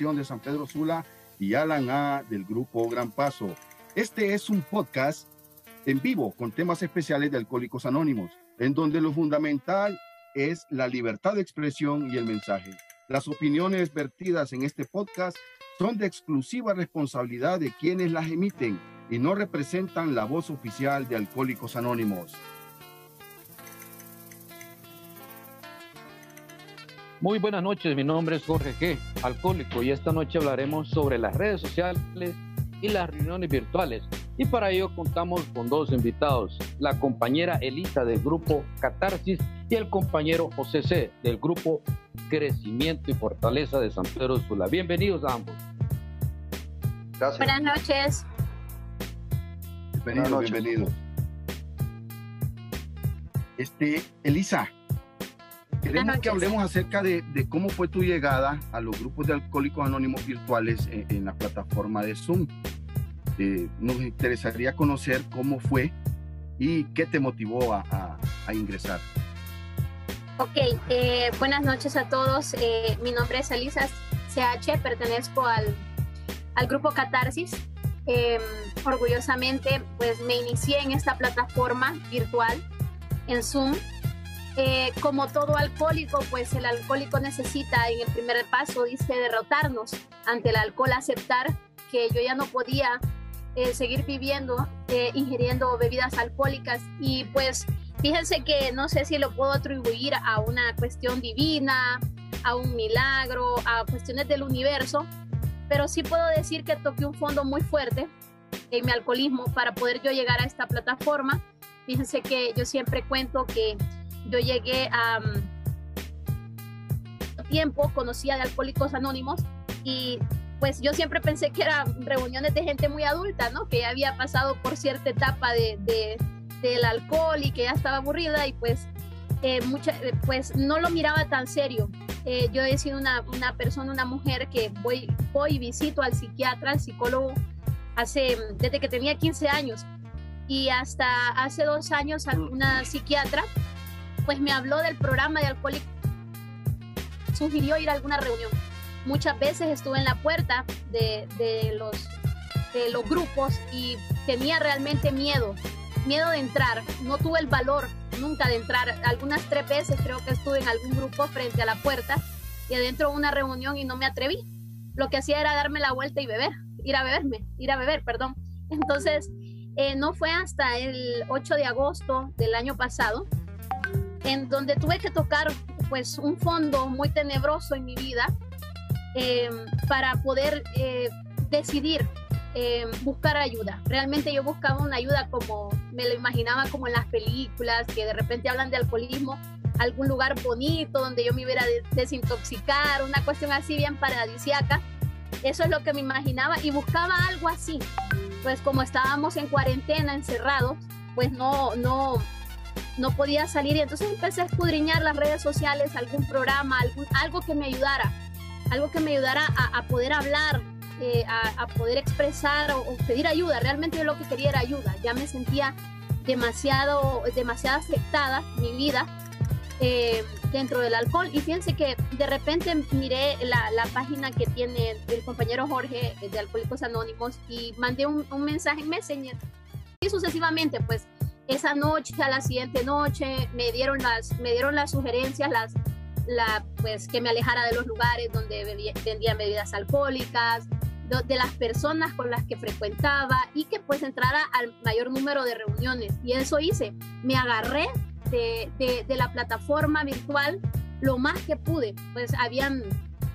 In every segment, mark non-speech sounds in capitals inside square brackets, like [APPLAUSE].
de San Pedro Sula y Alan A del grupo Gran Paso. Este es un podcast en vivo con temas especiales de Alcohólicos Anónimos, en donde lo fundamental es la libertad de expresión y el mensaje. Las opiniones vertidas en este podcast son de exclusiva responsabilidad de quienes las emiten y no representan la voz oficial de Alcohólicos Anónimos. Muy buenas noches, mi nombre es Jorge G., alcohólico, y esta noche hablaremos sobre las redes sociales y las reuniones virtuales. Y para ello contamos con dos invitados, la compañera Elisa del grupo Catarsis y el compañero José C. del grupo Crecimiento y Fortaleza de San Pedro Sula. Bienvenidos a ambos. Gracias. Buenas noches. Bienvenidos, bienvenidos. Este, Elisa, Queremos que hablemos acerca de, cómo fue tu llegada a los grupos de alcohólicos anónimos virtuales en, la plataforma de Zoom. Eh, nos interesaría conocer cómo fue y qué te motivó a, ingresar. Ok, eh, buenas noches a todos. Eh, mi nombre es Elisa CH, pertenezco al, al grupo Catarsis. Em, orgullosamente, pues me inicié en esta plataforma virtual en Zoom eh, como todo alcohólico, pues el alcohólico necesita en el primer paso, dice, derrotarnos ante el alcohol, aceptar que yo ya no podía eh, seguir viviendo, eh, ingiriendo bebidas alcohólicas y pues fíjense que no sé si lo puedo atribuir a una cuestión divina, a un milagro, a cuestiones del universo, pero sí puedo decir que toqué un fondo muy fuerte en mi alcoholismo para poder yo llegar a esta plataforma. Fíjense que yo siempre cuento que yo llegué a mm, tiempo, conocía de Alcohólicos Anónimos y pues yo siempre pensé que eran reuniones de gente muy adulta, ¿no? Que ya había pasado por cierta etapa de, del alcohol y que ya estaba aburrida y pues, eh, mucha, eh, pues no lo miraba tan serio. Eh, yo he sido una, una, persona, una mujer que voy, voy y visito al psiquiatra, al psicólogo, hace, desde que tenía 15 años y hasta hace dos años una psiquiatra pues me habló del programa de alcohólicos, sugirió ir a alguna reunión. Muchas veces estuve en la puerta de, los, de los grupos y tenía realmente miedo, miedo de entrar. No tuve el valor nunca de entrar. Algunas tres veces creo que estuve en algún grupo frente a la puerta y adentro de una reunión y no me atreví. Lo que hacía era darme la vuelta y beber, ir a beberme, ir a beber, perdón. Entonces, eh, no fue hasta el 8 de agosto del año pasado en donde tuve que tocar pues un fondo muy tenebroso en mi vida em, para poder eh, decidir em, buscar ayuda. Realmente yo buscaba una ayuda como me lo imaginaba como en las películas que de repente hablan de alcoholismo, algún lugar bonito donde yo me iba a desintoxicar, una cuestión así bien paradisiaca. Eso es lo que me imaginaba y buscaba algo así. Pues como estábamos en cuarentena, encerrados, pues no, no, no podía salir y entonces empecé a escudriñar las redes sociales, algún programa, algo que me ayudara, algo que me ayudara a, poder hablar, eh, a, poder expresar o, pedir ayuda. Realmente yo lo que quería era ayuda, ya me sentía demasiado, demasiado afectada mi vida eh, dentro del alcohol. Y fíjense que de repente miré la, página que tiene el compañero Jorge de Alcohólicos Anónimos y mandé un, un mensaje en Messenger. Y sucesivamente pues esa noche, a la siguiente noche, me dieron las, me dieron las sugerencias, las, la, pues que me alejara de los lugares donde vendían bebidas alcohólicas, de, las personas con las que frecuentaba y que pues entrara al mayor número de reuniones. Y eso hice, me agarré de, de, de la plataforma virtual lo más que pude, pues habían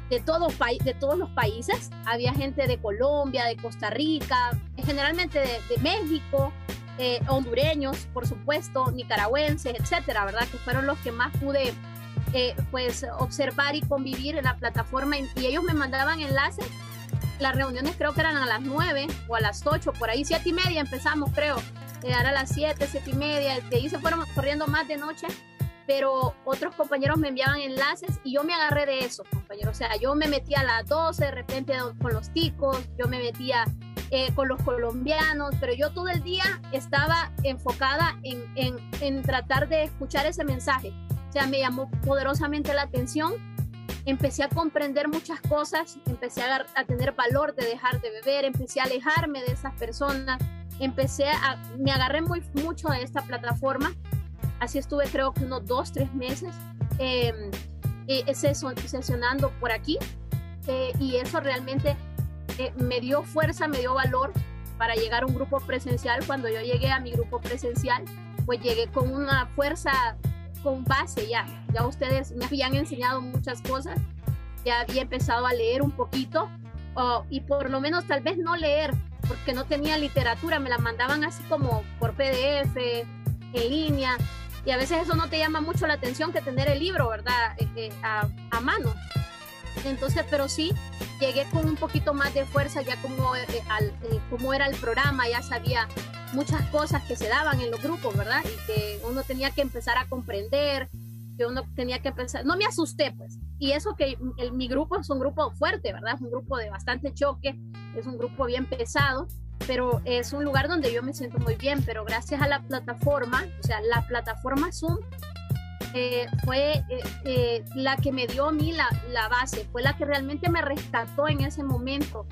de, todo, de todos los países, había gente de Colombia, de Costa Rica, generalmente de, de México, eh, hondureños, por supuesto, nicaragüenses, etcétera, ¿verdad? Que fueron los que más pude eh, pues observar y convivir en la plataforma y, ellos me mandaban enlaces. Las reuniones creo que eran a las 9 o a las 8, por ahí, siete y media empezamos, creo. Era a las 7, 7 y media, de ahí se fueron corriendo más de noche, pero otros compañeros me enviaban enlaces y yo me agarré de eso, compañeros. O sea, yo me metía a las 12 de repente con los ticos, yo me metía eh, con los colombianos, pero yo todo el día estaba enfocada en, en, tratar de escuchar ese mensaje. O sea, me llamó poderosamente la atención empecé a comprender muchas cosas, empecé a, a, tener valor de dejar de beber, empecé a alejarme de esas personas, empecé a, me agarré muy mucho a esta plataforma, así estuve creo que unos dos, tres meses eh, sesionando por aquí eh, y eso realmente eh, me dio fuerza, me dio valor para llegar a un grupo presencial. Cuando yo llegué a mi grupo presencial, pues llegué con una fuerza, con base ya. Ya ustedes me habían enseñado muchas cosas, ya había empezado a leer un poquito y por lo menos tal vez no leer, porque no tenía literatura, me la mandaban así como por PDF, en línea, y a veces eso no te llama mucho la atención que tener el libro, ¿verdad? Eh, eh, a, a, mano. Entonces, pero sí, llegué con un poquito más de fuerza ya como, eh, al, como era el programa, ya sabía muchas cosas que se daban en los grupos, ¿verdad? Y que uno tenía que empezar a comprender, que uno tenía que pensar, no me asusté pues, y eso que el, mi grupo es un grupo fuerte, ¿verdad? Es un grupo de bastante choque, es un grupo bien pesado, pero es un lugar donde yo me siento muy bien, pero gracias a la plataforma, o sea, la plataforma Zoom eh, fue eh, eh, la que me dio a mí la, la, base, fue la que realmente me rescató en ese momento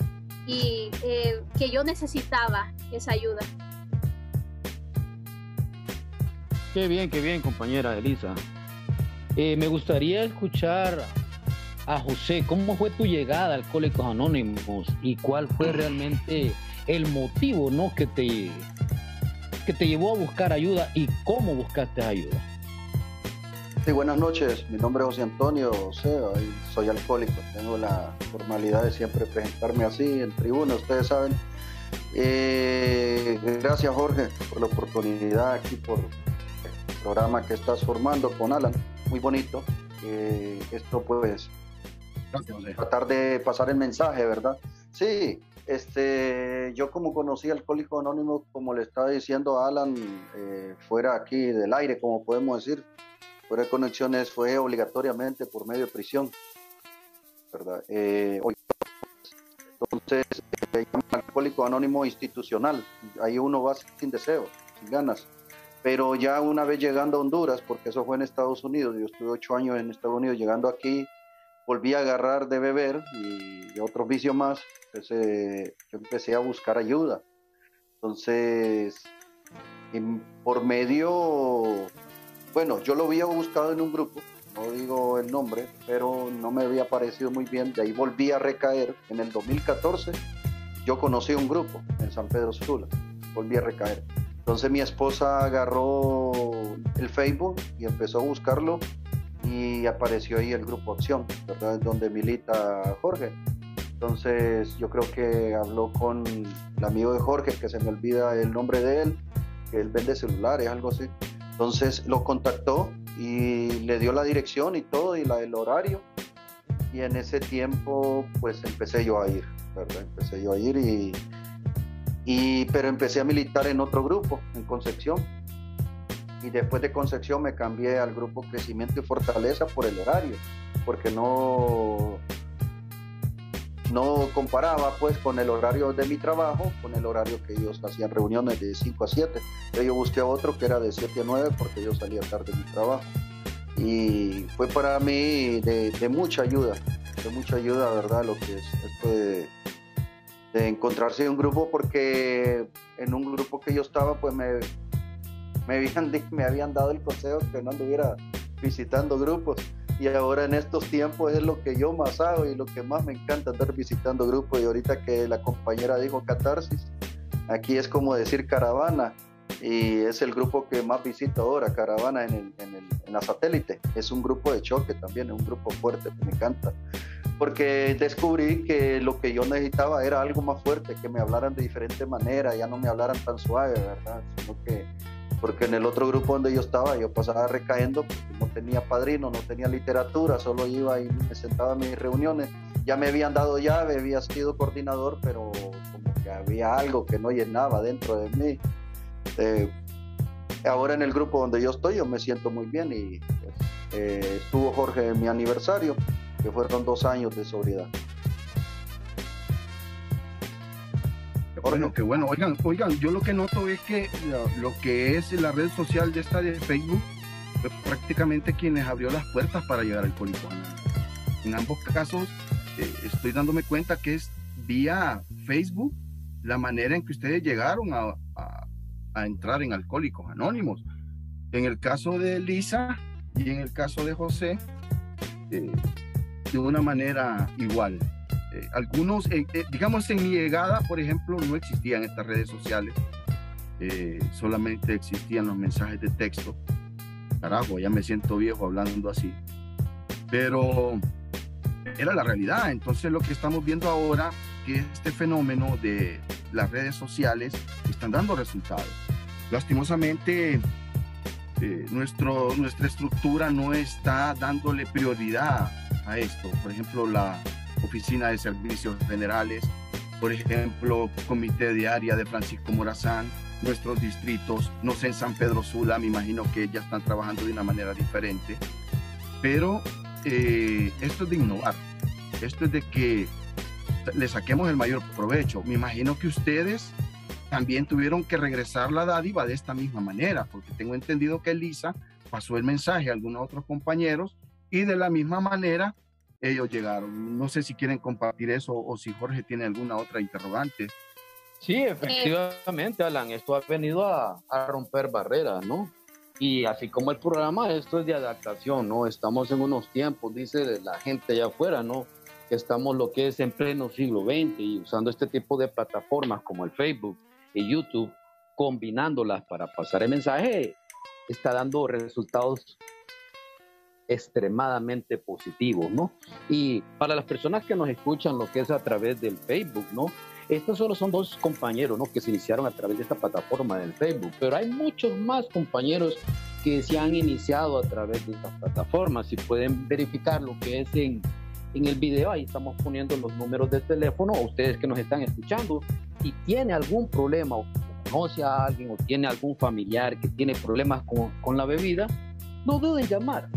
y que yo necesitaba esa ayuda. Qué bien, qué bien, compañera Elisa. Eh, me gustaría escuchar a José, ¿cómo fue tu llegada a Alcohólicos Anónimos y cuál fue realmente el motivo ¿no? que, te, que te llevó a buscar ayuda y cómo buscaste ayuda? Sí, buenas noches. Mi nombre es José Antonio soy alcohólico. Tengo la formalidad de siempre presentarme así en tribuna, ustedes saben. Eh, gracias Jorge por la oportunidad aquí, por el programa que estás formando con Alan muy bonito. Eh, esto pues tratar de pasar el mensaje, ¿verdad? Sí, este, yo como conocí Alcohólico Anónimo, como le estaba diciendo Alan, eh, fuera aquí del aire, como podemos decir, de conexiones, fue obligatoriamente por medio de prisión, ¿verdad? Eh, entonces, Alcohólico Anónimo institucional, ahí uno va sin deseos, sin ganas pero ya una vez llegando a Honduras, porque eso fue en Estados Unidos, yo estuve ocho años en Estados Unidos, llegando aquí, volví a agarrar de beber y, otro vicio más, entonces yo empecé a buscar ayuda. Entonces, por medio, bueno, yo lo había buscado en un grupo, no digo el nombre, pero no me había parecido muy bien, de ahí volví a recaer. En el 2014 yo conocí un grupo en San Pedro Sula, volví a recaer. Entonces mi esposa agarró el Facebook y empezó a buscarlo y apareció ahí el grupo Acción, ¿verdad? Donde milita Jorge. Entonces yo creo que habló con el amigo de Jorge, que se me olvida el nombre de él, que él vende celulares, algo así. Entonces lo contactó y le dio la dirección y todo y la, el horario. Y en ese tiempo pues empecé yo a ir, ¿verdad? Empecé yo a ir y y, pero empecé a militar en otro grupo, en Concepción. Y después de Concepción me cambié al grupo Crecimiento y Fortaleza por el horario, porque no, no comparaba pues con el horario de mi trabajo, con el horario que ellos hacían reuniones de 5 a 7. Yo busqué otro que era de 7 a 9 porque yo salía tarde de mi trabajo. Y fue para mí de, mucha ayuda, de mucha ayuda, ¿verdad? Lo que es esto de de encontrarse en un grupo porque en un grupo que yo estaba pues me, me, habían, me habían dado el consejo que no anduviera visitando grupos y ahora en estos tiempos es lo que yo más hago y lo que más me encanta andar visitando grupos. Y ahorita que la compañera dijo catarsis, aquí es como decir caravana y es el grupo que más visito ahora, caravana en, el, en, el, en la satélite, es un grupo de choque también, es un grupo fuerte, me encanta. Porque descubrí que lo que yo necesitaba era algo más fuerte, que me hablaran de diferente manera, ya no me hablaran tan suave, ¿verdad? Sino que, porque en el otro grupo donde yo estaba, yo pasaba recayendo, no tenía padrino, no tenía literatura, solo iba y me sentaba en mis reuniones. Ya me habían dado llave, había sido coordinador, pero como que había algo que no llenaba dentro de mí. Eh, ahora en el grupo donde yo estoy, yo me siento muy bien y pues, eh, estuvo Jorge en mi aniversario que fueron dos años de sobriedad. Bueno, que bueno, oigan, oigan, yo lo que noto es que lo, que es la red social de esta de Facebook, fue prácticamente quienes abrió las puertas para llegar al Alcohólicos en ambos casos eh, estoy dándome cuenta que es vía Facebook la manera en que ustedes llegaron a, a, entrar en Alcohólicos Anónimos. En el caso de Lisa y en el caso de José, eh, de una manera igual. Eh, algunos, digamos, en mi llegada, por ejemplo, no existían estas redes sociales, solamente existían los mensajes de texto. Carajo, ya me siento viejo hablando así. Pero era la realidad. Entonces lo que estamos viendo ahora, que este fenómeno de las redes sociales están dando resultados. Lastimosamente, eh, nuestro, nuestra estructura no está dándole prioridad a esto. Por ejemplo, la Oficina de Servicios Generales, por ejemplo, Comité de Área de Francisco Morazán, nuestros distritos, no sé, en San Pedro Sula, me imagino que ya están trabajando de una manera diferente, pero eh, esto es de innovar, esto es de que le saquemos el mayor provecho. Me imagino que ustedes también tuvieron que regresar la dádiva de esta misma manera, porque tengo entendido que Elisa pasó el mensaje a algunos otros compañeros y de la misma manera ellos llegaron. No sé si quieren compartir eso o si Jorge tiene alguna otra interrogante. Sí, efectivamente, Alan, esto ha venido a, a romper barreras, ¿no? Y así como el programa, esto es de adaptación, ¿no? Estamos en unos tiempos, dice la gente allá afuera, ¿no? Que estamos lo que es en pleno siglo XX y usando este tipo de plataformas como el Facebook y YouTube, combinándolas para pasar el mensaje, está dando resultados extremadamente positivos, ¿no? Y para las personas que nos escuchan lo que es a través del Facebook, ¿no? Estos solo son dos compañeros ¿no? que se iniciaron a través de esta plataforma del Facebook, pero hay muchos más compañeros que se han iniciado a través de estas plataformas. Si pueden verificar lo que es en, en el video, ahí estamos poniendo los números de teléfono, a ustedes que nos están escuchando, si tiene algún problema o conoce a alguien o tiene algún familiar que tiene problemas con, con la bebida, no duden en llamar.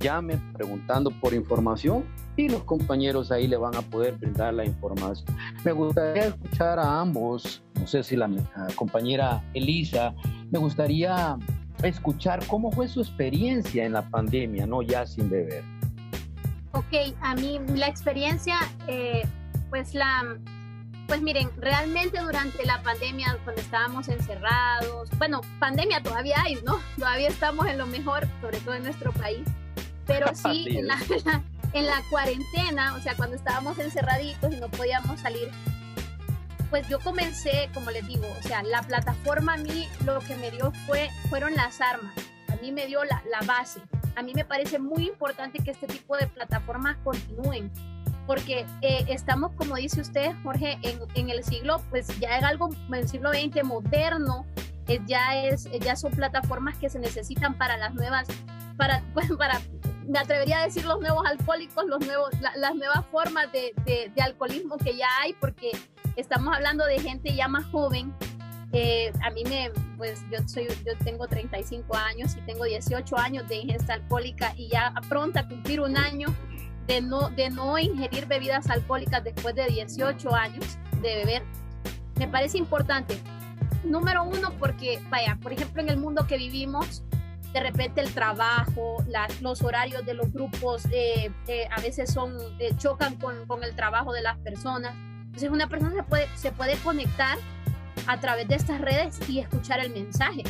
Llamen preguntando por información y los compañeros ahí le van a poder brindar la información. Me gustaría escuchar a ambos, no sé si la, compañera Elisa, me gustaría escuchar cómo fue su experiencia en la pandemia, no ya sin beber. Ok, a mí la experiencia, eh, pues la, pues miren, realmente durante la pandemia, cuando estábamos encerrados, bueno, pandemia todavía hay, ¿no? Todavía estamos en lo mejor, sobre todo en nuestro país, pero [LAUGHS] sí, en la, [LAUGHS] en la cuarentena, o sea, cuando estábamos encerraditos y no podíamos salir, pues yo comencé, como les digo, o sea, la plataforma a mí lo que me dio fue, fueron las armas, a mí me dio la, la base. A mí me parece muy importante que este tipo de plataformas continúen, porque eh, estamos, como dice usted, Jorge, en, en, el siglo, pues ya es algo, en el siglo XX moderno, ya, es, ya son plataformas que se necesitan para las nuevas, para, [LAUGHS] para me atrevería a decir los nuevos alcohólicos, los nuevos, las nuevas formas de, de, alcoholismo que ya hay, porque estamos hablando de gente ya más joven. Eh, a mí me, pues yo soy, yo tengo 35 años y tengo 18 años de ingesta alcohólica y ya pronto a cumplir un año de no, de no ingerir bebidas alcohólicas después de 18 años de beber. Me parece importante. Número uno, porque, vaya, por ejemplo, en el mundo que vivimos, de repente el trabajo, los horarios de los grupos eh, eh, a veces son, eh, chocan con, con, el trabajo de las personas. Entonces una persona se puede, se puede conectar a través de estas redes y escuchar el mensaje.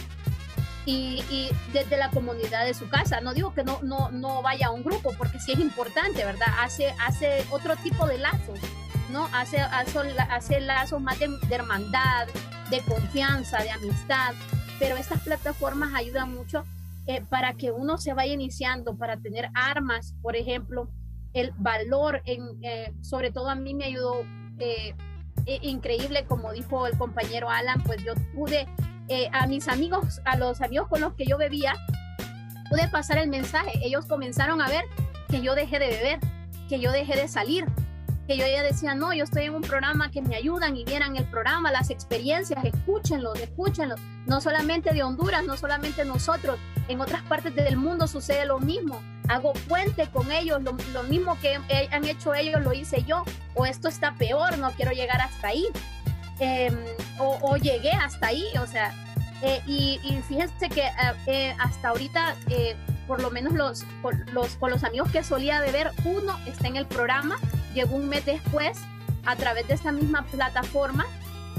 Y, y, desde la comunidad de su casa. No digo que no, no, no vaya a un grupo, porque sí es importante, ¿verdad? Hace, hace otro tipo de lazos, ¿no? Hace, hace, hace lazos más de, de hermandad, de confianza, de amistad. Pero estas plataformas ayudan mucho eh, para que uno se vaya iniciando, para tener armas, por ejemplo, el valor, eh, sobre todo a mí me ayudó eh, increíble, como dijo el compañero Alan, pues yo pude a mis amigos, a los amigos con los que yo bebía, pude pasar el mensaje. Ellos comenzaron a ver que yo dejé de beber, que yo dejé de salir, que yo ya decía, no, yo estoy en un programa que me ayudan y vieran el programa, las experiencias, escúchenlo, escúchenlo. No solamente de Honduras, no solamente nosotros, en otras partes del mundo sucede lo mismo. Hago puente con ellos, lo, mismo que han hecho ellos lo hice yo, o esto está peor, no quiero llegar hasta ahí, em, o, llegué hasta ahí, o sea, eh, y, fíjense que eh, eh, hasta ahorita por lo menos los, los, con los amigos que solía beber, uno está en el programa, llegó un mes después a través de esta misma plataforma,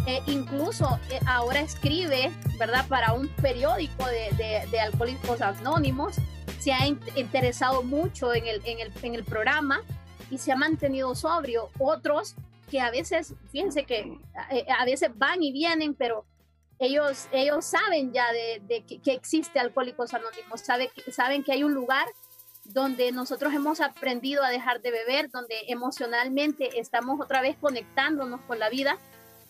eh, incluso eh, ahora escribe, ¿verdad?, para un periódico de, alcohólicos anónimos, se ha interesado mucho en el programa y se ha mantenido sobrio. Otros que a veces, fíjense que eh, a veces van y vienen, pero ellos, ellos saben ya de, que, existe Alcohólicos Anónimos, sabe, saben que hay un lugar donde nosotros hemos aprendido a dejar de beber, donde emocionalmente estamos otra vez conectándonos con la vida,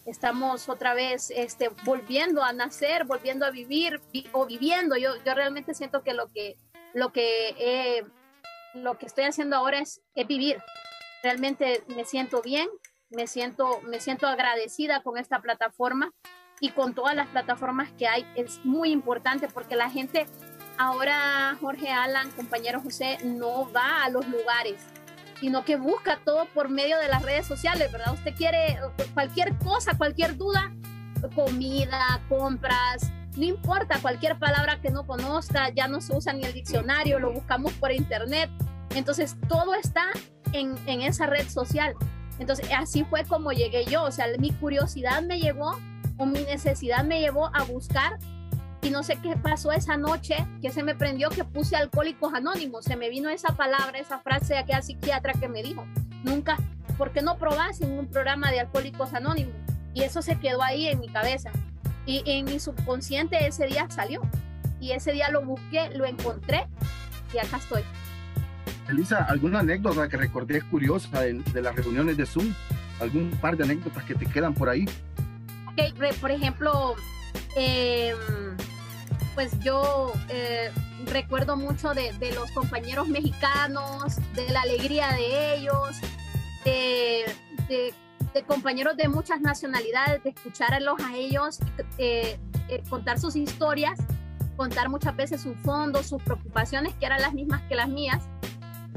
estamos otra vez este, volviendo a nacer, volviendo a vivir o viviendo. Yo, yo realmente siento que lo que, lo que, lo que estoy haciendo ahora es, es vivir. Realmente me siento bien, me siento, me siento agradecida con esta plataforma y con todas las plataformas que hay. Es muy importante porque la gente ahora, Jorge Alan, compañero José, no va a los lugares, sino que busca todo por medio de las redes sociales, ¿verdad? Usted quiere cualquier cosa, cualquier duda, comida, compras, no importa, cualquier palabra que no conozca, ya no se usa ni el diccionario, lo buscamos por internet. Entonces, todo está en, en esa red social. Entonces, así fue como llegué yo, o sea, mi curiosidad me llevó o mi necesidad me llevó a buscar y no sé qué pasó esa noche que se me prendió que puse alcohólicos anónimos, se me vino esa palabra, esa frase de aquella psiquiatra que me dijo, nunca, ¿por qué no probás en un programa de alcohólicos anónimos? Y eso se quedó ahí en mi cabeza y en mi subconsciente ese día salió y ese día lo busqué, lo encontré y acá estoy. Elisa, ¿alguna anécdota que recordé curiosa de, las reuniones de Zoom? ¿Algún par de anécdotas que te quedan por ahí? Ok, por ejemplo, em, pues yo eh, recuerdo mucho de, los compañeros mexicanos, de la alegría de ellos, de, compañeros de muchas nacionalidades, de escucharlos a ellos, eh, eh, contar sus historias, contar muchas veces sus fondos, sus preocupaciones, que eran las mismas que las mías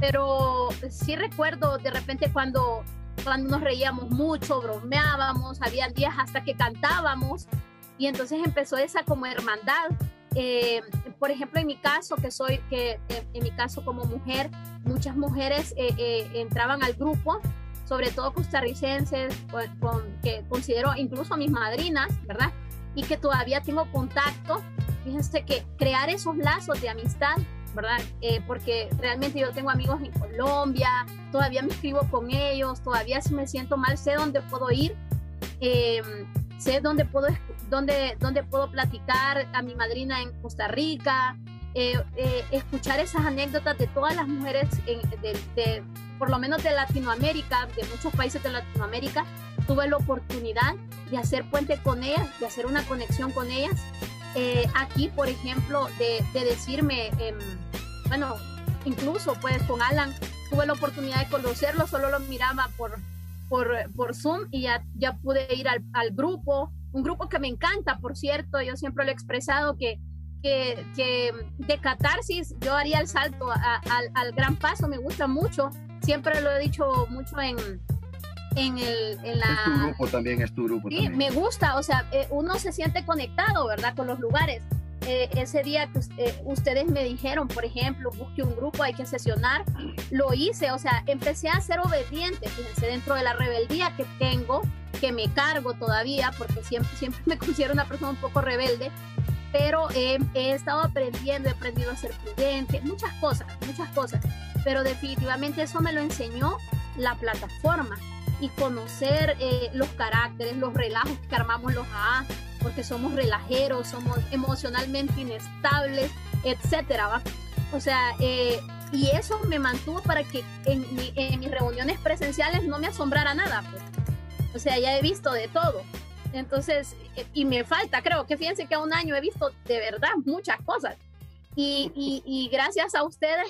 pero sí recuerdo de repente cuando, cuando nos reíamos mucho, bromeábamos, había días hasta que cantábamos y entonces empezó esa como hermandad. Eh, por ejemplo, en mi caso, que soy, que eh, en mi caso como mujer, muchas mujeres eh, entraban al grupo, sobre todo costarricenses, con, que considero incluso mis madrinas, ¿verdad? Y que todavía tengo contacto. Fíjense que crear esos lazos de amistad ¿verdad? Eh, porque realmente yo tengo amigos en Colombia, todavía me escribo con ellos, todavía si me siento mal sé dónde puedo ir, em, sé dónde puedo, dónde, dónde puedo platicar a mi madrina en Costa Rica, eh, eh, escuchar esas anécdotas de todas las mujeres, de, por lo menos de Latinoamérica, de muchos países de Latinoamérica, tuve la oportunidad de hacer puente con ellas, de hacer una conexión con ellas. Eh, aquí, por ejemplo, de, decirme, em, bueno, incluso pues con Alan tuve la oportunidad de conocerlo, solo lo miraba por, por, por Zoom y ya, ya pude ir al, al, grupo, un grupo que me encanta, por cierto, yo siempre lo he expresado que, que, que de catarsis yo haría el salto al, al gran paso, me gusta mucho, siempre lo he dicho mucho en, en, el, en la... Es tu grupo también, es tu grupo. Sí, me gusta, o sea, eh, uno se siente conectado, ¿verdad? Con los lugares. Eh, ese día que eh, ustedes me dijeron, por ejemplo, busque un grupo, hay que sesionar, lo hice, o sea, empecé a ser obediente, fíjense, dentro de la rebeldía que tengo, que me cargo todavía, porque siempre, siempre [LAUGHS] me considero una persona un poco rebelde, pero he estado aprendiendo, he aprendido a ser prudente, muchas cosas, muchas cosas, pero definitivamente eso me lo enseñó la plataforma y conocer eh, los caracteres, los relajos que armamos los AA, porque somos relajeros, somos emocionalmente inestables, etcétera, O sea, eh, y eso me mantuvo para que en, mis reuniones presenciales no me asombrara nada, pues. O sea, ya he visto de todo. Entonces, eh, y me falta, creo que fíjense que a un año he visto de verdad muchas cosas. Y, y, gracias a ustedes,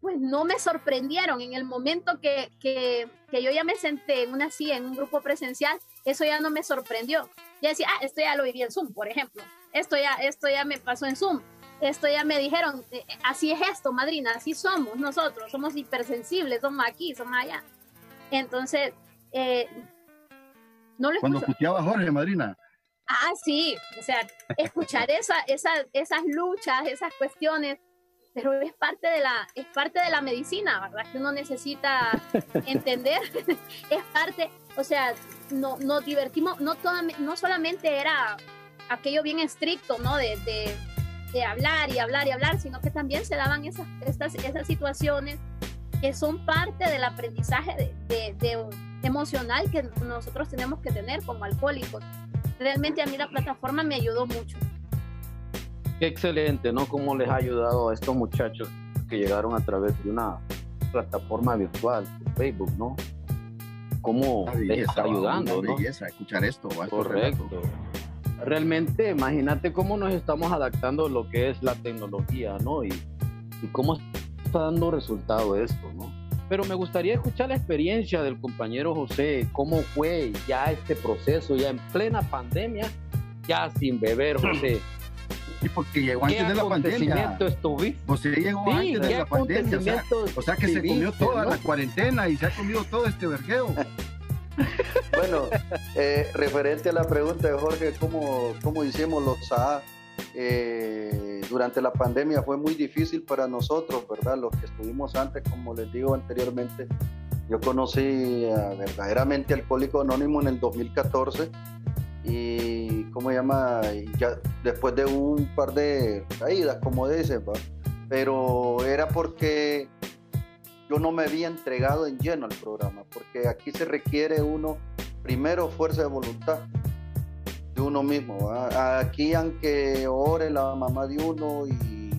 pues no me sorprendieron en el momento que, que, que, yo ya me senté en una silla, en un grupo presencial, eso ya no me sorprendió. Ya decía, ah, esto ya lo viví en Zoom, por ejemplo. Esto ya, esto ya me pasó en Zoom. Esto ya me dijeron, eh, así es esto, madrina, así somos nosotros, somos hipersensibles, somos aquí, somos allá. Entonces, eh, no lo Cuando escuchaba Jorge, madrina. Ah, sí, o sea, escuchar esa, esa, esas luchas, esas cuestiones, pero es parte de la, es parte de la medicina, ¿verdad? Que uno necesita [LAUGHS] entender, es parte, o sea, no, nos divertimos, no, toda, no solamente era aquello bien estricto, ¿no? De, de, de, hablar y hablar y hablar, sino que también se daban esas, estas, esas situaciones que son parte del aprendizaje de, de, emocional que nosotros tenemos que tener como alcohólicos. Realmente a mí la plataforma me ayudó mucho. Qué excelente, ¿no? Cómo les ha ayudado a estos muchachos que llegaron a través de una plataforma virtual, Facebook, ¿no? Cómo les está ayudando, ¿no? belleza escuchar esto. Correcto. Realmente, imagínate cómo nos estamos adaptando a lo que es la tecnología, ¿no? Y, y cómo está dando resultado esto, ¿no? Pero me gustaría escuchar la experiencia del compañero José, cómo fue ya este proceso, ya en plena pandemia, ya sin beber, José. Y porque llegó antes de la pandemia. Estuviste? José llegó antes de la pandemia. O sea, que se comió toda la cuarentena y se ha comido todo este vergueo. [LAUGHS] bueno, eh, referente a la pregunta de Jorge, ¿cómo, cómo hicimos los SA? Eh, durante la pandemia fue muy difícil para nosotros, ¿verdad? Los que estuvimos antes, como les digo anteriormente, yo conocí a verdaderamente Alcohólico Anónimo en el 2014 y cómo llama después de un par de caídas como dice pero era porque yo no me había entregado en lleno al programa porque aquí se requiere uno primero fuerza de voluntad de uno mismo aquí aunque ore la mamá de uno y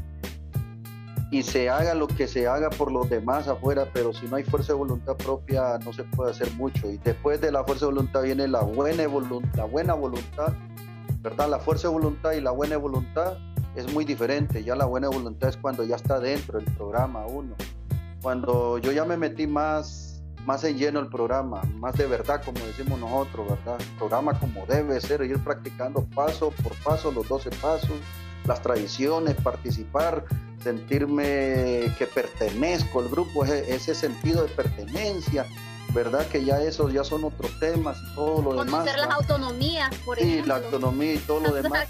y se haga lo que se haga por los demás afuera, pero si no hay fuerza de voluntad propia no se puede hacer mucho. Y después de la fuerza de voluntad viene la buena voluntad, la buena voluntad, ¿verdad? La fuerza de voluntad y la buena voluntad es muy diferente. Ya la buena voluntad es cuando ya está dentro del programa uno. Cuando yo ya me metí más, más en lleno el programa, más de verdad, como decimos nosotros, ¿verdad? El programa como debe ser, ir practicando paso por paso los 12 pasos, las tradiciones, participar, sentirme que pertenezco al grupo, ese, sentido de pertenencia, ¿verdad? Que ya esos ya son otros temas y todo lo demás. Conocer las autonomías, por ejemplo. Sí, la autonomía y todo lo demás.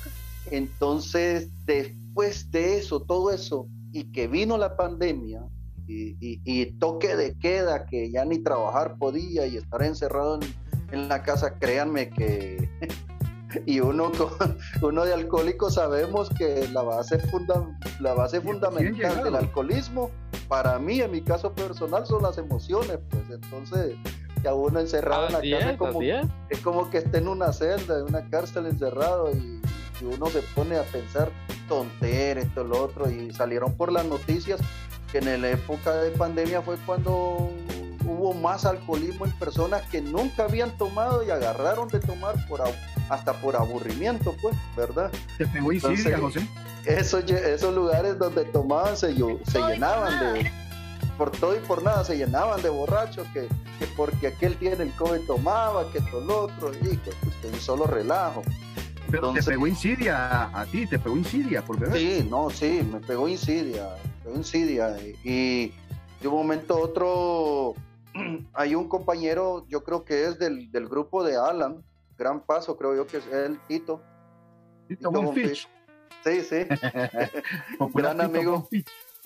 Entonces, después de eso, todo eso, y que vino la pandemia, y, y, toque de queda, que ya ni trabajar podía y estar encerrado en, en la casa, créanme que [LAUGHS] y uno, uno de alcohólico sabemos que la base, funda, la base fundamental del alcoholismo, para mí, en mi caso personal, son las emociones, pues entonces, que a uno encerrado en la casa como, es. como que esté en una celda, en una cárcel encerrado y, uno se pone a pensar tonteras, esto, lo otro, y salieron por las noticias que en la época de pandemia fue cuando hubo más alcoholismo en personas que nunca habían tomado y agarraron de tomar por hasta por aburrimiento, pues, ¿verdad? ¿Te pegó insidia, José? Esos, esos lugares donde tomaban se, se llenaban de por todo y por nada se llenaban de borrachos que, que porque aquel tiene el COVID tomaba, que todo lo otro, y que pues, un solo relajo. Pero te pegó insidia a, ti, te pegó insidia por beber. Sí, no, sí, me pegó insidia, me pegó insidia. Y, de un momento a otro [CLEARS THROAT] hay un compañero, yo creo que es del, del, grupo de Alan, Gran Paso, creo yo que es el Tito. Tito, Tito Sí, sí. [LAUGHS] gran amigo,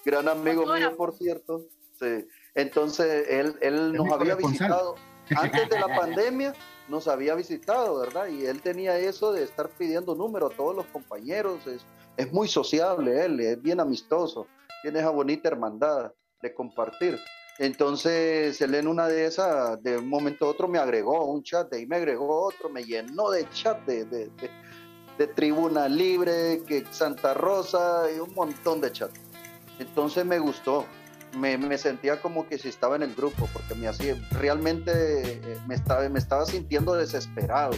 gran amigo mío, por cierto. Sí. Entonces, él, él nos había visitado, [LAUGHS] antes de la pandemia, nos había visitado, ¿verdad? Y él tenía eso de estar pidiendo número a todos los compañeros. Es, es muy sociable él, es bien amistoso, tiene esa bonita hermandad de compartir. Entonces él en una de esas, de un momento a otro, me agregó un chat, de ahí me agregó otro, me llenó de chat de, de, Tribuna Libre, que Santa Rosa y un montón de chat. Entonces me gustó, me, me, sentía como que si estaba en el grupo, porque me hacía, realmente eh, me estaba, me estaba sintiendo desesperado,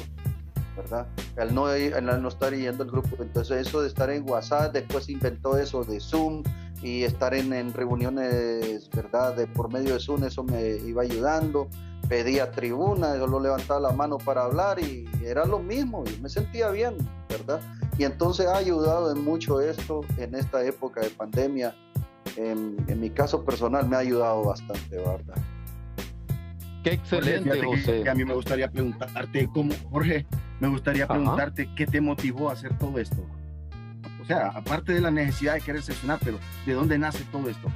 ¿verdad? Al no, al no estar yendo el grupo. Entonces eso de estar en WhatsApp, después inventó eso de Zoom, y estar en, reuniones, ¿verdad? De por medio de Zoom, eso me iba ayudando. Pedía tribuna, yo lo levantaba la mano para hablar y era lo mismo y me sentía bien, ¿verdad? Y entonces ha ayudado en mucho esto en esta época de pandemia. En, mi caso personal me ha ayudado bastante, ¿verdad? Qué excelente, José. a mí me gustaría preguntarte, ¿cómo, Jorge? Me gustaría preguntarte qué te motivó a hacer todo esto O sea, aparte de la necesidad de querer sesionar, pero ¿de dónde nace todo esto?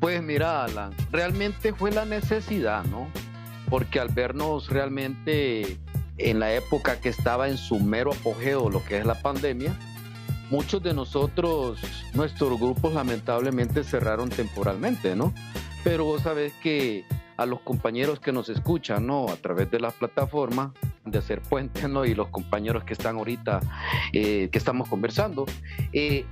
Pues mira, Alan, realmente fue la necesidad, ¿no? Porque al vernos realmente en la época que estaba en su mero apogeo lo que es la pandemia, muchos de nosotros, nuestros grupos lamentablemente cerraron temporalmente, ¿no? Pero vos sabés que a los compañeros que nos escuchan, ¿no? A través de la plataforma de hacer puentes, ¿no? Y los compañeros que están ahorita, eh, que estamos conversando, eh,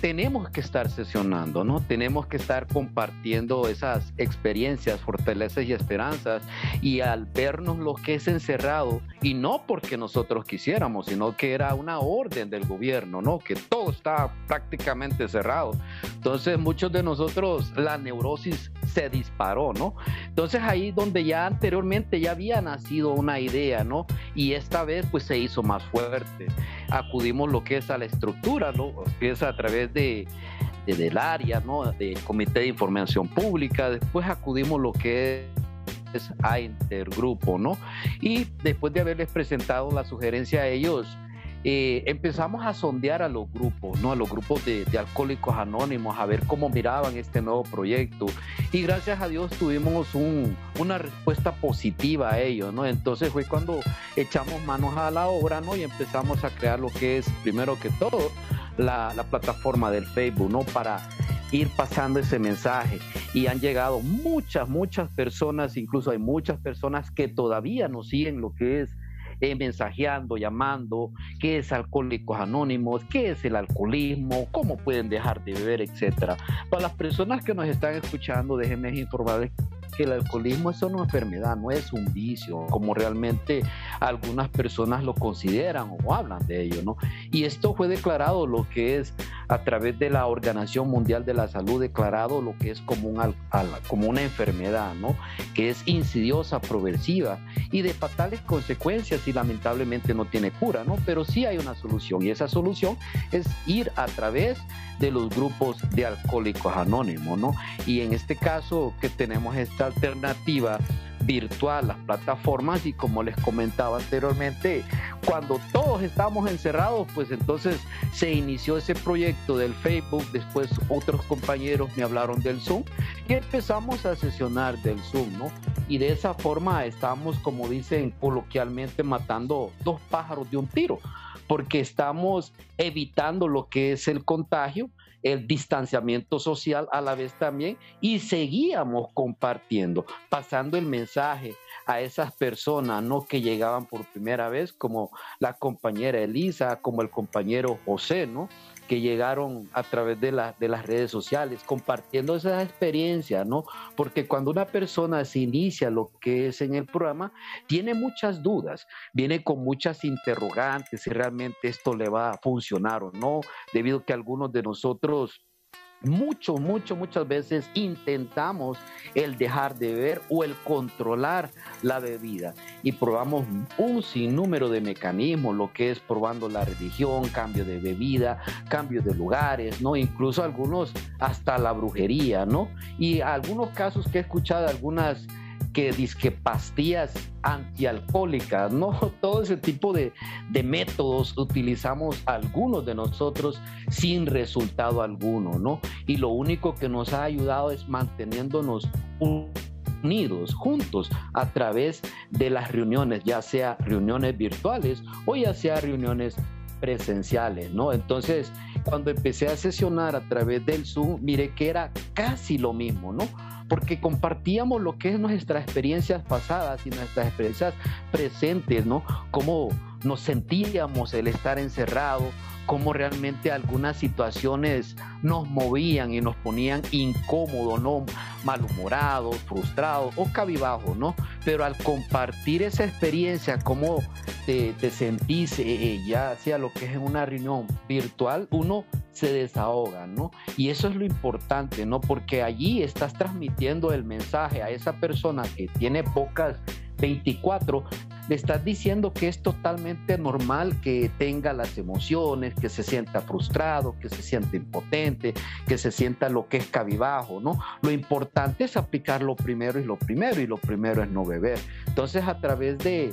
tenemos que estar sesionando, ¿no? Tenemos que estar compartiendo esas experiencias, fortalezas y esperanzas y al vernos lo que es encerrado y no porque nosotros quisiéramos, sino que era una orden del gobierno, ¿no? Que todo está prácticamente cerrado. Entonces muchos de nosotros la neurosis se disparó, ¿no? Entonces ahí donde ya anteriormente ya había nacido una idea, ¿no? Y esta vez pues se hizo más fuerte. Acudimos lo que es a la estructura, ¿no? Que es a través de, del área, ¿no? Del Comité de Información Pública, después acudimos lo que es a Intergrupo, ¿no? Y después de haberles presentado la sugerencia a ellos, eh, empezamos a sondear a los grupos, ¿no? A los grupos de, alcohólicos anónimos, a ver cómo miraban este nuevo proyecto. Y gracias a Dios tuvimos una respuesta positiva a ellos, ¿no? Entonces fue cuando echamos manos a la obra, ¿no? Y empezamos a crear lo que es, primero que todo, la, la plataforma del Facebook, ¿no? Para ir pasando ese mensaje. Y han llegado muchas, muchas personas, incluso hay muchas personas que todavía nos siguen lo que es eh, mensajeando, llamando, qué es Alcohólicos Anónimos, qué es el alcoholismo, cómo pueden dejar de beber, etcétera. Para las personas que nos están escuchando, déjenme informarles que el alcoholismo es una enfermedad, no es un vicio, como realmente algunas personas lo consideran o hablan de ello, ¿no? Y esto fue declarado lo que es a través de la Organización Mundial de la Salud, declarado lo que es como, un, como una enfermedad, ¿no? Que es insidiosa, progresiva y de fatales consecuencias y lamentablemente no tiene cura, ¿no? Pero sí hay una solución y esa solución es ir a través de los grupos de alcohólicos anónimos, ¿no? Y en este caso que tenemos esta alternativa virtual, las plataformas y como les comentaba anteriormente, cuando todos estábamos encerrados, pues entonces se inició ese proyecto del Facebook, después otros compañeros me hablaron del Zoom y empezamos a sesionar del Zoom, ¿no? Y de esa forma estamos, como dicen coloquialmente, matando dos pájaros de un tiro porque estamos evitando lo que es el contagio, el distanciamiento social a la vez también, y seguíamos compartiendo, pasando el mensaje a esas personas ¿no? que llegaban por primera vez, como la compañera Elisa, como el compañero José, ¿no? Que llegaron a través de, de las redes sociales, compartiendo esas experiencias, ¿no? Porque cuando una persona se inicia lo que es en el programa, tiene muchas dudas, viene con muchas interrogantes si realmente esto le va a funcionar o no, debido a que algunos de nosotros mucho, mucho, muchas veces intentamos el dejar de beber o el controlar la bebida y probamos un sinnúmero de mecanismos, lo que es probando la religión, cambio de bebida, cambio de lugares, ¿no? Incluso algunos hasta la brujería, ¿no? Y algunos casos que he escuchado, algunas que disque pastillas antialcohólicas, ¿no? [LAUGHS] Todo ese tipo de, de, métodos utilizamos algunos de nosotros sin resultado alguno, ¿no? Y lo único que nos ha ayudado es manteniéndonos unidos, juntos, a través de las reuniones, ya sea reuniones virtuales o ya sea reuniones presenciales, ¿no? Entonces, cuando empecé a sesionar a través del Zoom, miré que era casi lo mismo, ¿no? porque compartíamos lo que es nuestras experiencias pasadas y nuestras experiencias presentes, ¿no? Cómo nos sentíamos el estar encerrado, cómo realmente algunas situaciones nos movían y nos ponían incómodos, ¿no? Malhumorados, frustrados o cabibajos, ¿no? Pero al compartir esa experiencia, cómo te, sentís, eh, eh, ya sea lo que es en una reunión virtual, uno se desahoga, ¿no? Y eso es lo importante, ¿no? Porque allí estás transmitiendo el mensaje a esa persona que tiene pocas 24, le estás diciendo que es totalmente normal que tenga las emociones, que se sienta frustrado, que se sienta impotente, que se sienta lo que es cabibajo, ¿no? Lo importante es aplicar lo primero y lo primero, y lo primero es no beber. Entonces, a través de,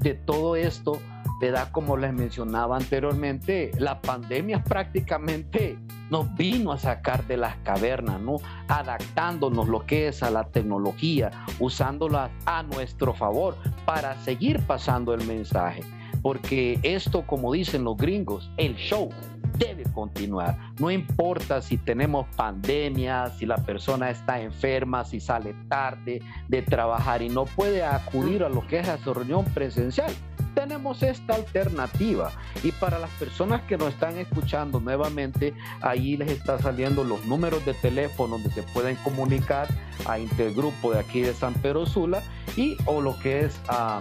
de todo esto, ¿verdad? Como les mencionaba anteriormente, la pandemia prácticamente nos vino a sacar de las cavernas, ¿no? Adaptándonos lo que es a la tecnología, usándola a nuestro favor para seguir pasando el mensaje. Porque esto, como dicen los gringos, el show debe continuar. No importa si tenemos pandemia, si la persona está enferma, si sale tarde de trabajar y no puede acudir a lo que es la reunión presencial tenemos esta alternativa. Y para las personas que nos están escuchando nuevamente, ahí les está saliendo los números de teléfono donde se pueden comunicar a Intergrupo de aquí de San Pedro Sula y o lo que es a,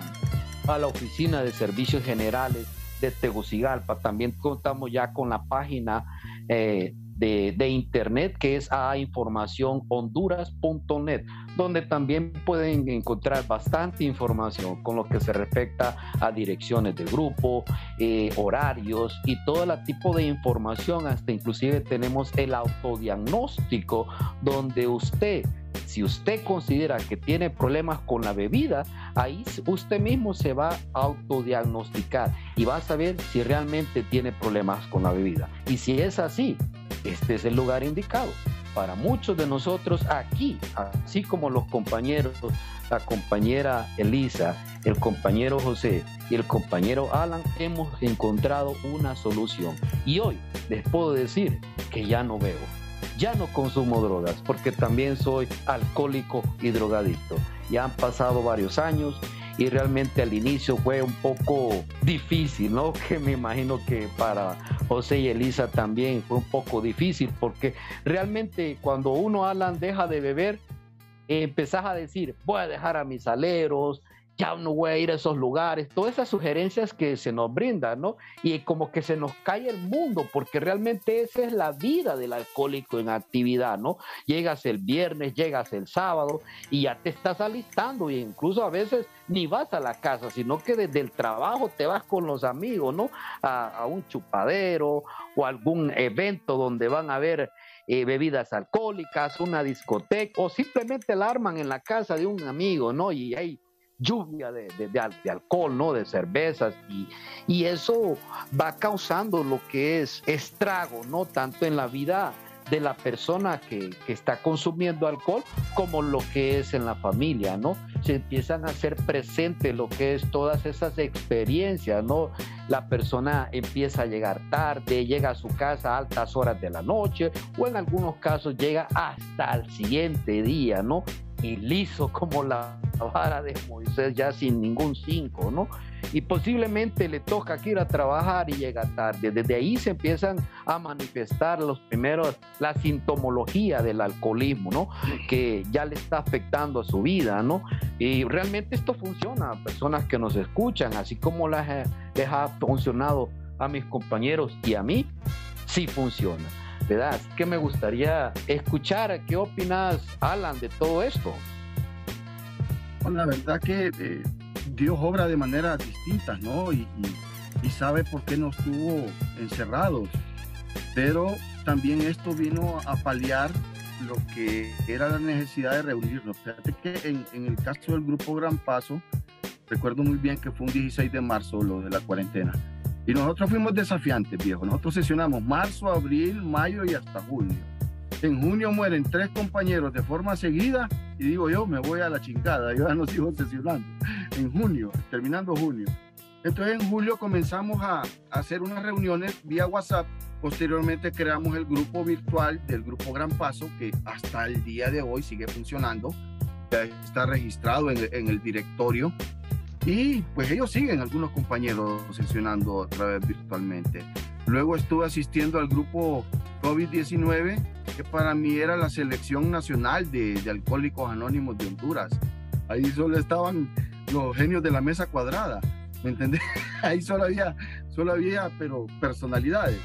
a la Oficina de Servicios Generales de Tegucigalpa. También contamos ya con la página eh, de, internet que es a informacionhonduras.net, donde también pueden encontrar bastante información con lo que se respecta a direcciones de grupo, eh, horarios y todo el tipo de información. Hasta inclusive tenemos el autodiagnóstico donde usted si usted considera que tiene problemas con la bebida, ahí usted mismo se va a autodiagnosticar y va a saber si realmente tiene problemas con la bebida. Y si es así, este es el lugar indicado. Para muchos de nosotros aquí, así como los compañeros, la compañera Elisa, el compañero José y el compañero Alan, hemos encontrado una solución. Y hoy les puedo decir que ya no bebo ya no consumo drogas porque también soy alcohólico y drogadicto. Ya han pasado varios años y realmente al inicio fue un poco difícil, ¿no? [LAUGHS] Que me imagino que para José y Elisa también. Fue un poco difícil porque realmente cuando uno, Alan, deja de beber, empezás a decir, voy a dejar a mis aleros, no voy a ir a esos lugares, todas esas sugerencias que se nos brindan, ¿no? Y como que se nos cae el mundo, porque realmente esa es la vida del alcohólico en actividad, ¿no? Llegas el viernes, llegas el sábado y ya te estás alistando e incluso a veces ni vas a la casa, sino que desde el trabajo te vas con los amigos, ¿no? A, un chupadero o algún evento donde van a haber eh, bebidas alcohólicas, una discoteca o simplemente la arman en la casa de un amigo, ¿no? Y hay lluvia de, de, alcohol, ¿no? De cervezas y, y, eso va causando lo que es estrago, ¿no? Tanto en la vida de la persona que, que, está consumiendo alcohol como lo que es en la familia, ¿no? Se empiezan a hacer presente lo que es todas esas experiencias, ¿no? La persona empieza a llegar tarde, llega a su casa a altas horas de la noche o en algunos casos llega hasta el siguiente día, ¿no? Y liso como la vara de Moisés, ya sin ningún cinco, ¿no? Y posiblemente le toca que ir a trabajar y llega tarde. Desde ahí se empiezan a manifestar los primeros, la sintomología del alcoholismo, ¿no? Que ya le está afectando a su vida, ¿no? Y realmente esto funciona a personas que nos escuchan, así como les ha funcionado a mis compañeros y a mí, sí funciona. Que me gustaría escuchar qué opinas, Alan, de todo esto. Bueno, la verdad que eh, Dios obra de maneras distintas, ¿no? Y, sabe por qué nos tuvo encerrados. Pero también esto vino a paliar lo que era la necesidad de reunirnos. Fíjate que en, en, el caso del grupo Gran Paso, recuerdo muy bien que fue un 16 de marzo lo de la cuarentena. Y nosotros fuimos desafiantes, viejo. Nosotros sesionamos marzo, abril, mayo y hasta junio. En junio mueren tres compañeros de forma seguida y digo yo, me voy a la chingada, yo ya no sigo sesionando. En junio, terminando junio. Entonces en julio comenzamos a, hacer unas reuniones vía WhatsApp. Posteriormente creamos el grupo virtual del grupo Gran Paso, que hasta el día de hoy sigue funcionando. Ya está registrado en, en el directorio y pues ellos siguen, algunos compañeros sesionando otra vez virtualmente. Luego estuve asistiendo al grupo COVID-19, que para mí era la selección nacional de, Alcohólicos Anónimos de Honduras. Ahí solo estaban los genios de la mesa cuadrada, ¿me entendés? [LAUGHS] Ahí solo había, solo había, pero personalidades.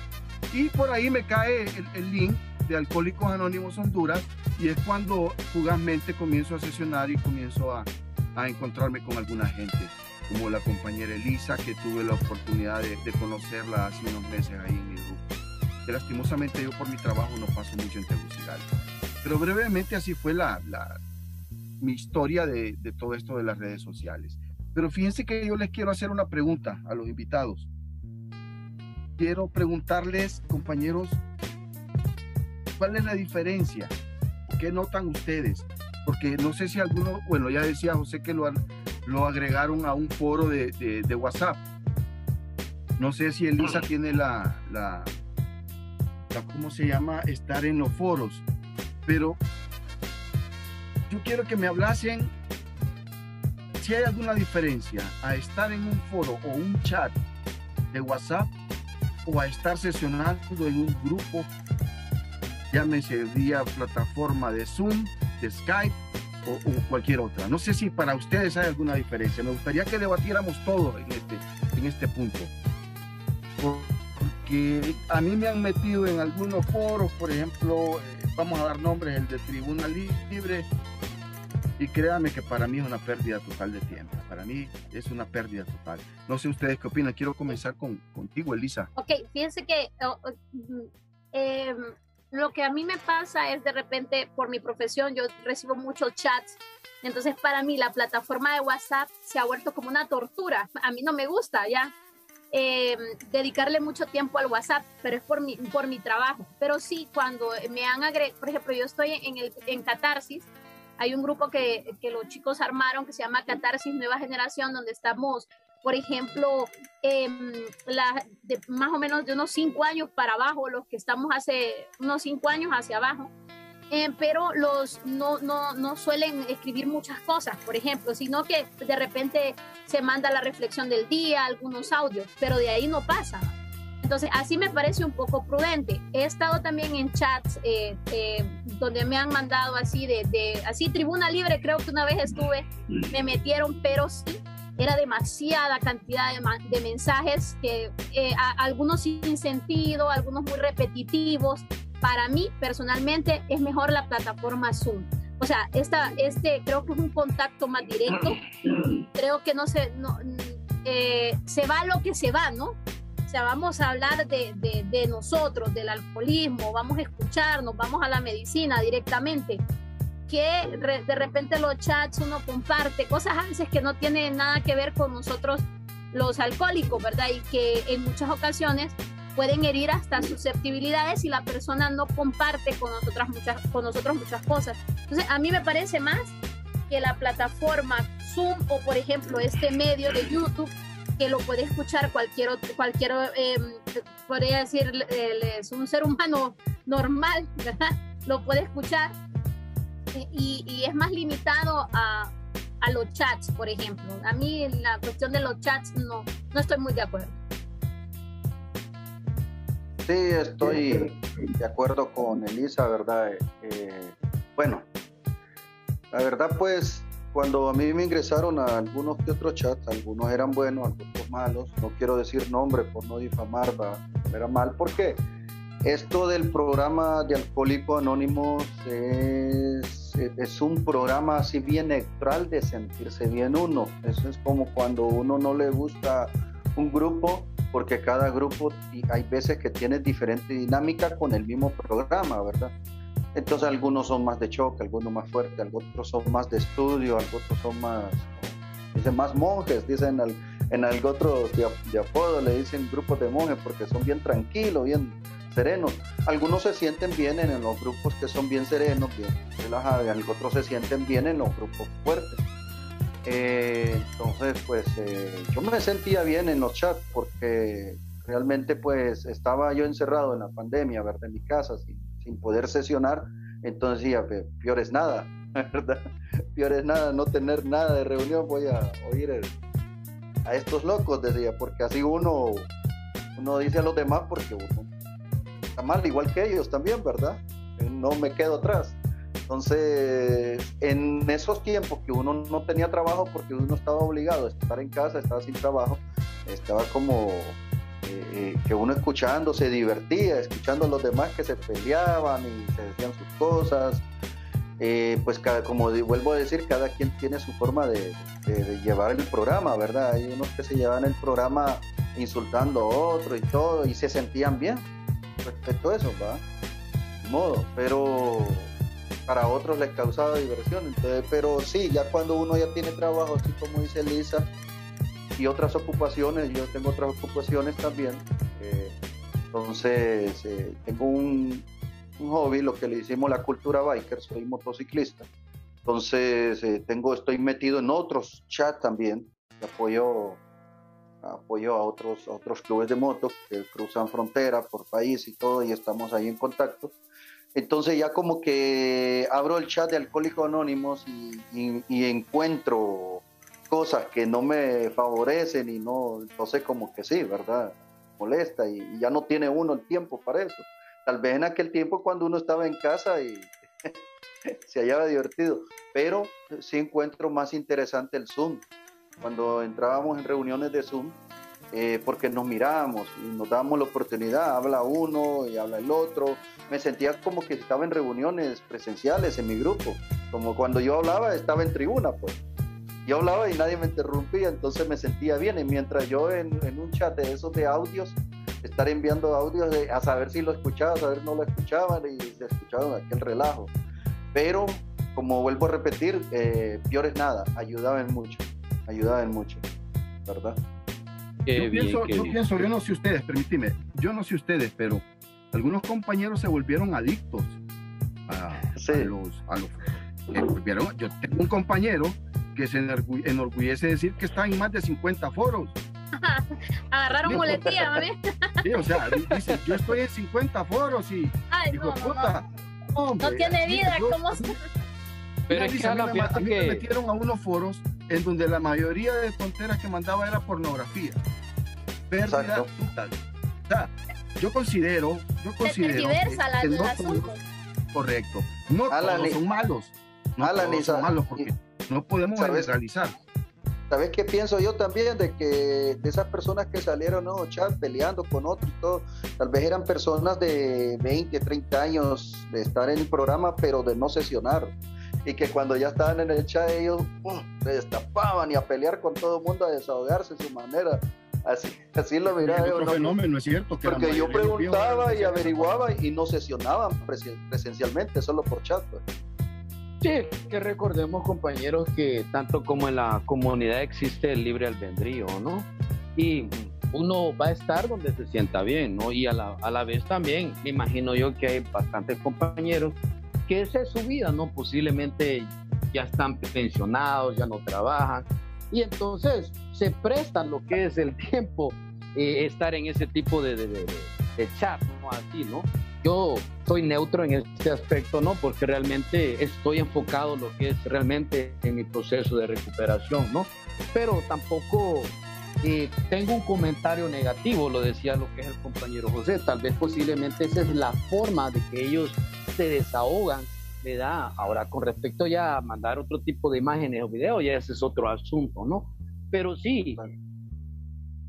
Y por ahí me cae el, el link de Alcohólicos Anónimos Honduras y es cuando fugazmente comienzo a sesionar y comienzo a, a encontrarme con alguna gente, como la compañera Elisa, que tuve la oportunidad de, conocerla hace unos meses ahí en mi grupo. Que lastimosamente yo por mi trabajo no paso mucho en Tegucigalpa. Pero brevemente así fue la, la mi historia de, de, todo esto de las redes sociales. Pero fíjense que yo les quiero hacer una pregunta a los invitados. Quiero preguntarles, compañeros, ¿cuál es la diferencia? ¿Qué notan ustedes? Porque no sé si alguno, bueno, ya decía José que lo, lo agregaron a un foro de, de, WhatsApp. No sé si Elisa tiene la, la, la, ¿cómo se llama? Estar en los foros. Pero yo quiero que me hablasen si hay alguna diferencia a estar en un foro o un chat de WhatsApp o a estar sesionando en un grupo, llámese vía plataforma de Zoom, Skype o, cualquier otra. No sé si para ustedes hay alguna diferencia. Me gustaría que debatiéramos todo en este, en este punto. Porque a mí me han metido en algunos foros, por ejemplo, eh, vamos a dar nombres, el de Tribuna Libre, y créame que para mí es una pérdida total de tiempo. Para mí es una pérdida total. No sé ustedes qué opinan. Quiero comenzar con, contigo, Elisa. Ok, fíjense que oh, em, lo que a mí me pasa es de repente, por mi profesión, yo recibo muchos chats. Entonces, para mí, la plataforma de WhatsApp se ha vuelto como una tortura. A mí no me gusta ya. Em, dedicarle mucho tiempo al WhatsApp, pero es por mi, por mi trabajo. Pero sí, cuando me han agregado, por ejemplo, yo estoy en, el, en Catarsis, hay un grupo que, que los chicos armaron que se llama Catarsis Nueva Generación, donde estamos, por ejemplo, em, la, de más o menos de unos cinco años para abajo, los que estamos hace unos cinco años hacia abajo. Eh, pero los no, no, no, suelen escribir muchas cosas, por ejemplo, sino que de repente se manda la reflexión del día, algunos audios, pero de ahí no pasa. Entonces, así me parece un poco prudente. He estado también en chats eh, eh, donde me han mandado así de, de, así tribuna libre, creo que una vez estuve, me metieron, pero sí, era demasiada cantidad de, de mensajes, que eh, algunos sin sentido, algunos muy repetitivos. Para mí, personalmente, es mejor la plataforma Zoom. O sea, esta, este creo que es un contacto más directo. Creo que no se, no, se va lo que se va, ¿no? O sea, vamos a hablar de, de, nosotros, del alcoholismo, vamos a escucharnos, vamos a la medicina directamente. Que de repente los chats uno comparte cosas a veces que no tienen nada que ver con nosotros los alcohólicos, ¿verdad? Y que en muchas ocasiones pueden herir hasta susceptibilidades si la persona no comparte con nosotras muchas, con nosotros muchas cosas. Entonces, a mí me parece más que la plataforma Zoom o, por ejemplo, este medio de YouTube que lo puede escuchar cualquier otro, cualquier, em, podría decir, es un ser humano normal, ¿verdad? Lo puede escuchar y, y es más limitado a, a, los chats, por ejemplo. A mí la cuestión de los chats no, no estoy muy de acuerdo. Sí, estoy de acuerdo con Elisa, ¿verdad? Eh, bueno, la verdad pues cuando a mí me ingresaron a algunos que otros chats, algunos eran buenos, algunos malos, no quiero decir nombre por no difamar, era mal, porque esto del programa de Alcohólicos Anónimos es, es, un programa así bien neutral de sentirse bien uno. Eso es como cuando uno no le gusta un grupo, porque cada grupo hay veces que tiene diferente dinámica con el mismo programa, ¿verdad? Entonces algunos son más de choque, algunos más fuerte, algunos son más de estudio, algunos son más, dicen más monjes, dicen en algo otro de, apodo, le dicen grupos de monjes porque son bien tranquilos, bien Algunos se sienten bien en los grupos que son bien serenos, bien relajados, otros se sienten bien en los grupos fuertes. Eh, entonces, pues eh, yo me sentía bien en los chats porque realmente pues estaba yo encerrado en la pandemia, ¿verdad? En mi casa, sin poder sesionar, entonces decía, peor es nada, [LAUGHS] ¿verdad? Nada, no tener nada de reunión, voy a oír a estos locos, decía, porque así uno, uno dice a los demás porque uno mal, igual que ellos también, ¿verdad? No me quedo atrás. Entonces, en esos tiempos que uno no tenía trabajo porque uno estaba obligado a estar en casa, estaba sin trabajo, estaba como eh, que uno escuchando se divertía, escuchando a los demás que se peleaban y se decían sus cosas. Eh, pues cada, como vuelvo a decir, cada quien tiene su forma de, llevar el programa, ¿verdad? Hay unos que se llevan el programa insultando a otro y todo, y se sentían bien respecto a eso, ¿va? Modo, pero para otros les causaba diversión. Entonces, pero sí, ya cuando uno ya tiene trabajo, así como dice Lisa, y otras ocupaciones, yo tengo otras ocupaciones también. Eh, entonces, eh, tengo un, un, hobby, lo que le hicimos la cultura biker, soy motociclista. Entonces, eh, tengo, estoy metido en otros chats también, apoyo, apoyo a otros, a otros clubes de moto que cruzan frontera por país y todo, y estamos ahí en contacto. Entonces ya como que abro el chat de Alcohólicos Anónimos y, y, encuentro cosas que no me favorecen y no, entonces como que sí, ¿verdad? Molesta y, y, ya no tiene uno el tiempo para eso. Tal vez en aquel tiempo cuando uno estaba en casa y [LAUGHS] se hallaba divertido, pero sí encuentro más interesante el Zoom. Cuando entrábamos en reuniones de Zoom, eh, porque nos mirábamos y nos dábamos la oportunidad, habla uno y habla el otro. Me sentía como que estaba en reuniones presenciales en mi grupo, como cuando yo hablaba estaba en tribuna, pues. Yo hablaba y nadie me interrumpía, entonces me sentía bien. Y mientras yo en, un chat de esos de audios, estar enviando audios de, a saber si lo escuchaba, a saber no lo escuchaban y se escuchaban aquel relajo. Pero, como vuelvo a repetir, eh, peor es nada, ayudaban mucho, ayudaban mucho, ¿verdad? yo, pienso, yo pienso, yo no sé ustedes, permíteme, yo no sé ustedes, pero algunos compañeros se volvieron adictos a, los, a los yo tengo un compañero que se enorgullece decir que está en más de 50 foros. [LAUGHS] Agarraron muletilla, [LAUGHS] mami. Sí, o sea, dice, yo estoy en 50 foros y Ay, no, puta, no, no, tiene vida, ¿cómo [LAUGHS] se... Pero es que, a, mí, a mí me metieron a unos foros en donde la mayoría de tonteras que mandaba era pornografía. Pérdida total. O sea, yo considero, yo considero que, la, que no todos, correcto, no todos son malos, no todos son malos porque no podemos generalizar. ¿Sabes qué pienso yo también? De que de esas personas que salieron ¿no? chat peleando con otros y todo, tal vez eran personas de 20, 30 años de estar en el programa, pero de no sesionar y que cuando ya estaban en el chat ellos se destapaban y a pelear con todo el mundo, a desahogarse en su manera. Así, así lo miraba yo. ¿no? fenómeno, es cierto. Que Porque yo preguntaba y averiguaba y no sesionaban presencialmente, solo por chat. Pues. Sí, que recordemos compañeros que tanto como en la comunidad existe el libre albedrío, ¿no? Y uno va a estar donde se sienta bien, ¿no? Y a la, a la vez también, me imagino yo que hay bastantes compañeros que esa es su vida, ¿no? Posiblemente ya están pensionados, ya no trabajan, y entonces se prestan lo que es el tiempo eh, estar en ese tipo de, de, de, de, chat, ¿no? Así, ¿no? Yo soy neutro en este aspecto, ¿no? Porque realmente estoy enfocado en lo que es realmente en mi proceso de recuperación, ¿no? Pero tampoco eh, tengo un comentario negativo, lo decía lo que es el compañero José, tal vez posiblemente esa es la forma de que ellos se desahogan, ¿verdad? Ahora, con respecto ya a mandar otro tipo de imágenes o videos, ya ese es otro asunto, ¿no? Pero sí,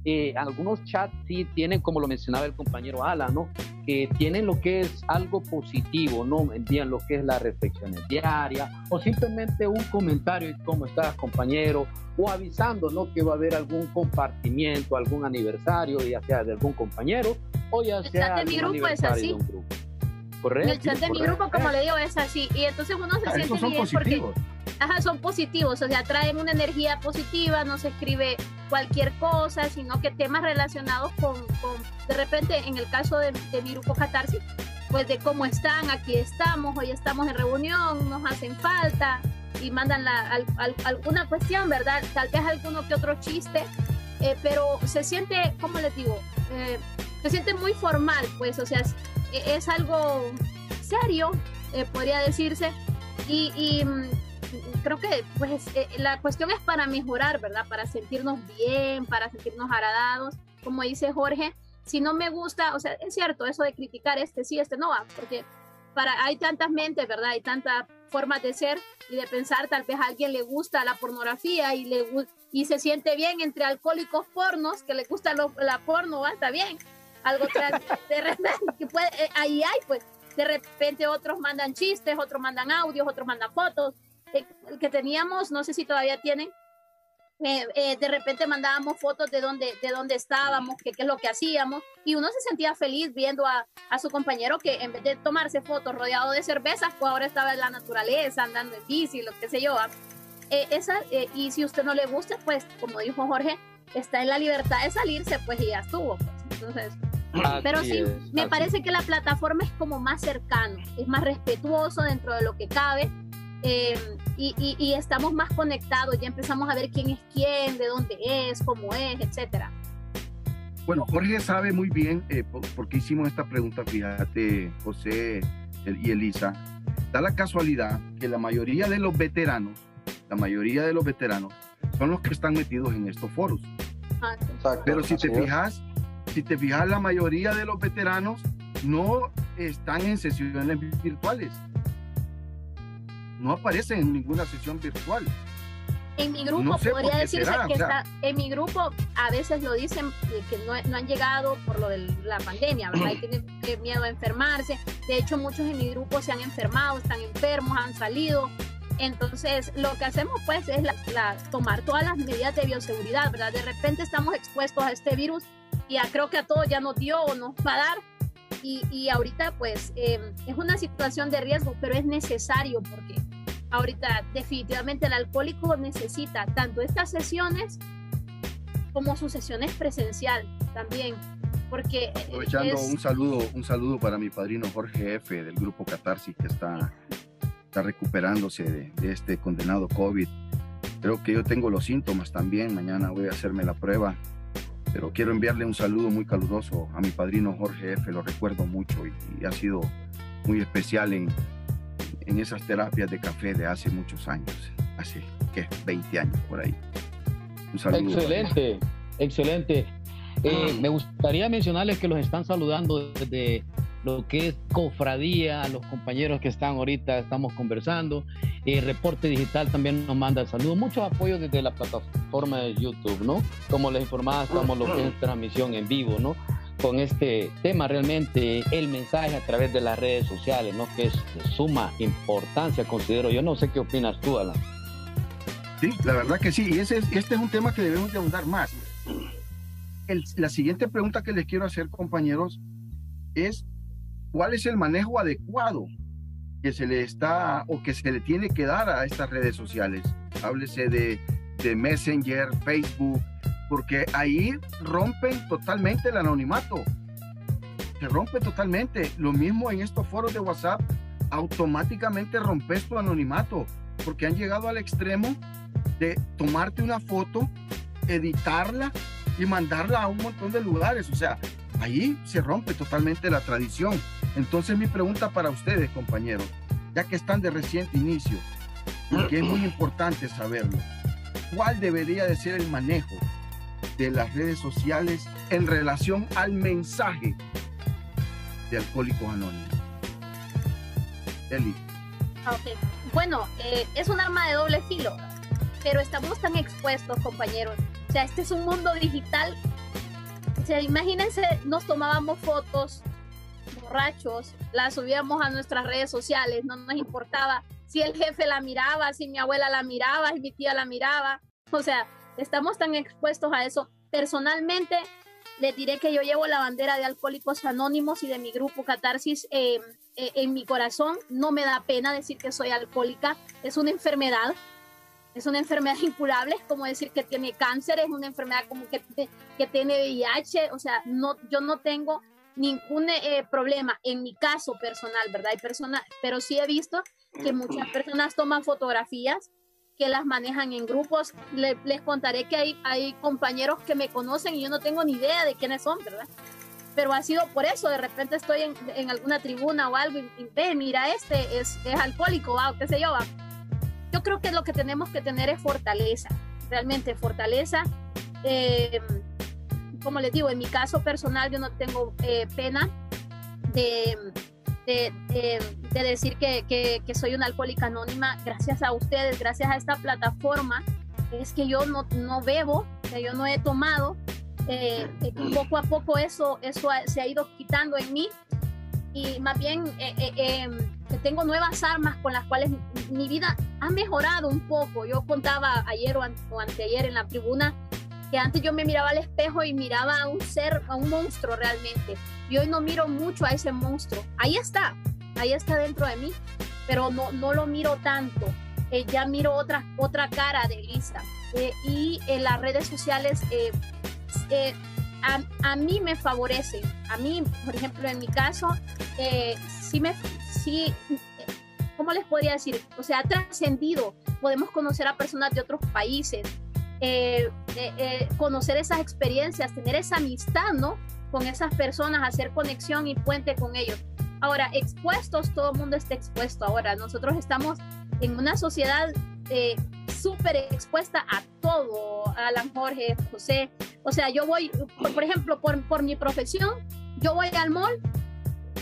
eh, algunos chats sí tienen, como lo mencionaba el compañero Ala, ¿no? Que tienen lo que es algo positivo, ¿no? Envían lo que es la reflexión diaria o simplemente un comentario, ¿cómo estás, compañero? O avisando, ¿no? Que va a haber algún compartimiento, algún aniversario, ya sea de algún compañero o ya sea de mi grupo es así. de un grupo. Correcto. El chat de mi grupo, como le digo, es así. Y entonces uno se ah, siente bien positivos. porque ajá, son positivos, o sea, traen una energía positiva, no se escribe cualquier cosa, sino que temas relacionados con, con de repente, en el caso de, de mi grupo Catarsis, pues de cómo están, aquí estamos, hoy estamos en reunión, nos hacen falta y mandan la, al, al, alguna cuestión, ¿verdad? Tal vez alguno que otro chiste, eh, pero se siente, ¿cómo les digo? Eh, se siente muy formal, pues, o sea, es, es algo serio, eh, podría decirse, y, y mm, creo que pues eh, la cuestión es para mejorar, ¿verdad? Para sentirnos bien, para sentirnos agradados. Como dice Jorge, si no me gusta, o sea, es cierto, eso de criticar este sí, este no va, porque para, hay tantas mentes, ¿verdad? Hay tantas formas de ser y de pensar, tal vez a alguien le gusta la pornografía y, le, y se siente bien entre alcohólicos pornos, que le gusta la porno, ¿va? está bien. Algo de repente, que puede, eh, ahí hay, pues, de repente otros mandan chistes, otros mandan audios, otros mandan fotos, el que teníamos, no sé si todavía tienen, eh, eh, de repente mandábamos fotos de dónde, de dónde estábamos, qué es lo que hacíamos, y uno se sentía feliz viendo a, a, su compañero que en vez de tomarse fotos rodeado de cervezas, pues ahora estaba en la naturaleza, andando en bici, lo que sé yo. Eh, esa, y si usted no le gusta, pues como dijo Jorge, está en la libertad de salirse, pues y ya estuvo. Pues. Entonces, pero sí, me parece que la plataforma es como más cercano, es más respetuoso dentro de lo que cabe eh, y, estamos más conectados, ya empezamos a ver quién es quién, de dónde es, cómo es, etcétera. Bueno, Jorge sabe muy bien eh, por, qué hicimos esta pregunta, fíjate, José y Elisa. Da la casualidad que la mayoría de los veteranos, la mayoría de los veteranos son los que están metidos en estos foros. Ah, Pero si te fijas, si te fijas, la mayoría de los veteranos no están en sesiones virtuales no aparece en ninguna sesión virtual. En mi grupo podría decirse que está, en mi grupo a veces lo dicen que no, no han llegado por lo de la pandemia, ¿verdad? Y tienen [CLEARS THROAT] miedo a enfermarse. De hecho, muchos en mi grupo se han enfermado, están enfermos, han salido. Entonces, lo que hacemos pues es la, tomar todas las medidas de bioseguridad, ¿verdad? De repente estamos expuestos a este virus y creo que a todos ya nos dio o nos va a dar. Y, y ahorita pues eh, es una situación de riesgo, pero es necesario porque ahorita definitivamente el alcohólico necesita tanto estas sesiones como sus sesiones presencial también porque eh, aprovechando un saludo un saludo para mi padrino Jorge F del grupo Catarsis que está está recuperándose de, este condenado COVID creo que yo tengo los síntomas también mañana voy a hacerme la prueba pero quiero enviarle un saludo muy caluroso a mi padrino Jorge F lo recuerdo mucho y ha sido muy especial en, en esas terapias de café de hace muchos años, hace, ¿qué? 20 años por ahí. Un saludo. Excelente, excelente. Eh, me gustaría mencionarles que los están saludando desde lo que es cofradía, los compañeros que están ahorita, estamos conversando. Eh, Reporte Digital también nos manda saludos, muchos apoyos desde la plataforma de YouTube, ¿no? Como les informaba, estamos lo que es transmisión en vivo, ¿no? con este tema realmente el mensaje a través de las redes sociales, ¿no? Que es de suma importancia, considero yo. No sé qué opinas tú, Alan. Sí, la verdad que sí. Y ese, este es un tema que debemos de abundar más. la siguiente pregunta que les quiero hacer, compañeros, es ¿cuál es el manejo adecuado que se le está o que se le tiene que dar a estas redes sociales? Háblese de, de Messenger, Facebook, porque ahí rompen totalmente el anonimato. Se rompe totalmente. Lo mismo en estos foros de WhatsApp, automáticamente rompes tu anonimato, porque han llegado al extremo de tomarte una foto, editarla y mandarla a un montón de lugares. O sea, ahí se rompe totalmente la tradición. Entonces mi pregunta para ustedes, compañeros, ya que están de reciente inicio, porque es muy importante saberlo, ¿cuál debería de ser el manejo de las redes sociales en relación al mensaje de Alcohólicos Anónimos. Eli. Okay. Bueno, eh, es un arma de doble filo, pero estamos tan expuestos, compañeros. O sea, este es un mundo digital. Imagínense, nos tomábamos fotos borrachos, las subíamos a nuestras redes sociales, no nos importaba si el jefe la miraba, si mi abuela la miraba, si mi tía la miraba. O sea, estamos tan expuestos a eso. Personalmente, les diré que yo llevo la bandera de Alcohólicos Anónimos y de mi grupo Catarsis eh, eh, en mi corazón. No me da pena decir que soy alcohólica. Es una enfermedad. Es una enfermedad [LAUGHS] incurable, es como decir que tiene cáncer, es una enfermedad como que, que tiene VIH. O sea, no, yo no tengo ningún eh, problema en mi caso personal, ¿verdad? Hay personas, pero sí he visto que muchas personas toman fotografías que las manejan en grupos. les contaré que hay, hay compañeros que me conocen y yo no tengo ni idea de quiénes son, ¿verdad? Pero ha sido por eso, de repente estoy en, en alguna tribuna o algo y, ve, mira, este es, es alcohólico, o qué sé yo, va. Yo creo que lo que tenemos que tener es fortaleza, realmente fortaleza. Eh, como les digo, en mi caso personal yo no tengo eh, pena de, de, decir que, que, soy una alcohólica anónima gracias a ustedes, gracias a esta plataforma, es que yo no, no bebo, que yo no he tomado. Eh, poco a poco eso, eso se ha ido quitando en mí. Y más bien eh, eh, em, tengo nuevas armas con las cuales mi vida ha mejorado un poco. Yo contaba ayer o, o anteayer en la tribuna que antes yo me miraba al espejo y miraba a un ser, a un monstruo realmente. Y hoy no miro mucho a ese monstruo. Ahí está, ahí está dentro de mí, pero no, no lo miro tanto. Eh, ya miro otra, otra cara de Lisa. Eh, y en las redes sociales eh, a, a, mí me favorecen. A mí, por ejemplo, en mi caso, sí me... Sí, ¿Cómo les podría decir? O sea, ha trascendido. Podemos conocer a personas de otros países, eh, eh, eh, conocer esas experiencias, tener esa amistad, ¿no? Con esas personas, hacer conexión y puente con ellos. Ahora, expuestos, todo el mundo está expuesto ahora. Nosotros estamos en una sociedad súper expuesta a todo, Alan Jorge, José. O sea, yo voy, por, ejemplo, por, por, mi profesión, yo voy al mall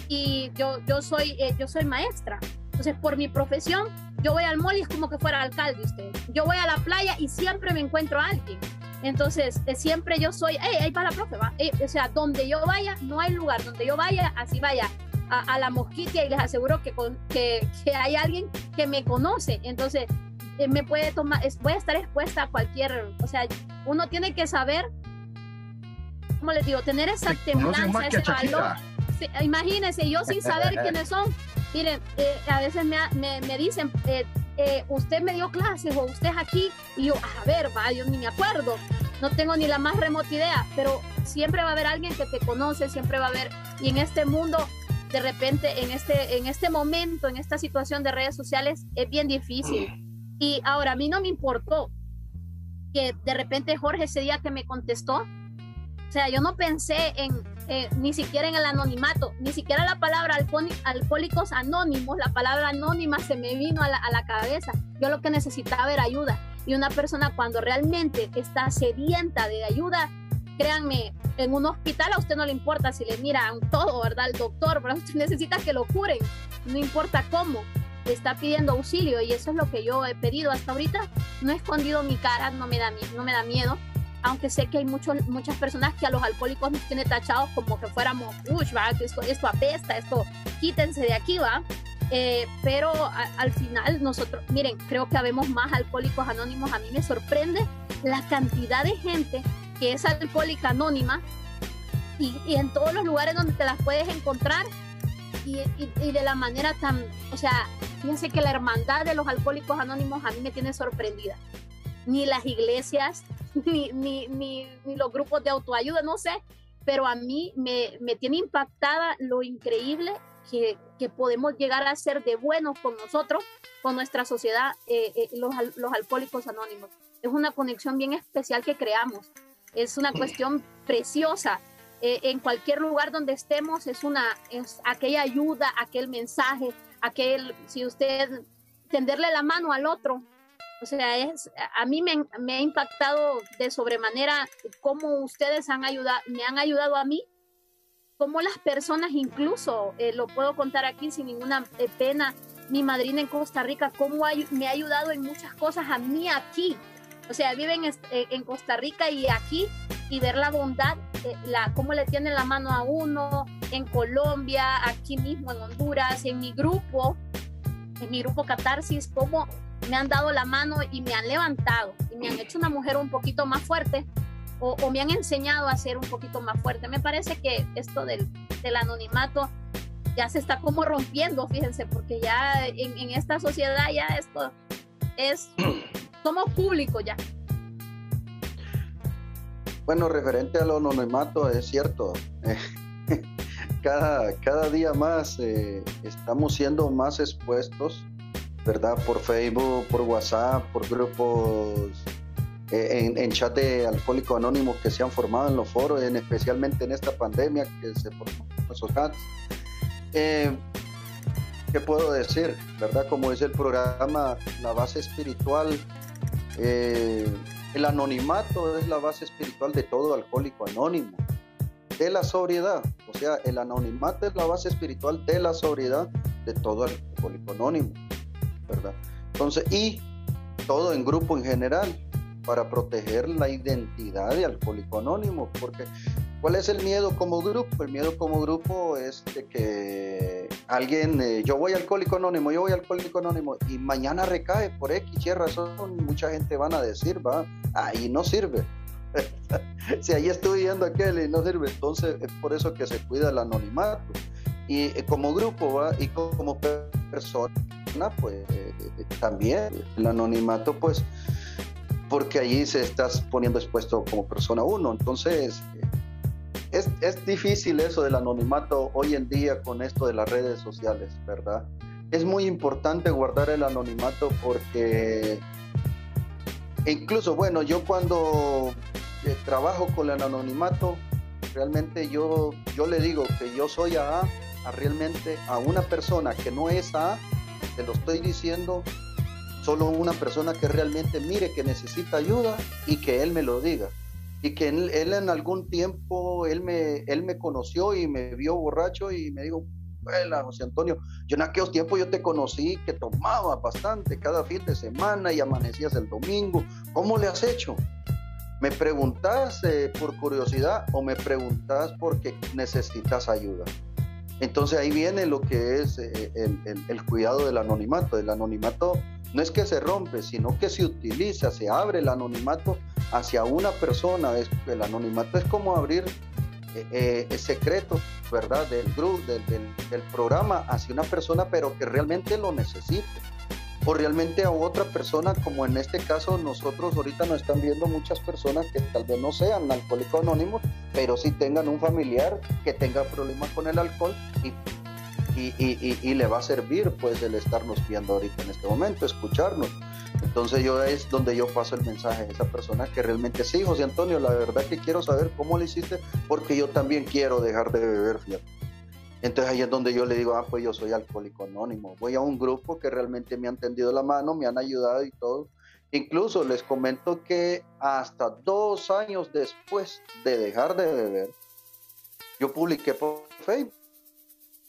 y yo, yo, soy, yo soy maestra. Entonces, por mi profesión, yo voy al mall y es como que fuera alcalde usted. Yo voy a la playa y siempre me encuentro a alguien. Entonces, eh, siempre yo soy, hey, ahí para la profe, va. o sea, donde yo vaya, no hay lugar. Donde yo vaya, así vaya a, la mosquita y les aseguro que, que, que, hay alguien que me conoce. Entonces, eh, me puede tomar, es, a estar expuesta a cualquier, o sea, uno tiene que saber, ¿cómo les digo? Tener esa templanza, ese valor. imagínense, yo sin saber [LAUGHS] quiénes son, Miren, eh, a veces me, me, dicen, eh, eh, usted me dio clases o usted es aquí, y yo, a ver, va, yo ni me acuerdo, no tengo ni la más remota idea, pero siempre va a haber alguien que te conoce, siempre va a haber, y en este mundo, de repente, en este, en este momento, en esta situación de redes sociales, es bien difícil. Y ahora, a mí no me importó que de repente Jorge ese día que me contestó, o sea, yo no pensé en, eh, ni siquiera en el anonimato, ni siquiera la palabra alcohólicos anónimos, la palabra anónima se me vino a la, cabeza. Yo lo que necesitaba era ayuda. Y una persona cuando realmente está sedienta de ayuda, créanme, en un hospital a usted no le importa si le miran todo, ¿verdad? El doctor, pero [LAUGHS] usted necesita que lo curen, no importa cómo, está pidiendo auxilio y eso es lo que yo he pedido hasta ahorita. No he escondido mi cara, no me da, no me da miedo aunque sé que hay muchos, muchas personas que a los alcohólicos nos tienen tachados como que fuéramos, uy, va, esto, esto apesta, esto, quítense de aquí, va. Eh, pero al final nosotros, miren, creo que habemos más alcohólicos anónimos. A mí me sorprende la cantidad de gente que es alcohólica anónima y, y en todos los lugares donde te las puedes encontrar y, y, y, de la manera tan, o sea, fíjense que la hermandad de los alcohólicos anónimos a mí me tiene sorprendida. Ni las iglesias, [LAUGHS] ni, ni, ni, ni, los grupos de autoayuda, no sé, pero a mí me, me tiene impactada lo increíble que, que, podemos llegar a ser de buenos con nosotros, con nuestra sociedad, eh, eh, los, los alcohólicos anónimos. Es una conexión bien especial que creamos, es una cuestión preciosa. Eh, en cualquier lugar donde estemos es una es aquella ayuda, aquel mensaje, aquel si usted tenderle la mano al otro o sea, es, a mí me, me, ha impactado de sobremanera cómo ustedes han ayudado, me han ayudado a mí, cómo las personas incluso, eh, lo puedo contar aquí sin ninguna eh, pena, mi madrina en Costa Rica, cómo me ha ayudado en muchas cosas a mí aquí. O sea, viven eh, en Costa Rica y aquí y ver la bondad, la, cómo le tienen la mano a uno, en Colombia, aquí mismo en Honduras, en mi grupo, en mi grupo Catarsis, cómo me han dado la mano y me han levantado y me han hecho una mujer un poquito más fuerte o, me han enseñado a ser un poquito más fuerte. Me parece que esto del, del anonimato ya se está como rompiendo, fíjense, porque ya en, en esta sociedad ya esto es, [CLEARS THROAT] somos públicos ya. Bueno, referente al anonimato, es cierto. [LAUGHS] cada, cada día más eh, estamos siendo más expuestos ¿verdad? Por Facebook, por WhatsApp, por grupos eh, en, chat de alcohólicos anónimos que se han formado en los foros, en, especialmente en esta pandemia que se formó en esos chats. Eh, ¿Qué puedo decir? ¿Verdad? Como dice el programa, la base espiritual, eh, el anonimato es la base espiritual de todo alcohólico anónimo, de la sobriedad. O sea, el anonimato es la base espiritual de la sobriedad de todo alcohólico anónimo. ¿verdad? Entonces, y todo en grupo en general, para proteger la identidad de Alcohólico Anónimo, porque ¿Cuál es el miedo como grupo? El miedo como grupo es de que alguien, eh, yo voy al alcohólico anónimo, yo voy al alcohólico anónimo y mañana recae por X y razón, mucha gente van a decir, va, ahí no sirve. [LAUGHS] si ahí estoy yendo aquel y no sirve, entonces es por eso que se cuida el anonimato. Y eh, como grupo, ¿va? y como persona, pues también el anonimato, pues porque allí se estás poniendo expuesto como persona uno. Entonces, es, es, difícil eso del anonimato hoy en día con esto de las redes sociales, ¿verdad? Es muy importante guardar el anonimato porque incluso, bueno, yo cuando eh, trabajo con el anonimato, realmente yo, yo le digo que yo soy a realmente a una persona que no es A, te lo estoy diciendo solo una persona que realmente mire que necesita ayuda y que él me lo diga. Y que él, en algún tiempo, él me, él me conoció y me vio borracho y me dijo, José Antonio, yo en aquellos tiempos yo te conocí que tomaba bastante cada fin de semana y amanecías el domingo. ¿Cómo le has hecho? ¿Me preguntas eh, por curiosidad o me preguntas porque necesitas ayuda? Entonces ahí viene lo que es eh, el, el, cuidado del anonimato. El anonimato no es que se rompe, sino que se utiliza, se abre el anonimato hacia una persona. el anonimato es como abrir eh, eh secreto, ¿verdad? Del grupo, del, del, programa hacia una persona, pero que realmente lo necesite. O realmente a otra persona, como en este caso nosotros ahorita nos están viendo muchas personas que tal vez no sean alcohólicos anónimos, pero sí tengan un familiar que tenga problemas con el alcohol y y, le va a servir pues el estarnos viendo ahorita en este momento, escucharnos. Entonces yo es donde yo paso el mensaje a esa persona que realmente sí, José Antonio, la verdad que quiero saber cómo lo hiciste porque yo también quiero dejar de beber, fíjate. Entonces ahí es donde yo le digo, ah, pues yo soy alcohólico anónimo. Voy a un grupo que realmente me han tendido la mano, me han ayudado y todo. Incluso les comento que hasta dos años después de dejar de beber, yo publiqué por Facebook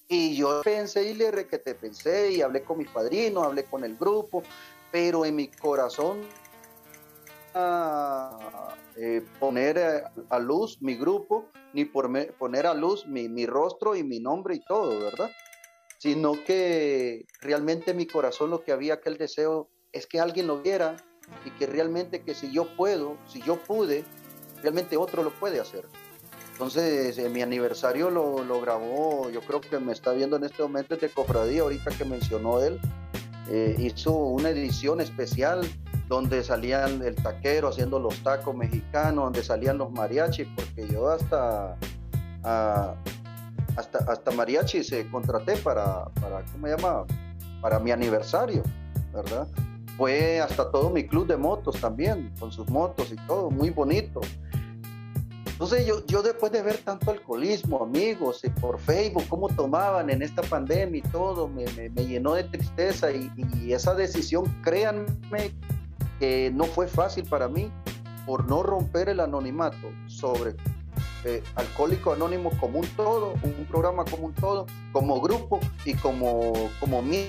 y yo pensé y le te pensé y hablé con mis padrinos, hablé con el grupo, pero en mi corazón a, eh, poner a, luz mi grupo, ni poner a luz mi, mi, rostro y mi nombre y todo, ¿verdad? Sino que realmente en mi corazón lo que había aquel deseo es que alguien lo viera y que realmente que si yo puedo, si yo pude, realmente otro lo puede hacer. Entonces, en mi aniversario lo, grabó, yo creo que me está viendo en este momento de Cofradía, ahorita que mencionó él, eh, hizo una edición especial donde salían el taquero haciendo los tacos mexicanos, donde salían los mariachis, porque yo hasta, hasta, hasta mariachi se contraté para, para, ¿cómo se llama? Para mi aniversario, ¿verdad? Fue hasta todo mi club de motos también, con sus motos y todo, muy bonito. Entonces yo, yo después de ver tanto alcoholismo, amigos, y por Facebook, cómo tomaban en esta pandemia y todo, me, me, llenó de tristeza y, esa decisión, créanme, que no fue fácil para mí por no romper el anonimato sobre eh, Alcohólico Anónimo como un todo, un programa como un todo, como grupo y como, como mí,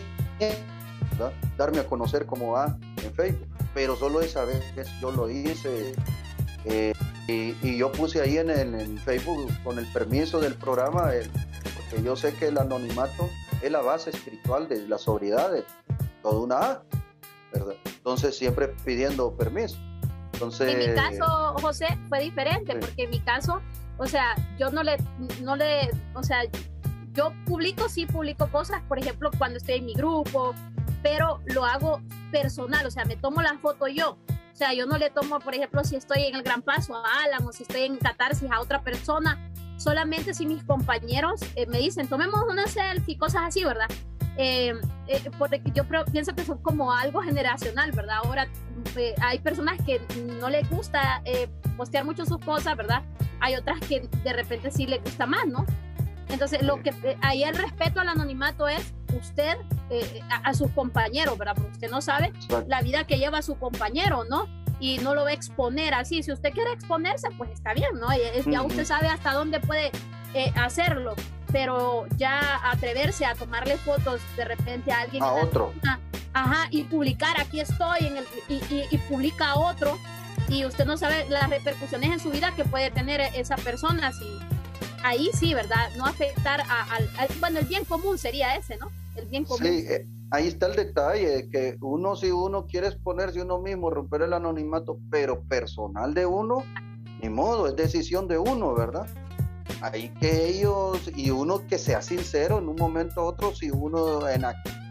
darme a conocer como A en Facebook. Pero solo esa vez yo lo hice. Eh, y, yo puse ahí en, el, Facebook, con el permiso del programa, porque yo sé que el anonimato es la base espiritual de la sobriedad de toda una A, ¿verdad? Entonces siempre pidiendo permiso. Entonces, en mi caso, José, fue diferente, porque en mi caso, o sea, yo no le, no le, o sea, yo publico, sí publico cosas, por ejemplo, cuando estoy en mi grupo, pero lo hago personal, o sea, me tomo la foto yo, sea, yo no le tomo, por ejemplo, si estoy en el Gran Paso a Alan o si estoy en Catarsis a otra persona, solamente si mis compañeros eh, me dicen, tomemos una selfie, cosas así, ¿verdad? Eh, eh, porque yo pienso que son como algo generacional, ¿verdad? Ahora hay personas que no les gusta postear mucho sus cosas, ¿verdad? Hay otras que de repente sí les gusta más, ¿no? Entonces, lo que ahí el respeto al anonimato es usted eh, a, sus compañeros, ¿verdad? Porque usted no sabe la vida que lleva su compañero, ¿no? Y no lo va a exponer así. Si usted quiere exponerse, pues está bien, ¿no? Ya usted sabe hasta dónde puede eh, hacerlo, pero ya atreverse a tomarle fotos de repente a alguien. A otro. ajá, y publicar, aquí estoy, en el, y, y, publica a otro, y usted no sabe las repercusiones en su vida que puede tener esa persona. Si, ahí sí, ¿verdad? No afectar al, bueno, el bien común sería ese, ¿no? El bien común. Sí, eh, ahí está el detalle, que uno si uno quiere exponerse uno mismo, romper el anonimato, pero personal de uno, ni modo, es decisión de uno, ¿verdad? Hay que ellos, y uno que sea sincero en un momento u otro, si uno en,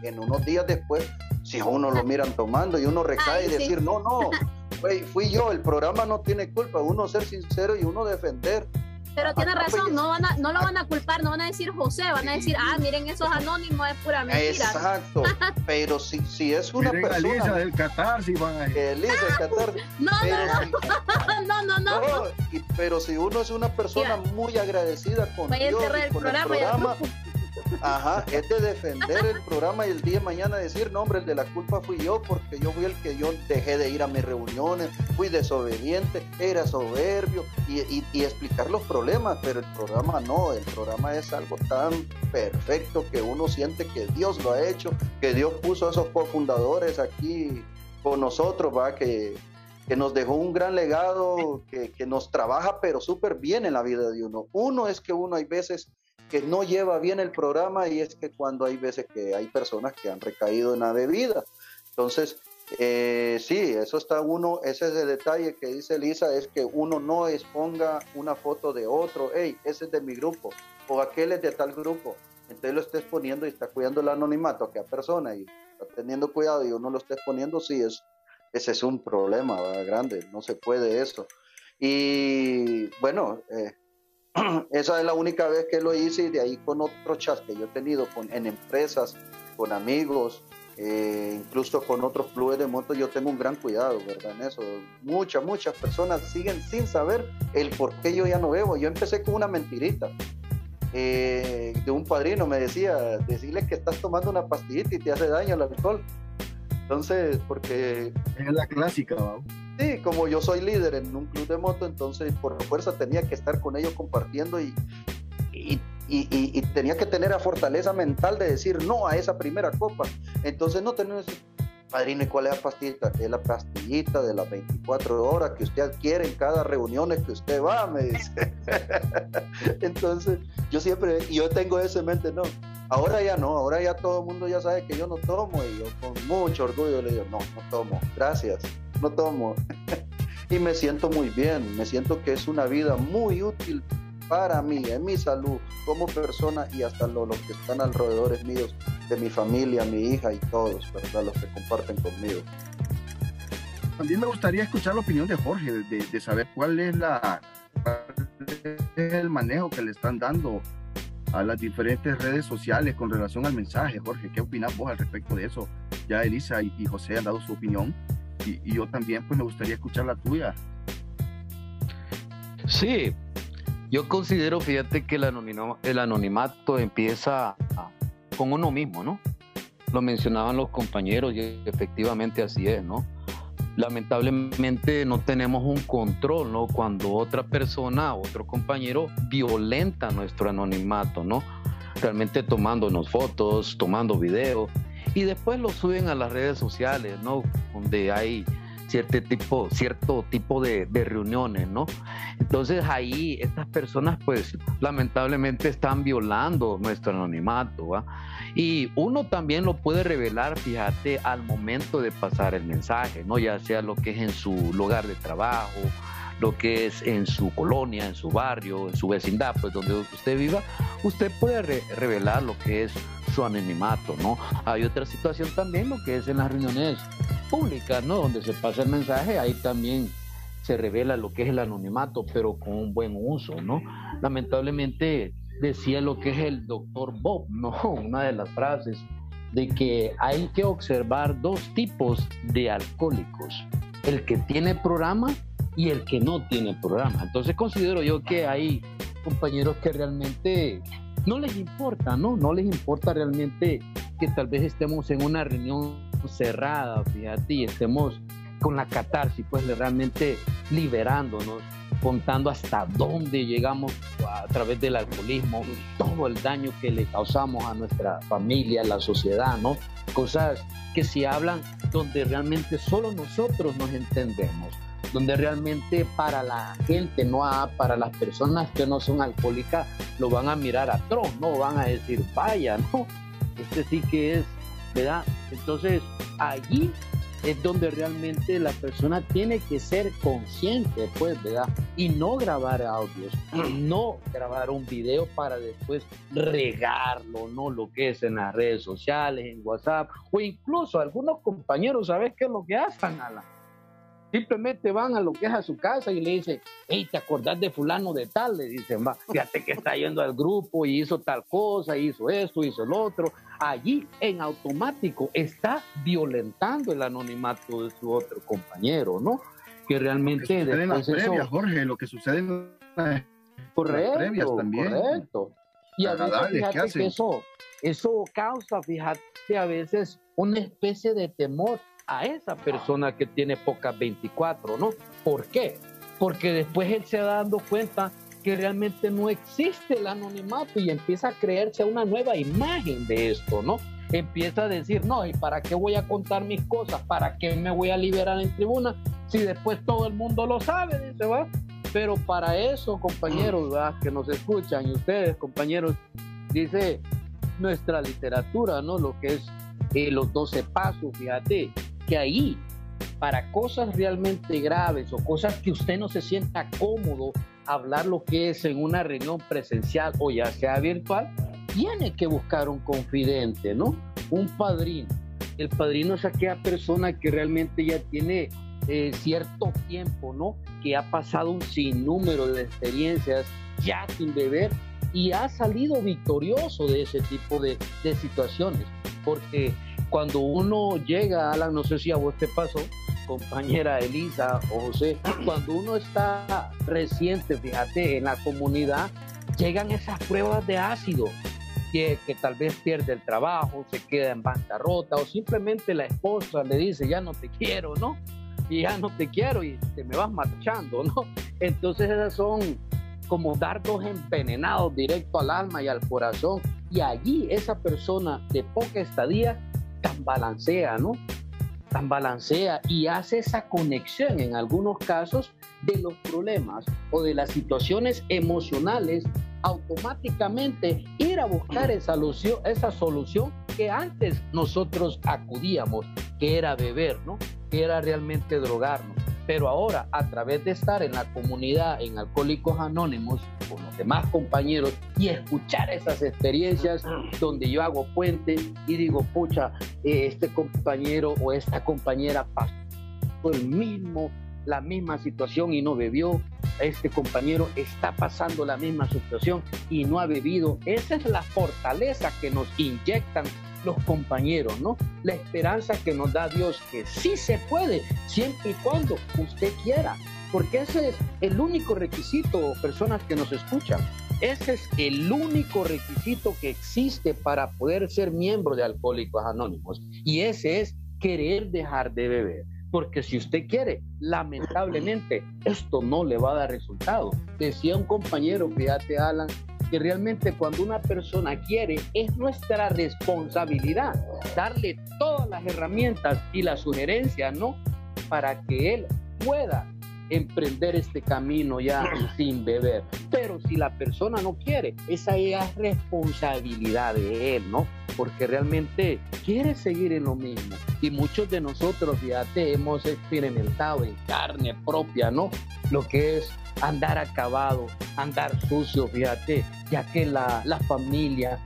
en unos días después, si a uno lo miran tomando y uno recae y decir, no, no, [LAUGHS] fui yo, el programa no tiene culpa, uno ser sincero y uno defender pero tiene razón, no, van a, no lo van a culpar, no van a decir José, van a decir, ah, miren, esos anónimos es pura mentira. Exacto, [LAUGHS] pero si, si es una miren persona. Elisa del Qatar, si van a Elisa del Qatar. [LAUGHS] No, no, no, no, no, no, pero si uno es una persona muy agradecida con Dios y con el programa, [LAUGHS] Ajá, [LAUGHS] es de defender el programa y el día de mañana decir, no, hombre, el de la culpa fui yo porque yo fui el que yo dejé de ir a mis reuniones, fui desobediente, era soberbio y, explicar los problemas, pero el programa no, el programa es algo tan perfecto que uno siente que Dios lo ha hecho, que Dios puso a esos cofundadores aquí con nosotros, va, que, que nos dejó un gran legado, que, que nos trabaja pero súper bien en la vida de uno. Uno es que uno hay veces que no lleva bien el programa y es que cuando hay veces que hay personas que han recaído en la bebida. Entonces, eh, sí, eso está uno, ese es el detalle que dice Lisa, es que uno no exponga una foto de otro, hey, ese es de mi grupo, o aquel es de tal grupo. Entonces lo está exponiendo y está cuidando el anonimato a aquella persona y está teniendo cuidado y uno lo está exponiendo, sí, es, ese es un problema grande, no se puede eso. Y bueno, eh, [CLEARS THROAT] esa es la única vez que lo hice y de ahí con otros chats que yo he tenido con, en empresas, con amigos, eh, incluso con otros clubes de moto, yo tengo un gran cuidado, ¿verdad? En eso. Muchas, muchas personas siguen sin saber el por qué yo ya no bebo. Yo empecé con una mentirita. Eh, de un padrino me decía, decirle que estás tomando una pastillita y te hace daño el alcohol. Entonces, porque... Es la clásica, ¿no? Sí, como yo soy líder en un club de moto, entonces por fuerza tenía que estar con ellos compartiendo y, y, y, tenía que tener la fortaleza mental de decir no a esa primera copa. Entonces no tenemos padrino, ¿y cuál es la pastillita? Es la pastillita de las 24 horas que usted adquiere en cada reunión que usted va, me dice. [LAUGHS] Entonces, yo siempre, yo tengo eso en mente, no. Ahora ya no, ahora ya todo el mundo ya sabe que yo no tomo y yo con mucho orgullo le digo, no, no tomo, gracias no tomo. [LAUGHS] y me siento muy bien, me siento que es una vida muy útil para mí, en mi salud como persona y hasta los que están alrededor míos, de mi familia, mi hija y todos, ¿verdad? Los que comparten conmigo. También me gustaría escuchar la opinión de Jorge, de, saber cuál es la el manejo que le están dando a las diferentes redes sociales con relación al mensaje. Jorge, ¿qué opinas vos al respecto de eso? Ya Elisa y José han dado su opinión y, yo también pues me gustaría escuchar la tuya. Sí, yo considero, fíjate que el, anonimato empieza con uno mismo, ¿no? Lo mencionaban los compañeros y efectivamente así es, ¿no? Lamentablemente no tenemos un control, ¿no? Cuando otra persona, otro compañero violenta nuestro anonimato, ¿no? Realmente tomándonos fotos, tomando videos, y después lo suben a las redes sociales, ¿no? Donde hay cierto tipo, cierto tipo de, reuniones, ¿no? Entonces ahí estas personas pues lamentablemente están violando nuestro anonimato, ¿va? Y uno también lo puede revelar, fíjate, al momento de pasar el mensaje, ¿no? Ya sea lo que es en su lugar de trabajo, lo que es en su colonia, en su barrio, en su vecindad, pues donde usted viva, usted puede revelar lo que es su anonimato, ¿no? Hay otra situación también, lo que es en las reuniones públicas, ¿no? Donde se pasa el mensaje, ahí también se revela lo que es el anonimato, pero con un buen uso, ¿no? Lamentablemente decía lo que es el doctor Bob, ¿no? [LAUGHS] Una de las frases de que hay que observar dos tipos de alcohólicos, el que tiene programa y el que no tiene programa. Entonces considero yo que hay compañeros que realmente no les importa, ¿no? No les importa realmente que tal vez estemos en una reunión cerrada, fíjate, y estemos con la catarsis, pues realmente liberándonos contando hasta dónde llegamos a través del alcoholismo, todo el daño que le causamos a nuestra familia, a la sociedad, ¿no? Cosas que se hablan donde realmente solo nosotros nos entendemos, donde realmente para la gente, no para las personas que no son alcohólicas, lo van a mirar atroz, no van a decir, vaya, no, este sí que es, ¿verdad? Entonces, allí es donde realmente la persona tiene que ser consciente, pues, ¿verdad? Y no grabar audios, [CLEARS THROAT] no grabar un video para después regarlo, ¿no? Lo que es en las redes sociales, en WhatsApp, o incluso algunos compañeros, ¿sabes qué es lo que hacen, Alan? Simplemente van a lo que es a su casa y le dicen, hey, ¿te acordás de fulano de tal? Le dicen, va, fíjate que está yendo al grupo y hizo tal cosa, hizo esto, hizo el otro. Allí en automático está violentando el anonimato de su otro compañero, ¿no? Que realmente... Lo en las previas, Jorge, lo que sucede en las, correcto, previas también. Correcto. Y a veces, fíjate que eso, eso causa, fíjate, a veces una especie de temor a esa persona que tiene pocas 24, ¿no? ¿Por qué? Porque después él se va dando cuenta que realmente no existe el anonimato y empieza a creerse una nueva imagen de esto, ¿no? Empieza a decir, no, ¿y para qué voy a contar mis cosas? ¿Para qué me voy a liberar en tribuna? Si después todo el mundo lo sabe, dice, va. Pero para eso, compañeros, ¿verdad? que nos escuchan y ustedes, compañeros, dice nuestra literatura, ¿no? Lo que es eh, los 12 pasos, fíjate, que ahí, para cosas realmente graves o cosas que usted no se sienta cómodo hablar lo que es en una reunión presencial o ya sea virtual, tiene que buscar un confidente, ¿no? Un padrino. El padrino es aquella persona que realmente ya tiene eh, cierto tiempo, ¿no? Que ha pasado un sinnúmero de experiencias ya sin beber y ha salido victorioso de ese tipo de, de situaciones. Porque cuando uno llega, Alan, no sé si a vos te pasó, compañera Elisa o José, cuando uno está reciente, fíjate, en la comunidad, llegan esas pruebas de ácido, que, que, tal vez pierde el trabajo, se queda en bancarrota o simplemente la esposa le dice, ya no te quiero, ¿no? Y ya no te quiero y te me vas marchando, ¿no? Entonces esas son como dardos envenenados directo al alma y al corazón. Y allí esa persona de poca estadía tan balancea, ¿no? Tan balancea y hace esa conexión en algunos casos de los problemas o de las situaciones emocionales, automáticamente ir a buscar esa solución, esa solución que antes nosotros acudíamos, que era beber, ¿no? Que era realmente drogarnos. Pero ahora, a través de estar en la comunidad, en Alcohólicos Anónimos, con los demás compañeros y escuchar esas experiencias donde yo hago puente y digo, pucha, eh, este compañero o esta compañera pasó el mismo, la misma situación y no bebió, este compañero está pasando la misma situación y no ha bebido. Esa es la fortaleza que nos inyectan los compañeros, ¿no? La esperanza que nos da Dios, que sí se puede, siempre y cuando usted quiera, porque ese es el único requisito, personas que nos escuchan, ese es el único requisito que existe para poder ser miembro de Alcohólicos Anónimos, y ese es querer dejar de beber. Porque si usted quiere, lamentablemente, esto no le va a dar resultado. Decía un compañero, fíjate Alan, que realmente cuando una persona quiere es nuestra responsabilidad darle todas las herramientas y las sugerencias, ¿no? Para que él pueda emprender este camino ya [CLEARS THROAT] sin beber. Pero si la persona no quiere, esa es responsabilidad de él, ¿no? Porque realmente quiere seguir en lo mismo. Y muchos de nosotros, fíjate, hemos experimentado en carne propia, ¿no? Lo que es andar acabado, andar sucio, fíjate, ya que la, la familia,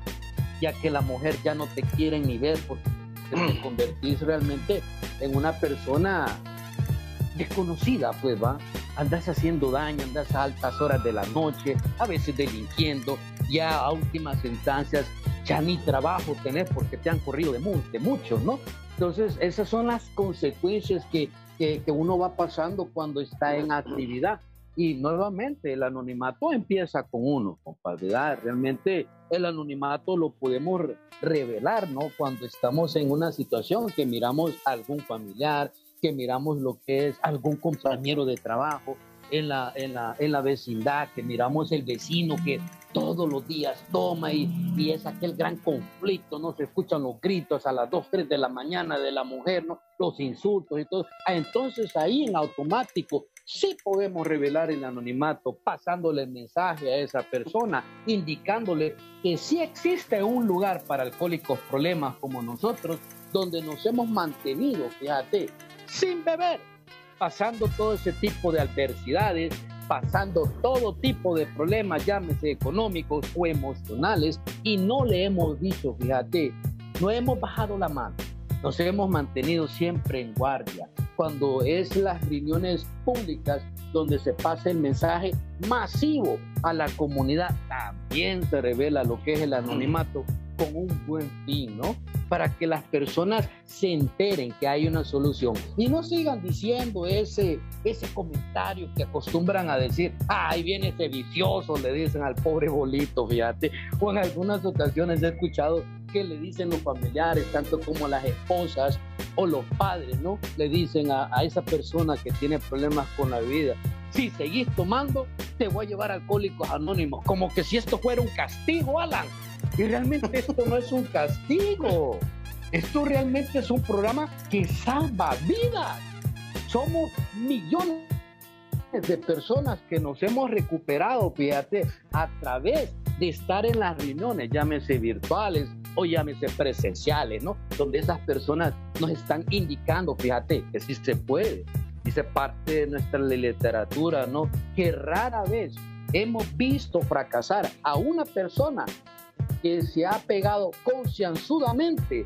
ya que la mujer ya no te quiere ni ver porque te [CLEARS THROAT] convertís realmente en una persona desconocida, pues va, andas haciendo daño, andas a altas horas de la noche, a veces delinquiendo, ya a últimas instancias ya ni trabajo tenés porque te han corrido de, de muchos, ¿no? Entonces, esas son las consecuencias que, que, que uno va pasando cuando está en actividad. Y nuevamente el anonimato empieza con uno, compadre. Realmente el anonimato lo podemos revelar, ¿no? Cuando estamos en una situación que miramos a algún familiar, que miramos lo que es algún compañero de trabajo, en la, en la, en la vecindad, que miramos el vecino que todos los días toma y, y, es aquel gran conflicto, ¿no? Se escuchan los gritos a las 2, 3 de la mañana de la mujer. Los insultos y todo. Ah, entonces ahí en automático sí podemos revelar el anonimato pasándole el mensaje a esa persona, indicándole que sí existe un lugar para alcohólicos problemas como nosotros, donde nos hemos mantenido, fíjate, sin beber, pasando todo ese tipo de adversidades, pasando todo tipo de problemas, llámese económicos o emocionales, y no le hemos dicho, fíjate, no hemos bajado la mano, nos hemos mantenido siempre en guardia. Cuando es las reuniones públicas donde se pasa el mensaje masivo a la comunidad, también se revela lo que es el anonimato con un buen fin, ¿no? Para que las personas se enteren que hay una solución y no sigan diciendo ese, ese comentario que acostumbran a decir, ahí viene ese vicioso, le dicen al pobre bolito, fíjate, o en algunas ocasiones he escuchado que le dicen los familiares, tanto como las esposas o los padres, ¿no? Le dicen a, a esa persona que tiene problemas con la vida, si seguís tomando, te voy a llevar a alcohólicos anónimos, como que si esto fuera un castigo, Alan. Y realmente esto no es un castigo. Esto realmente es un programa que salva vidas. Somos millones de personas que nos hemos recuperado, fíjate, a través de estar en las reuniones, llámese virtuales o llámese presenciales, ¿no? Donde esas personas nos están indicando, fíjate, que sí se puede. Dice parte de nuestra literatura, ¿no? Que rara vez hemos visto fracasar a una persona que se ha pegado concienzudamente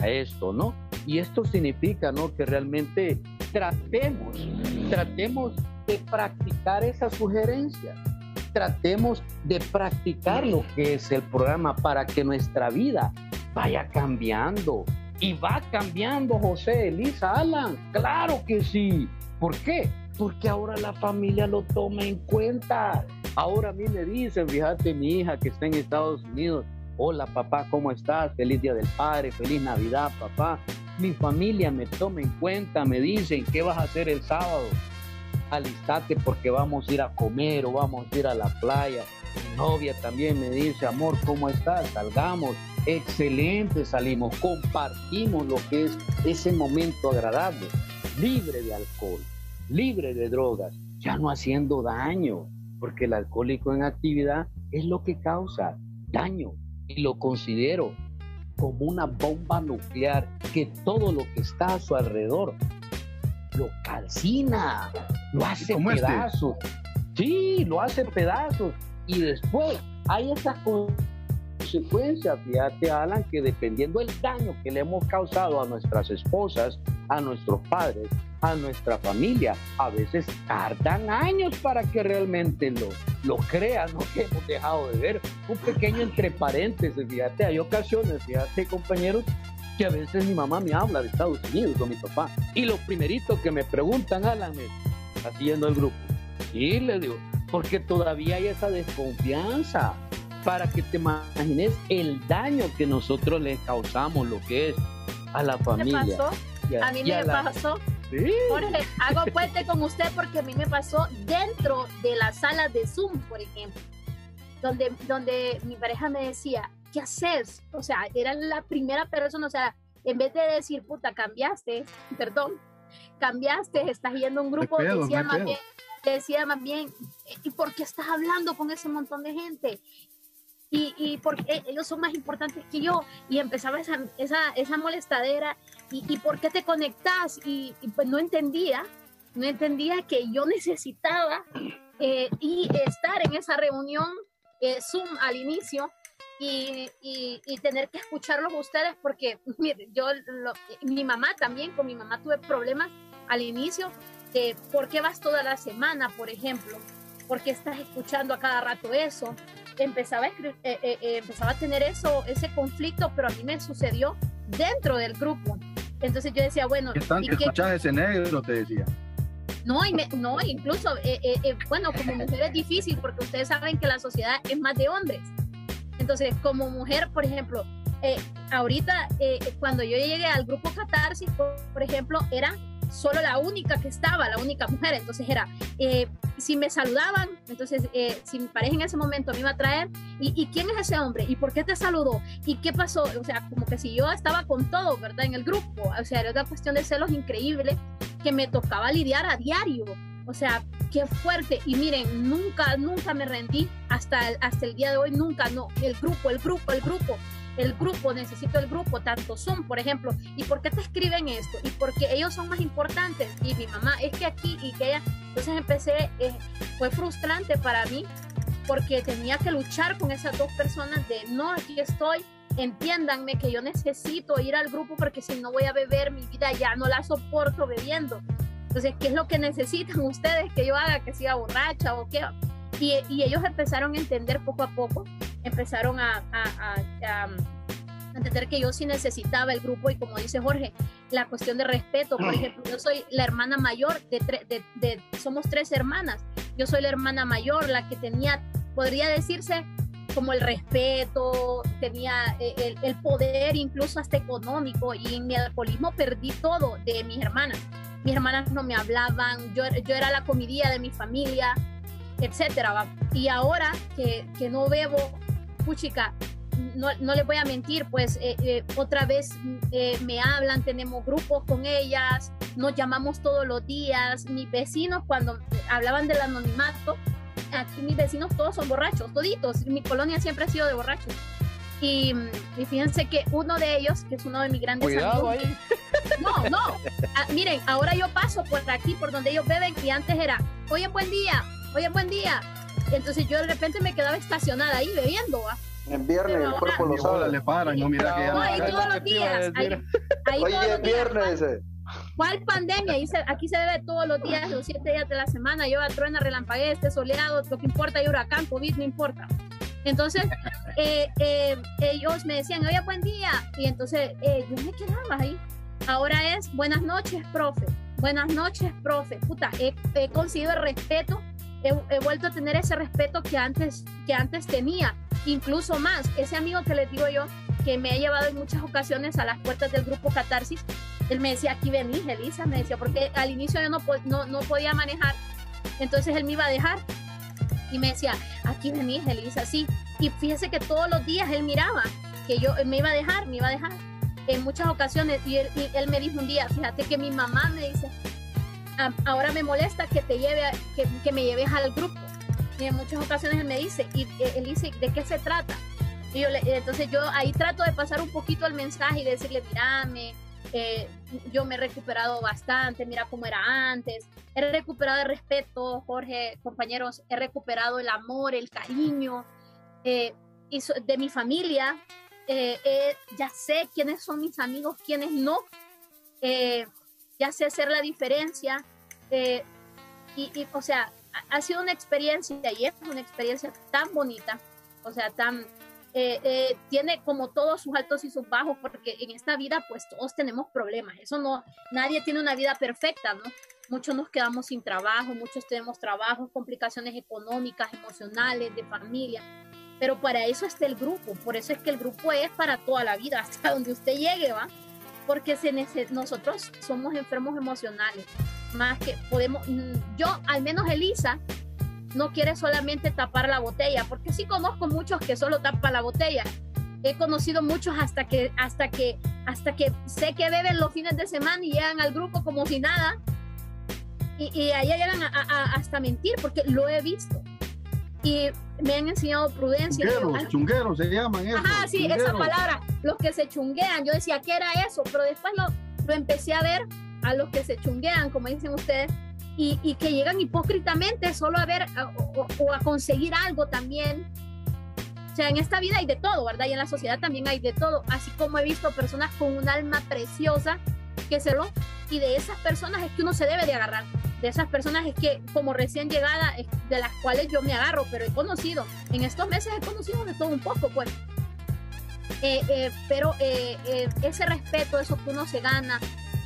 a esto, ¿no? Y esto significa, ¿no? Que realmente tratemos, tratemos de practicar esas sugerencias, tratemos de practicar lo que es el programa para que nuestra vida vaya cambiando. Y va cambiando, José, Elisa, Alan. Claro que sí. ¿Por qué? Porque ahora la familia lo toma en cuenta. Ahora a mí me dicen, fíjate, mi hija que está en Estados Unidos, hola papá, ¿cómo estás? Feliz Día del Padre, feliz Navidad, papá. Mi familia me toma en cuenta, me dicen, ¿qué vas a hacer el sábado? Alistate porque vamos a ir a comer o vamos a ir a la playa. Mi novia también me dice, amor, ¿cómo estás? Salgamos. Excelente, salimos, compartimos lo que es ese momento agradable, libre de alcohol, libre de drogas, ya no haciendo daño porque el alcohólico en actividad es lo que causa daño y lo considero como una bomba nuclear que todo lo que está a su alrededor lo calcina, lo hace este. pedazos. Sí, lo hace pedazos. Y después hay esas consecuencias, fíjate Alan, que dependiendo del daño que le hemos causado a nuestras esposas, a nuestros padres, a nuestra familia. A veces tardan años para que realmente lo, lo crean, ¿no? [LAUGHS] Que hemos dejado de ver. Un pequeño entre paréntesis, fíjate, hay ocasiones, fíjate, compañeros, que a veces mi mamá me habla de Estados Unidos con mi papá. Y lo primerito que me preguntan, Alan, es, haciendo el grupo? Y le digo, porque todavía hay esa desconfianza para que te imagines el daño que nosotros le causamos, lo que es a la familia. ¿Qué pasó? a mí me pasó Jorge, hago puente con usted porque a mí me pasó dentro de la sala de Zoom, por ejemplo, donde, donde mi pareja me decía, ¿qué haces? O sea, era la primera persona, o sea, en vez de decir, puta, cambiaste, perdón, cambiaste, estás yendo a un grupo, decía, más bien, decía más bien, ¿y por qué estás hablando con ese montón de gente? y, y porque ellos son más importantes que yo. Y empezaba esa, esa, esa molestadera. Y, y, por qué te conectas? Y, pues no entendía, no entendía que yo necesitaba eh, y estar en esa reunión eh, Zoom al inicio. Y, y, tener que escucharlos ustedes porque [LAUGHS] mire, yo mi mamá también con mi mamá tuve problemas al inicio de por qué vas toda la semana por ejemplo por qué estás escuchando a cada rato eso empezaba a, eh, eh, eh, empezaba a tener eso, ese conflicto, pero a mí me sucedió dentro del grupo. Entonces yo decía, bueno... ¿Qué tal que escuchas ese negro? Te decía. No, y no incluso, bueno, como mujer es difícil porque ustedes saben que la sociedad es más de hombres. Entonces, como mujer, por ejemplo, ahorita, cuando yo llegué al grupo Catarsis, por, por ejemplo, eran solo la única que estaba, la única mujer. Entonces era, eh, si me saludaban, entonces eh, si mi pareja en ese momento me iba a traer, ¿y, ¿y, quién es ese hombre? ¿Y por qué te saludó? ¿Y qué pasó? O sea, como que si yo estaba con todo, ¿verdad? En el grupo, o sea, era una cuestión de celos increíble que me tocaba lidiar a diario. O sea, qué fuerte. Y miren, nunca, nunca me rendí hasta, hasta el día de hoy, nunca, no. El grupo, el grupo, el grupo el grupo, necesito el grupo, tanto son, por ejemplo, ¿y por qué te escriben esto? ¿Y porque ellos son más importantes? Y mi mamá, es que aquí y que ella, entonces empecé, eh, fue frustrante para mí porque tenía que luchar con esas dos personas de, no, aquí estoy, entiéndanme que yo necesito ir al grupo porque si no voy a beber, mi vida ya no la soporto bebiendo. Entonces, ¿qué es lo que necesitan ustedes que yo haga? Que siga borracha o qué? Y, y ellos empezaron a entender poco a poco empezaron a, entender que yo sí necesitaba el grupo y como dice Jorge, la cuestión de respeto, por mm. ejemplo, yo soy la hermana mayor de, de, somos tres hermanas, yo soy la hermana mayor, la que tenía, podría decirse, como el respeto, tenía eh, el, el, poder incluso hasta económico y en mi alcoholismo perdí todo de mis hermanas. Mis hermanas no me hablaban, yo, yo era la comidilla de mi familia, etcétera. Y ahora que, que no bebo, puchica, no, no les voy a mentir, pues eh, eh, otra vez eh, me hablan, tenemos grupos con ellas, nos llamamos todos los días. Mis vecinos, cuando hablaban del anonimato, aquí mis vecinos todos son borrachos, toditos. Mi colonia siempre ha sido de borrachos. Y, fíjense que uno de ellos, que es uno de mis grandes Cuidado Ahí. [LAUGHS] No, no. Ah, miren, ahora yo paso por aquí, por donde ellos beben, y antes era, oye, buen día, oye, buen día entonces yo de repente me quedaba estacionada ahí bebiendo. En viernes el cuerpo lo sabe. Le paran, no, mira que ya. No, ahí todos los días. Ahí, ahí Oye, todos viernes. ¿Cuál pandemia? aquí se bebe todos los días, los siete días de la semana. Lleva truena, relampaguea, esté soleado, lo que importa hay huracán, COVID, no importa. Entonces, eh, eh, ellos me decían, oye, buen día. Y entonces eh, yo me quedaba ahí. Ahora es, buenas noches, profe. Buenas noches, profe. Puta, he, he conseguido el respeto he, vuelto a tener ese respeto que antes, que antes tenía, incluso más. Ese amigo que les digo yo, que me ha llevado en muchas ocasiones a las puertas del grupo Catarsis, él me decía, aquí venís, Elisa, me decía, porque al inicio yo no, no, no podía manejar, entonces él me iba a dejar y me decía, aquí venís, Elisa, sí. Y fíjese que todos los días él miraba que yo me iba a dejar, me iba a dejar en muchas ocasiones él, y él me dijo un día, fíjate que mi mamá me dice, ahora me molesta que te lleve, que, que, me lleves al grupo. Y en muchas ocasiones él me dice, y eh, él dice, ¿de qué se trata? Y yo entonces yo ahí trato de pasar un poquito el mensaje y decirle, mírame, eh, yo me he recuperado bastante, mira cómo era antes, he recuperado el respeto, Jorge, compañeros, he recuperado el amor, el cariño eh, y de mi familia, ya sé quiénes son mis amigos, quiénes no ya sé hacer la diferencia. Y, o sea, ha, sido una experiencia y es una experiencia tan bonita, o sea, tan, eh, eh, tiene como todos sus altos y sus bajos, porque en esta vida pues todos tenemos problemas, eso no, nadie tiene una vida perfecta, ¿no? Muchos nos quedamos sin trabajo, muchos tenemos trabajos, complicaciones económicas, emocionales, de familia, pero para eso está el grupo, por eso es que el grupo es para toda la vida, [LAUGHS] hasta donde usted llegue, ¿va? Porque nosotros somos enfermos emocionales, más que podemos, mm, yo al menos Elisa no quiere solamente tapar la botella, porque sí conozco muchos que solo tapan la botella. He conocido muchos hasta que, hasta que, hasta que sé que beben los fines de semana y llegan al grupo como si nada. Y, y allá llegan hasta mentir, porque lo he visto y me han enseñado prudencia. Chungueros, chungueros se llaman eso. Ajá, sí, esa palabra, los que se chunguean. Yo decía, ¿qué era eso? Pero después lo, lo empecé a ver a los que se chunguean, como dicen ustedes, y, y que llegan hipócritamente solo a ver o, a conseguir algo también. O sea, en esta vida hay de todo, ¿verdad? Y en la sociedad también hay de todo. Así como he visto personas con un alma preciosa que se lo... Y de esas personas es que uno se debe de agarrar de esas personas es que como recién llegada, de las cuales yo me agarro, pero he conocido, en estos meses he conocido de todo un poco, pues. Eh, eh, pero eh, ese respeto, eso que uno se gana,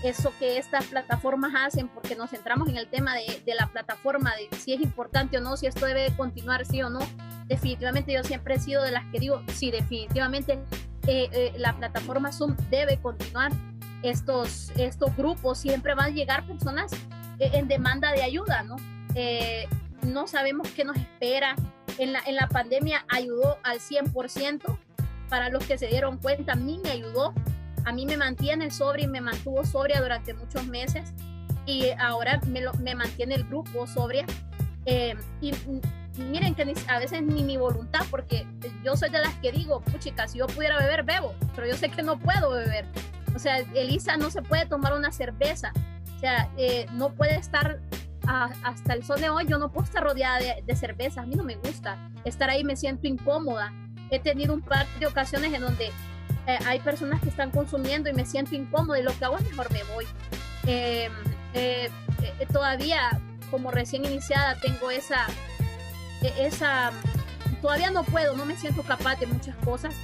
eso que estas plataformas hacen, porque nos centramos en el tema de, de, la plataforma, de si es importante o no, si esto debe continuar, sí o no. Definitivamente yo siempre he sido de las que digo, sí, definitivamente la plataforma Zoom debe continuar estos, estos grupos, siempre van a llegar personas eh, en demanda de ayuda, ¿no? Eh, no sabemos qué nos espera. En la, en la pandemia ayudó al 100%. Para los que se dieron cuenta, a mí me ayudó. A mí me mantiene sobria y me mantuvo sobria durante muchos meses. Y ahora me, lo, me mantiene el grupo sobria. Eh, y miren que a veces ni mi voluntad, porque yo soy de las que digo, puchica, si yo pudiera beber, bebo, pero yo sé que no puedo beber. O sea, Elisa no se puede tomar una cerveza, o sea, eh, no puede estar hasta el sol de hoy, yo no puedo estar rodeada de, de cerveza, a mí no me gusta estar ahí, me siento incómoda. He tenido un par de ocasiones en donde eh, hay personas que están consumiendo y me siento incómoda. Y lo que hago es mejor me voy. Em, eh, todavía como recién iniciada tengo esa, e, esa, todavía no puedo, no me siento capaz de muchas cosas,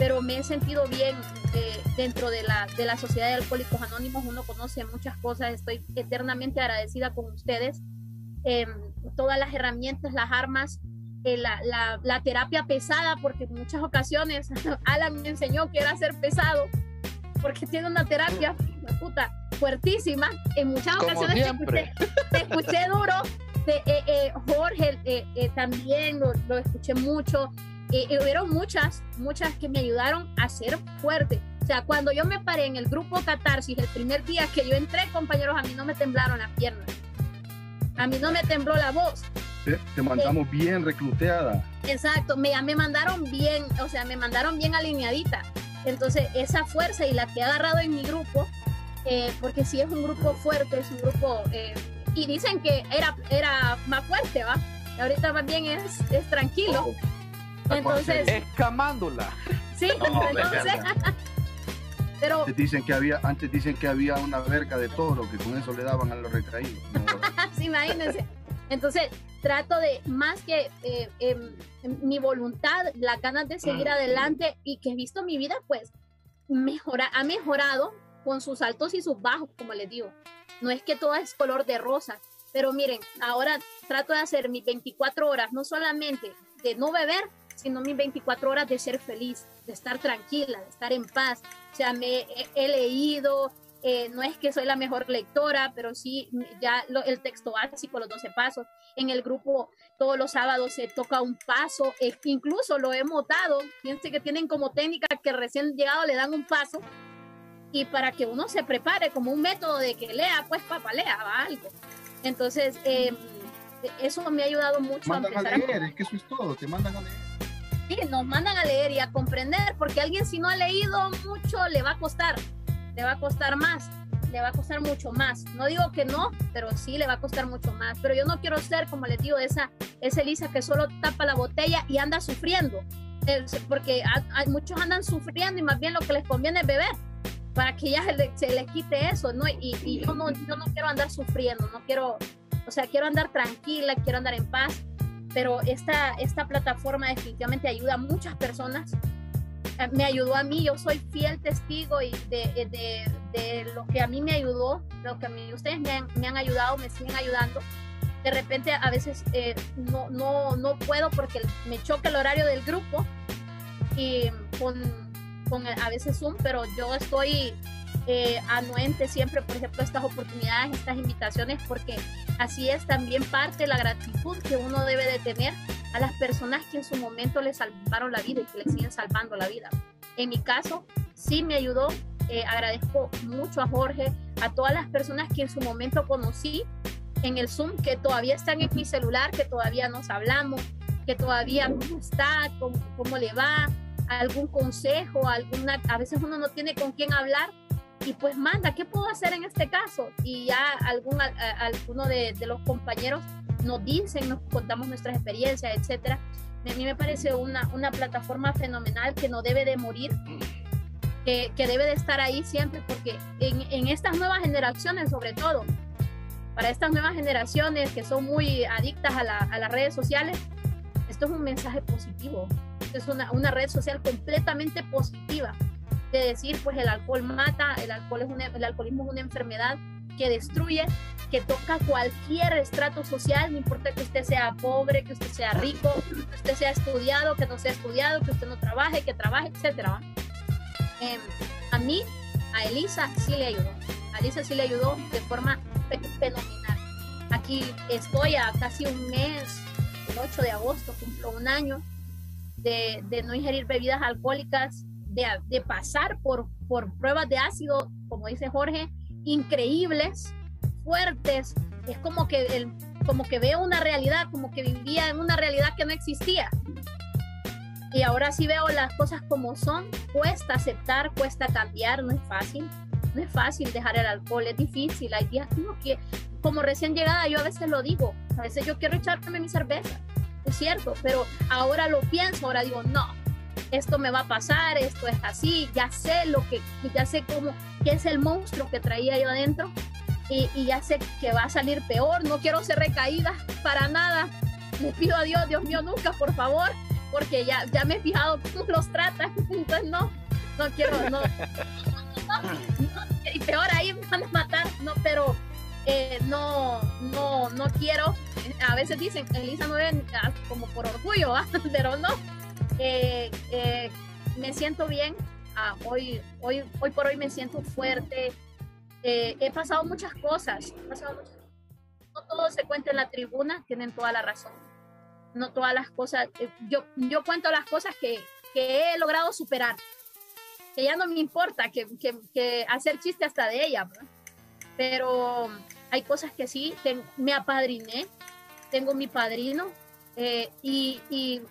pero me he sentido bien eh, dentro de la, de la Sociedad de Alcohólicos Anónimos, uno conoce muchas cosas, estoy eternamente agradecida con ustedes, eh, todas las herramientas, las armas, eh, la, la, la, terapia pesada, porque en muchas ocasiones [LAUGHS] Alan me enseñó que era ser pesado, porque tiene una terapia puta fuertísima, en muchas ocasiones te escuché, te escuché duro, eh, eh, Jorge también lo, lo, escuché mucho. Hubieron muchas, muchas que me ayudaron a ser fuerte. O sea, cuando yo me paré en el grupo Catarsis, el primer día que yo entré, compañeros, a mí no me temblaron las piernas. A mí no me tembló la voz. Te, te mandamos bien recluteada. Exacto, me, me mandaron bien, o sea, me mandaron bien alineadita. Entonces, esa fuerza y la que he agarrado en mi grupo, eh, porque si es un grupo fuerte, es un grupo eh, y dicen que era, era más fuerte, ¿va? Y ahorita más bien es, es tranquilo. Oh, entonces. Escamándola. Sí, no, entonces. pero. Antes dicen, que había, antes dicen que había una verga de toro que con eso le daban a los retraídos. No, [LAUGHS] sí, imagínense. Entonces, trato de, más que eh, eh, mi voluntad, las ganas de seguir mm. adelante y que he visto mi vida, pues, mejora, ha mejorado con sus altos y sus bajos, como les digo. No es que todo es color de rosa, pero miren, ahora trato de hacer mis 24 horas, no solamente de no beber, sino mis 24 horas de ser feliz, de estar tranquila, de estar en paz. O sea, me he, leído, eh, no es que soy la mejor lectora, pero sí ya lo, el texto básico, los 12 pasos. En el grupo todos los sábados se toca un paso, eh, incluso lo he notado, fíjense que tienen como técnica que recién llegado le dan un paso y para que uno se prepare como un método de que lea, pues papá, lea algo. Entonces, eh, eso me ha ayudado mucho. Mandan a, leer, es que eso es todo, te mandan a leer. Sí, nos mandan a leer y a comprender, porque alguien si no ha leído mucho le va a costar, le va a costar más, le va a costar mucho más. No digo que no, pero sí le va a costar mucho más. Pero yo no quiero ser, como les digo, esa, esa Elisa que solo tapa la botella y anda sufriendo, porque hay, muchos andan sufriendo y más bien lo que les conviene es beber para que ya se le, se quite eso, ¿no? Y, y, yo no, yo no quiero andar sufriendo, no quiero, o sea, quiero andar tranquila, quiero andar en paz, pero esta, esta plataforma definitivamente ayuda a muchas personas. Eh, me ayudó a mí, yo soy fiel testigo y de, de, de lo que a mí me ayudó, lo que a mí ustedes me han, me han ayudado, me siguen ayudando. De repente a veces eh, no, no, no puedo porque me choca el horario del grupo y con con a veces Zoom, pero yo estoy eh, anuente siempre, por ejemplo, estas oportunidades, estas invitaciones, porque así es también parte de la gratitud que uno debe de tener a las personas que en su momento le salvaron la vida y que le siguen salvando la vida. En mi caso, sí me ayudó. Eh, agradezco mucho a Jorge, a todas las personas que en su momento conocí en el Zoom, que todavía están en mi celular, que todavía nos hablamos, que todavía cómo está, cómo, cómo le va, algún consejo, alguna, a veces uno no tiene con quién hablar y pues manda, ¿qué puedo hacer en este caso? Y ya algún, alguno de, de, los compañeros nos dicen, nos contamos nuestras experiencias, etcétera. A mí me parece una, una plataforma fenomenal que no debe de morir, que, que debe de estar ahí siempre, porque en, en estas nuevas generaciones, sobre todo, para estas nuevas generaciones que son muy adictas a, la, a las redes sociales, esto es un mensaje positivo es una, una red social completamente positiva de decir, pues el alcohol mata, el, alcohol es un, el alcoholismo es una enfermedad que destruye, que toca cualquier estrato social, no importa que usted sea pobre, que usted sea rico, que usted sea estudiado, que no sea estudiado, que usted no trabaje, que trabaje, etc. Eh, a mí a Elisa sí le ayudó. A Elisa sí le ayudó de forma fenomenal. Aquí estoy a casi un mes, el 8 de agosto, cumplo un año de, de no ingerir bebidas alcohólicas, de, pasar por, por pruebas de ácido, como dice Jorge, increíbles, fuertes. Es como que, el, como que veo una realidad, como que vivía en una realidad que no existía. Y ahora sí veo las cosas como son. Cuesta aceptar, cuesta cambiar, no es fácil. No es fácil dejar el alcohol, es difícil. Hay días que, como recién llegada, yo a veces lo digo. A veces yo quiero echarme mi cerveza. Es cierto, pero ahora lo pienso, ahora digo, no, esto me va a pasar, esto es así, ya sé lo que, ya sé cómo, qué es el monstruo que traía yo adentro y, y, ya sé que va a salir peor, no quiero ser recaída para nada. Le pido a Dios, Dios mío, nunca, por favor, porque ya, ya me he fijado cómo los tratan, [LAUGHS] entonces no, no quiero, no, [LAUGHS] y peor ahí me van a matar, no, pero eh, no, no, no quiero, a veces dicen, Elisa no ven como por orgullo, [LAUGHS] pero no, eh, eh, me siento bien, ah, hoy, hoy, hoy por hoy me siento fuerte, eh, he pasado muchas cosas, he pasado muchas no todo se cuenta en la tribuna, tienen toda la razón. No todas las cosas, eh, yo, yo cuento las cosas que, que he logrado superar, que ya no me importa que, que, que hacer chiste hasta de ella, pero hay cosas que sí, me apadriné, tengo mi padrino eh, y, y,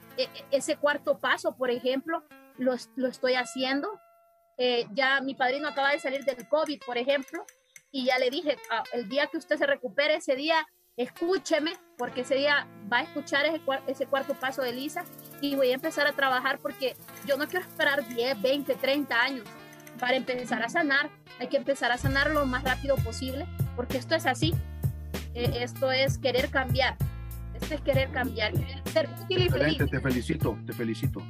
ese cuarto paso, por ejemplo, lo, lo estoy haciendo. Eh, ya mi padrino acaba de salir del COVID, por ejemplo, y ya le dije, ah, el día que usted se recupere, ese día escúcheme, porque ese día va a escuchar ese, ese cuarto paso de Lisa y voy a empezar a trabajar porque yo no quiero esperar 10, 20, 30 años para empezar a sanar. Hay que empezar a sanar lo más rápido posible porque esto es así. Eh, esto es querer cambiar. Es querer cambiar, ser útil y feliz. Te felicito, te felicito.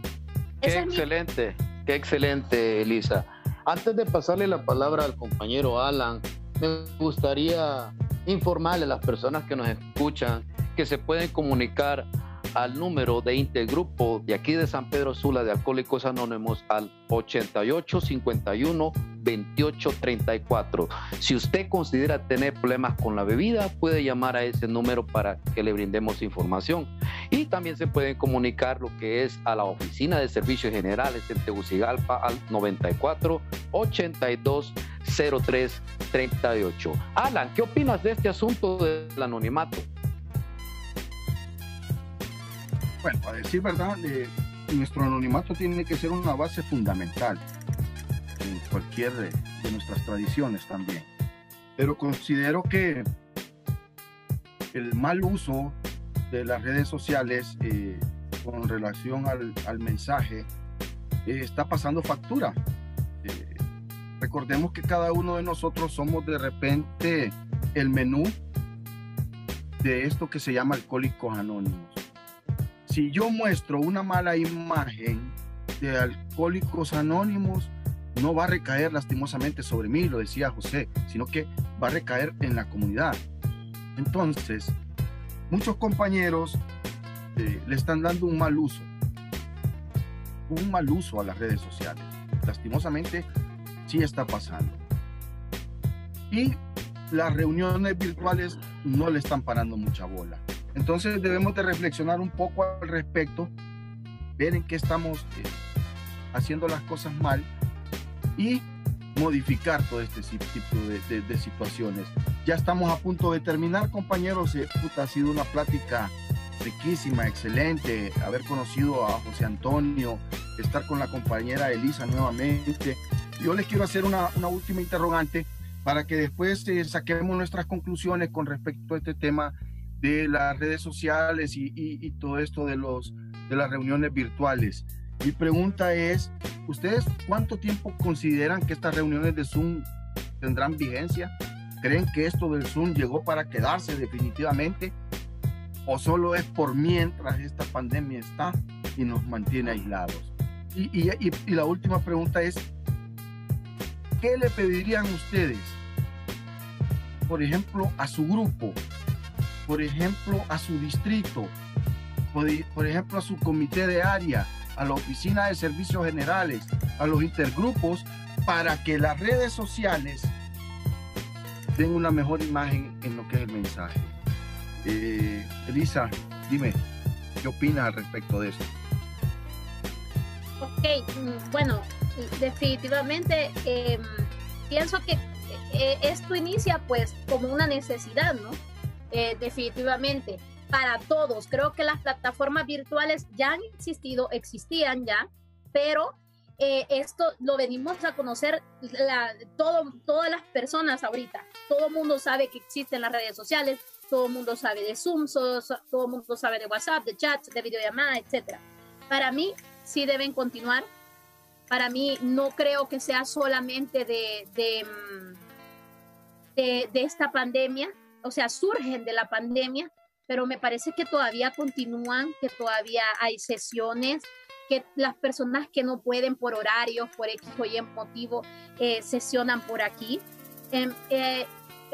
Qué excelente, mi... qué excelente, Elisa. Antes de pasarle la palabra al compañero Alan, me gustaría informarle a las personas que nos escuchan que se pueden comunicar al número de Intergrupo de aquí de San Pedro Sula de Alcohólicos Anónimos al 88 51 28 34. Si usted considera tener problemas con la bebida, puede llamar a ese número para que le brindemos información. Y también se pueden comunicar lo que es a la Oficina de Servicios Generales en Tegucigalpa al 94 82 03 38. Alan, ¿qué opinas de este asunto del anonimato? Bueno, a decir verdad, eh, nuestro anonimato tiene que ser una base fundamental en cualquier de, de nuestras tradiciones también. Pero considero que el mal uso de las redes sociales eh, con relación al, al mensaje eh, está pasando factura. Eh, recordemos que cada uno de nosotros somos de repente el menú de esto que se llama Alcohólicos Anónimos. Si yo muestro una mala imagen de Alcohólicos Anónimos, no va a recaer lastimosamente sobre mí, lo decía José, sino que va a recaer en la comunidad. Entonces, muchos compañeros eh, le están dando un mal uso, un mal uso a las redes sociales. Lastimosamente, sí está pasando. Y las reuniones virtuales no le están parando mucha bola. Entonces debemos de reflexionar un poco al respecto, ver en qué estamos eh, haciendo las cosas mal y modificar todo este tipo de, situaciones. Ya estamos a punto de terminar, compañeros. Eh, ha sido una plática riquísima, excelente. Haber conocido a José Antonio, estar con la compañera Elisa nuevamente. Yo les quiero hacer una, última interrogante para que después eh, saquemos nuestras conclusiones con respecto a este tema de las redes sociales y, y, y todo esto de, los, de las reuniones virtuales. Mi pregunta es, ¿ustedes cuánto tiempo consideran que estas reuniones de Zoom tendrán vigencia? ¿Creen que esto del Zoom llegó para quedarse definitivamente? ¿O solo es por mientras esta pandemia está y nos mantiene aislados? Y, la última pregunta es, ¿qué le pedirían ustedes, por ejemplo, a su grupo, por ejemplo, a su distrito, por ejemplo, a su comité de área, a la oficina de servicios generales, a los intergrupos, para que las redes sociales den una mejor imagen en lo que es el mensaje. Eh, Elisa, dime, ¿qué opinas al respecto de esto? Ok, mm, bueno, definitivamente em, pienso que eh, esto inicia pues como una necesidad, ¿no? Eh, definitivamente, para todos. Creo que las plataformas virtuales ya han existido, existían ya, pero eh, esto lo venimos a conocer todo, todas las personas ahorita. Todo el mundo sabe que existen las redes sociales, todo el mundo sabe de Zoom, todo el mundo sabe de WhatsApp, de chats, de videollamada, etc. Para mí, sí deben continuar. Para mí, no creo que sea solamente de, de, mm, de, de esta pandemia, o sea, surgen de la pandemia, pero me parece que todavía continúan, que todavía hay sesiones, que las personas que no pueden por horarios, por X o Y motivo, eh, sesionan por aquí. Em, eh,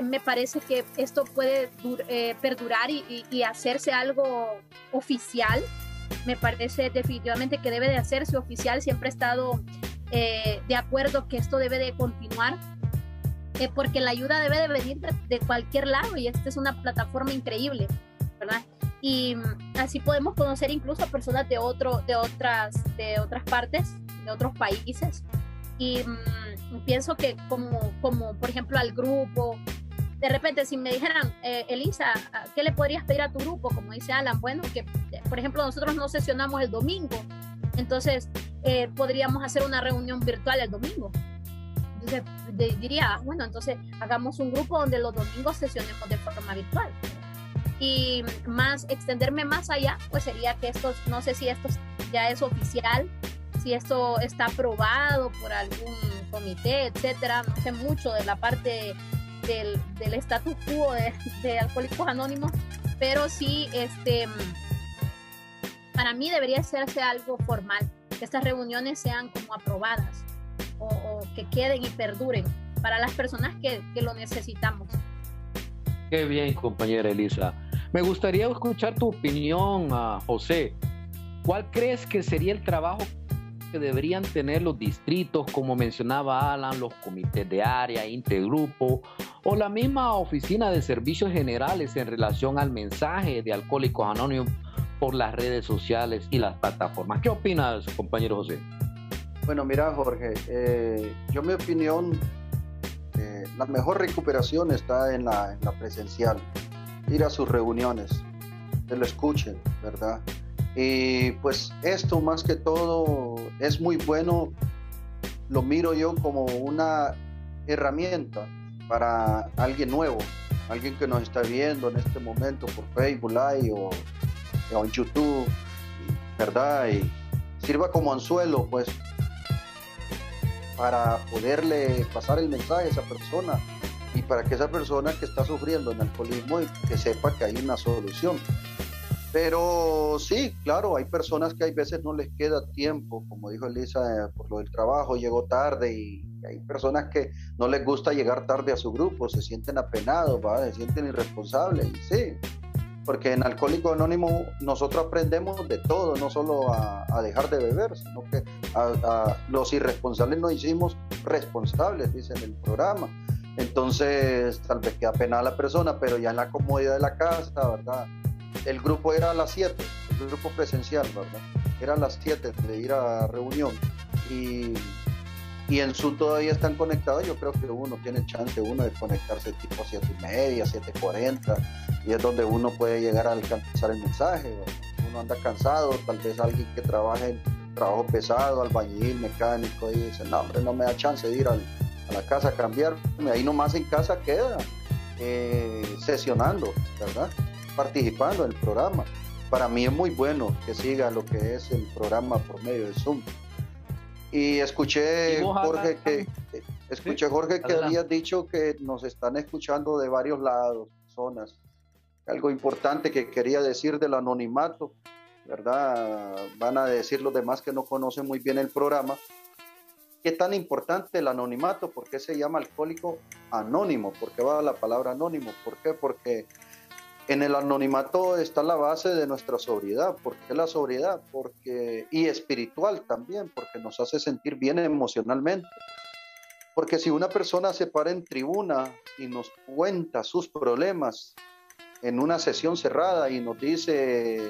me parece que esto puede eh, perdurar y, hacerse algo oficial. Me parece definitivamente que debe de hacerse oficial. Siempre he estado de acuerdo que esto debe de continuar. porque la ayuda debe de venir de, de cualquier lado y esta es una plataforma increíble, ¿verdad? y mm, así podemos conocer incluso a personas de, otro, de, otras, de otras partes, de otros países. Y mm, pienso que como, como, por ejemplo, al grupo, de repente si me dijeran, eh, Elisa, ¿qué le podrías pedir a tu grupo? Como dice Alan, bueno, que por ejemplo nosotros no sesionamos el domingo, entonces eh, podríamos hacer una reunión virtual el domingo. Entonces diría, bueno, entonces hagamos un grupo donde los domingos sesionemos de forma virtual y más extenderme más allá, pues sería que esto, no sé si esto ya es oficial, si esto está aprobado por algún comité, etcétera, no sé mucho de la parte del, del status quo de, Alcohólicos Anónimos, pero sí, este, para mí debería hacerse algo formal, que estas reuniones sean como aprobadas o, o que queden y perduren para las personas que, que lo necesitamos. Qué bien, compañera Elisa. Me gustaría escuchar tu opinión, a José. ¿Cuál crees que sería el trabajo que deberían tener los distritos, como mencionaba Alan, los comités de área, intergrupo o la misma oficina de servicios generales en relación al mensaje de Alcohólicos Anónimos por las redes sociales y las plataformas? ¿Qué opinas, compañero José? Bueno, mira, Jorge, eh, yo mi opinión, eh, la mejor recuperación está en la presencial ir a sus reuniones, que lo escuchen, ¿verdad? Y pues esto más que todo es muy bueno, lo miro yo como una herramienta para alguien nuevo, alguien que nos está viendo en este momento por Facebook Live o, en YouTube, ¿verdad? Y sirva como anzuelo, pues, para poderle pasar el mensaje a esa persona para que esa persona que está sufriendo en alcoholismo que sepa que hay una solución. Pero sí, claro, hay personas que hay veces no les queda tiempo, como dijo Elisa, eh, por lo del trabajo, llegó tarde y hay personas que no les gusta llegar tarde a su grupo, se sienten apenados, se sienten irresponsables, y sí, porque en Alcohólico Anónimo nosotros aprendemos de todo, no solo a, dejar de beber, sino que a, los irresponsables nos hicimos responsables, dice en el programa entonces, tal vez queda pena a la persona, pero ya en la comodidad de la casa, ¿verdad? El grupo era a las 7, el grupo presencial, ¿verdad? Era a las 7 de ir a reunión. Y, y en Zoom todavía están conectados. Yo creo que uno tiene chance, uno de conectarse tipo 7 y media, 7.40, y es donde uno puede llegar a alcanzar el mensaje. Uno anda cansado, tal vez alguien que trabaje en trabajo pesado, albañil, mecánico, y dice, no, hombre, no me da chance de ir al a la casa a cambiarme, ahí nomás en casa queda, eh, sesionando, ¿verdad? Participando en el programa. Para mí es muy bueno que siga lo que es el programa por medio de Zoom. Y escuché, Jorge, que, escuché, Jorge, que habías dicho que nos están escuchando de varios lados, zonas. Algo importante que quería decir del anonimato, ¿verdad? Van a decir los demás que no conocen muy bien el programa, ¿Qué tan importante el anonimato? ¿Por qué se llama alcohólico anónimo? ¿Por qué va la palabra anónimo? ¿Por qué? Porque en el anonimato está la base de nuestra sobriedad. ¿Por qué la sobriedad? Porque, y espiritual también, porque nos hace sentir bien emocionalmente. Porque si una persona se para en tribuna y nos cuenta sus problemas en una sesión cerrada y nos dice,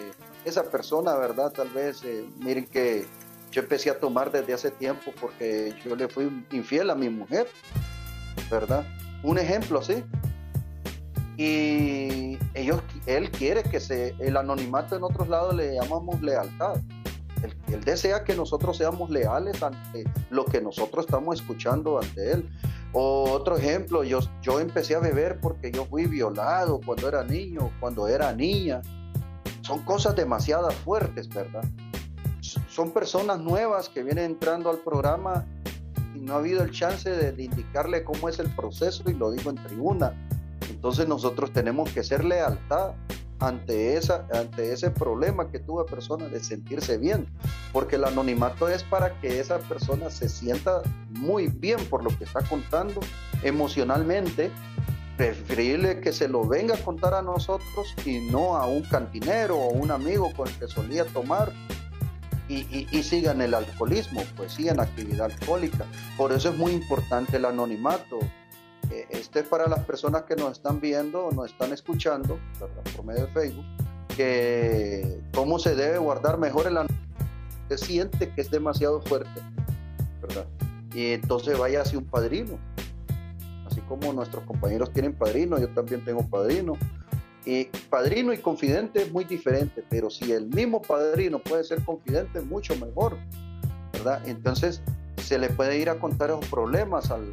esa persona, ¿verdad? Tal vez, eh, miren que yo empecé a tomar desde hace tiempo porque yo le fui infiel a mi mujer, ¿verdad? Un ejemplo así y ellos, él quiere que se, el anonimato en otros lados le llamamos lealtad. Él, desea que nosotros seamos leales ante lo que nosotros estamos escuchando ante él. O otro ejemplo, yo, yo empecé a beber porque yo fui violado cuando era niño, cuando era niña. Son cosas demasiado fuertes, ¿verdad? Son personas nuevas que vienen entrando al programa y no ha habido el chance de indicarle cómo es el proceso y lo digo en tribuna. Entonces nosotros tenemos que ser lealtad ante, esa, ante ese problema que tuvo la persona de sentirse bien, porque el anonimato es para que esa persona se sienta muy bien por lo que está contando emocionalmente, preferible que se lo venga a contar a nosotros y no a un cantinero o un amigo con el que solía tomar y, y, sigan el alcoholismo, pues sigan actividad alcohólica. Por eso es muy importante el anonimato. Eh, este es para las personas que nos están viendo nos están escuchando por medio de Facebook, que cómo se debe guardar mejor el se siente que es demasiado fuerte, ¿verdad? Y entonces vaya hacia un padrino. Así como nuestros compañeros tienen padrino, yo también tengo padrino. Y padrino y confidente es muy diferente, pero si el mismo padrino puede ser confidente, mucho mejor, ¿verdad? Entonces se le puede ir a contar esos problemas al,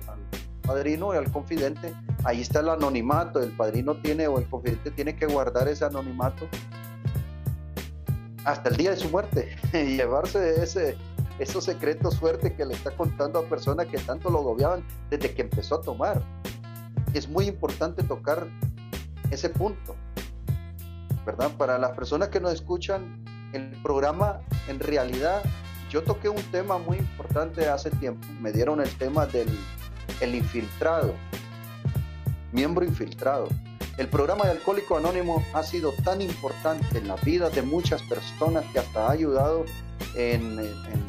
padrino y al confidente, ahí está el anonimato, el padrino tiene o el confidente tiene que guardar ese anonimato hasta el día de su muerte [LAUGHS] y llevarse ese, esos secretos fuertes que le está contando a personas que tanto lo gobiaban desde que empezó a tomar. Es muy importante tocar ese punto, ¿verdad? Para las personas que nos escuchan, el programa en realidad, yo toqué un tema muy importante hace tiempo, me dieron el tema del el infiltrado, miembro infiltrado. El programa de Alcohólico Anónimo ha sido tan importante en la vida de muchas personas que hasta ha ayudado en,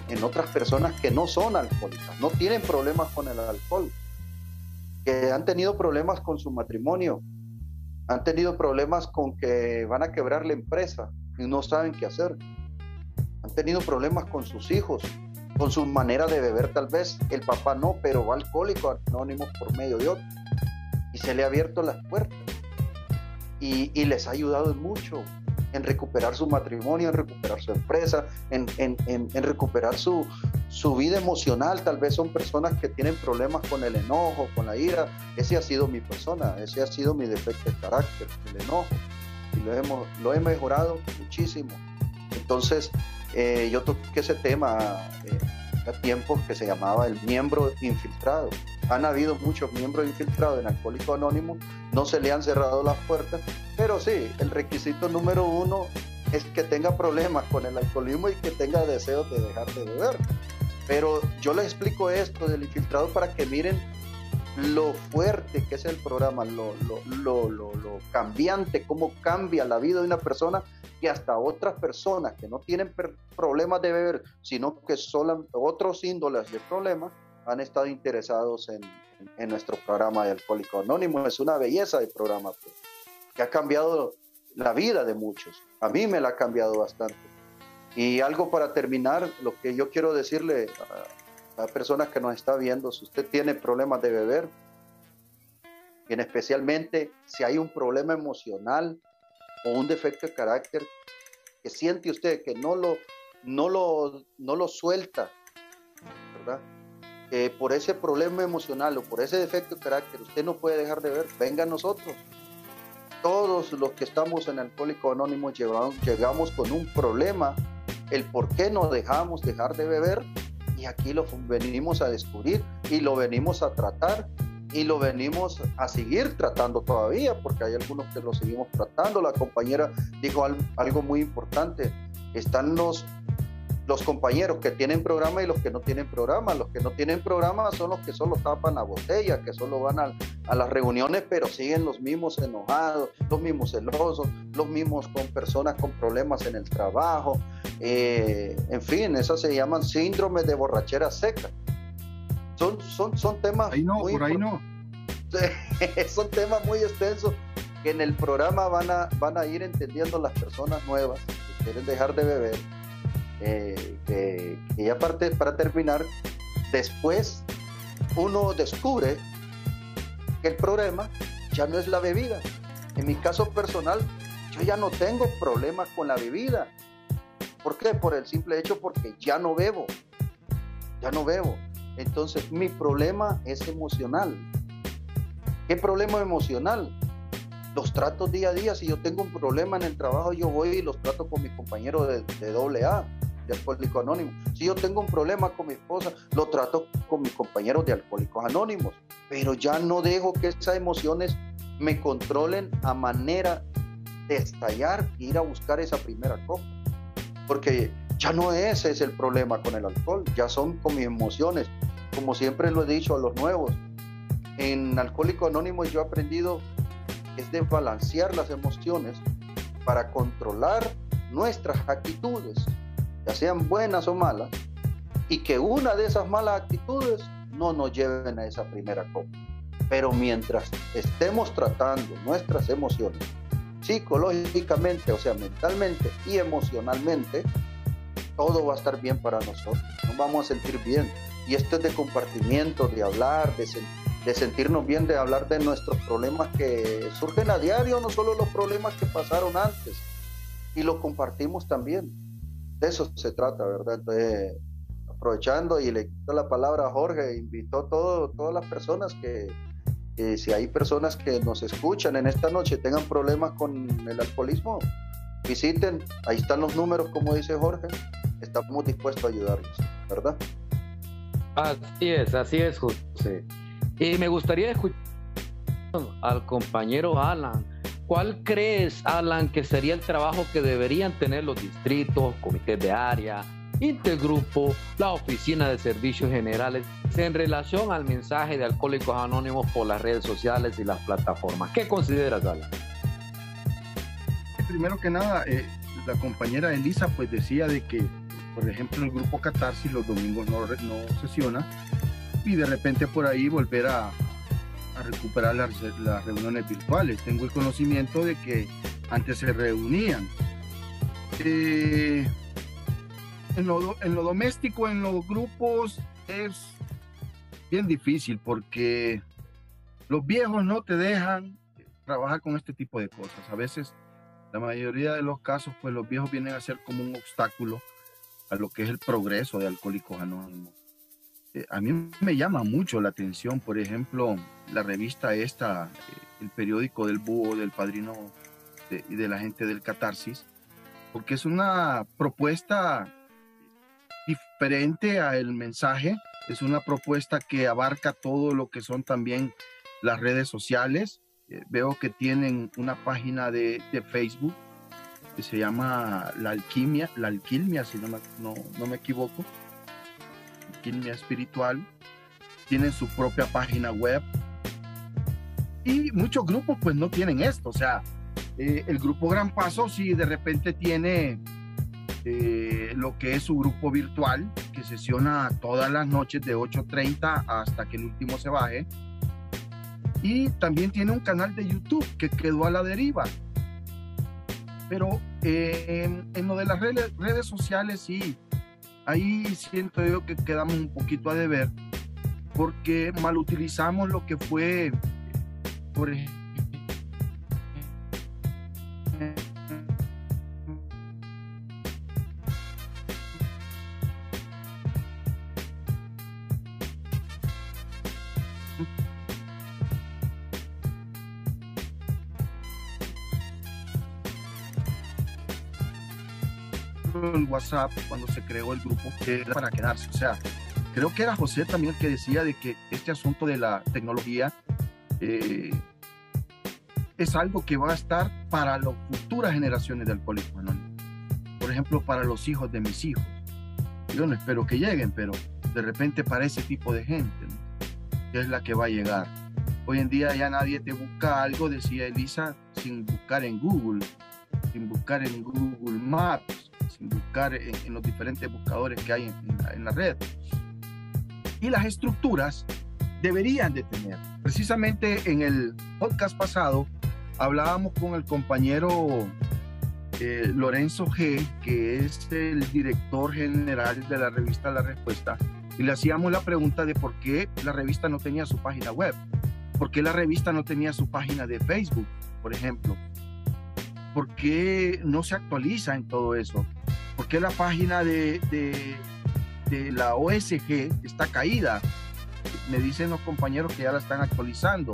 en, otras personas que no son alcohólicas, no tienen problemas con el alcohol, que han tenido problemas con su matrimonio, han tenido problemas con que van a quebrar la empresa y no saben qué hacer, han tenido problemas con sus hijos, con su manera de beber tal vez, el papá no, pero va alcohólico anónimo por medio de otro. Y se le ha abierto las puertas. Y, les ha ayudado mucho en recuperar su matrimonio, en recuperar su empresa, en, recuperar su, su vida emocional. Tal vez son personas que tienen problemas con el enojo, con la ira. Ese ha sido mi persona, ese ha sido mi defecto de carácter, el enojo. Y lo, hemos, lo he mejorado muchísimo. Entonces, eh, yo toqué ese tema eh, a tiempo que se llamaba el miembro infiltrado. Han habido muchos miembros infiltrados en Alcohólico Anónimo, no se le han cerrado las puertas, pero sí, el requisito número uno es que tenga problemas con el alcoholismo y que tenga deseos de dejar de beber. Pero yo les explico esto del infiltrado para que miren lo fuerte que es el programa, lo, lo, lo, lo, cambiante, cómo cambia la vida de una persona que hasta otras personas que no tienen problemas de beber, sino que son otros índoles de problemas, han estado interesados en, en, nuestro programa de Alcohólico Anónimo. Es una belleza de programa pues, que ha cambiado la vida de muchos. A mí me la ha cambiado bastante. Y algo para terminar, lo que yo quiero decirle a, a personas que nos está viendo, si usted tiene problemas de beber, y en especialmente si hay un problema emocional o un defecto de carácter que siente usted que no lo, no lo, no lo suelta, ¿verdad? Por ese problema emocional o por ese defecto de carácter usted no puede dejar de beber, venga a nosotros. Todos los que estamos en Alcohólico Anónimo llegamos, llegamos con un problema, el por qué no dejamos dejar de beber y aquí lo venimos a descubrir y lo venimos a tratar y lo venimos a seguir tratando todavía, porque hay algunos que lo seguimos tratando. La compañera dijo algo muy importante, están los los compañeros que tienen programa y los que no tienen programa. Los que no tienen programa son los que solo tapan la botella, que solo van a, las reuniones, pero siguen los mismos enojados, los mismos celosos, los mismos con personas con problemas en el trabajo. Eh, en fin, esas se llaman síndromes de borrachera seca. Son, son, son temas... Ahí no, por ahí no. [LAUGHS] son temas muy extensos que en el programa van a, van a ir entendiendo las personas nuevas que quieren dejar de beber eh, que, ya parte, para terminar, después uno descubre que el problema ya no es la bebida. En mi caso personal, yo ya no tengo problemas con la bebida. ¿Por qué? Por el simple hecho porque ya no bebo. Ya no bebo. Entonces mi problema es emocional. ¿Qué problema emocional? Los tratos día a día. Si yo tengo un problema en el trabajo, yo voy y los trato con mis compañeros de, de doble A de Alcohólicos Anónimos. Si yo tengo un problema con mi esposa, lo trato con mis compañeros de Alcohólicos Anónimos, pero ya no dejo que esas emociones me controlen a manera de estallar e ir a buscar esa primera copa. Porque ya no ese es el problema con el alcohol, ya son con mis emociones. Como siempre lo he dicho a los nuevos, en Alcohólicos Anónimos yo he aprendido es de balancear las emociones para controlar nuestras actitudes ya sean buenas o malas, y que una de esas malas actitudes no nos lleven a esa primera copa. Pero mientras estemos tratando nuestras emociones psicológicamente, o sea, mentalmente y emocionalmente, todo va a estar bien para nosotros, nos vamos a sentir bien. Y esto es de compartimiento, de hablar, de, de sentirnos bien, de hablar de nuestros problemas que surgen a diario, no solo los problemas que pasaron antes, y los compartimos también de eso se trata, ¿verdad? Entonces, aprovechando y le quito la palabra a Jorge, invitó a todo, todas las personas que, si hay personas que nos escuchan en esta noche tengan problemas con el alcoholismo, visiten, ahí están los números, como dice Jorge, estamos dispuestos a ayudarlos, ¿verdad? Así es, así es, José. Y me gustaría escuchar al compañero Alan ¿Cuál crees, Alan, que sería el trabajo que deberían tener los distritos, comités de área, intergrupo, la oficina de servicios generales en relación al mensaje de Alcohólicos Anónimos por las redes sociales y las plataformas? ¿Qué consideras, Alan? Primero que nada, eh, la compañera Elisa pues decía de que, por ejemplo, el grupo Catarsis los domingos no, no sesiona y de repente por ahí volver a, a recuperar las, reuniones virtuales. Tengo el conocimiento de que antes se reunían. Eh, en, lo, en lo doméstico, en los grupos, es bien difícil porque los viejos no te dejan trabajar con este tipo de cosas. A veces, la mayoría de los casos, pues los viejos vienen a ser como un obstáculo a lo que es el progreso de Alcohólicos Anónimos. Eh, a mí me llama mucho la atención, por ejemplo, la revista esta, eh, el periódico del búho, del padrino y de, la gente del catarsis, porque es una propuesta diferente a el mensaje, es una propuesta que abarca todo lo que son también las redes sociales. Eh, veo que tienen una página de, Facebook que se llama La Alquimia, La Alquimia, si no no me equivoco alquimia espiritual, tienen su propia página web y muchos grupos pues no tienen esto, o sea, eh, el grupo Gran Paso si de repente tiene eh, lo que es su grupo virtual que sesiona todas las noches de 8.30 hasta que el último se baje y también tiene un canal de YouTube que quedó a la deriva. Pero eh, en, lo de las redes, redes sociales sí, ahí siento yo que quedamos un poquito a deber porque mal utilizamos lo que fue, por ejemplo, WhatsApp cuando se creó el grupo que era para quedarse. O sea, creo que era José también el que decía de que este asunto de la tecnología eh, es algo que va a estar para las futuras generaciones de alcohólicos anónimos. Por ejemplo, para los hijos de mis hijos. yo no espero que lleguen, pero de repente para ese tipo de gente, que es la que va a llegar. Hoy en día ya nadie te busca algo, decía Elisa, sin buscar en Google, sin buscar en Google Maps, buscar en, los diferentes buscadores que hay en, la, red. Y las estructuras deberían de tener. Precisamente en el podcast pasado hablábamos con el compañero eh, Lorenzo G, que es el director general de la revista La Respuesta, y le hacíamos la pregunta de por qué la revista no tenía su página web, por qué la revista no tenía su página de Facebook, por ejemplo, por qué no se actualiza en todo eso, por qué la página de, de, de la OSG está caída. Me dicen los compañeros que ya la están actualizando.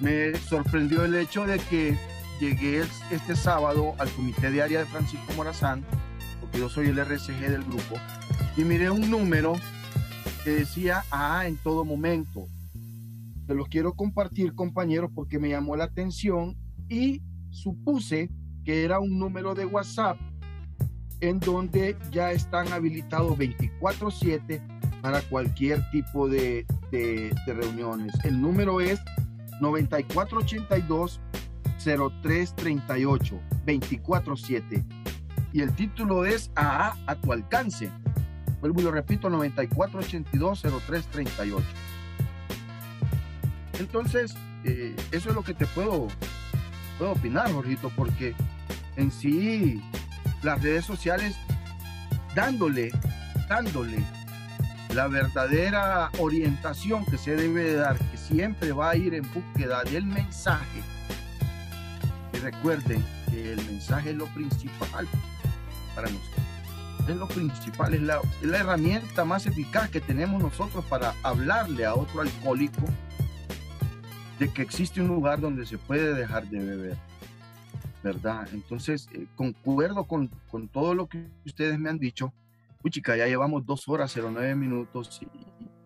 Me sorprendió el hecho de que llegué este sábado al comité de área de Francisco Morazán, porque yo soy el RCG del grupo, y miré un número que decía A en todo momento. Se los quiero compartir, compañeros, porque me llamó la atención y supuse que era un número de WhatsApp en donde ya están habilitados 24/7 para cualquier tipo de, de, reuniones. El número es 9482 0338 247 y el título es AA a tu alcance. Vuelvo y lo repito, 9482 0338. Entonces, eh, eso es lo que te puedo, puedo opinar, Jorgito, porque en sí las redes sociales dándole, dándole la verdadera orientación que se debe dar, que siempre va a ir en búsqueda del mensaje recuerden que el mensaje es lo principal para nosotros. Es lo principal, es la herramienta más eficaz que tenemos nosotros para hablarle a otro alcohólico de que existe un lugar donde se puede dejar de beber. ¿Verdad? Entonces, eh, concuerdo con, con, todo lo que ustedes me han dicho. chica, ya llevamos dos horas 09 minutos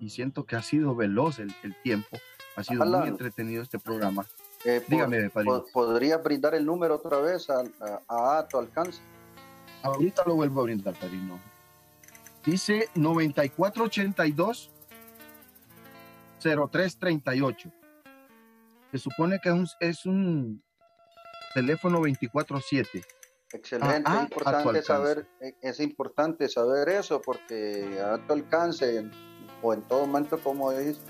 y, y siento que ha sido veloz el, el tiempo. Ha sido muy entretenido este programa. Eh, Dígame, ¿Podría brindar el número otra vez a, a, tu alcance? Ahorita lo vuelvo a brindar, Padrino. Dice 9482 0338. Se supone que es un, es un teléfono 24-7. Excelente, es, importante saber, e, es importante saber eso porque a tu alcance o en todo momento, como dices,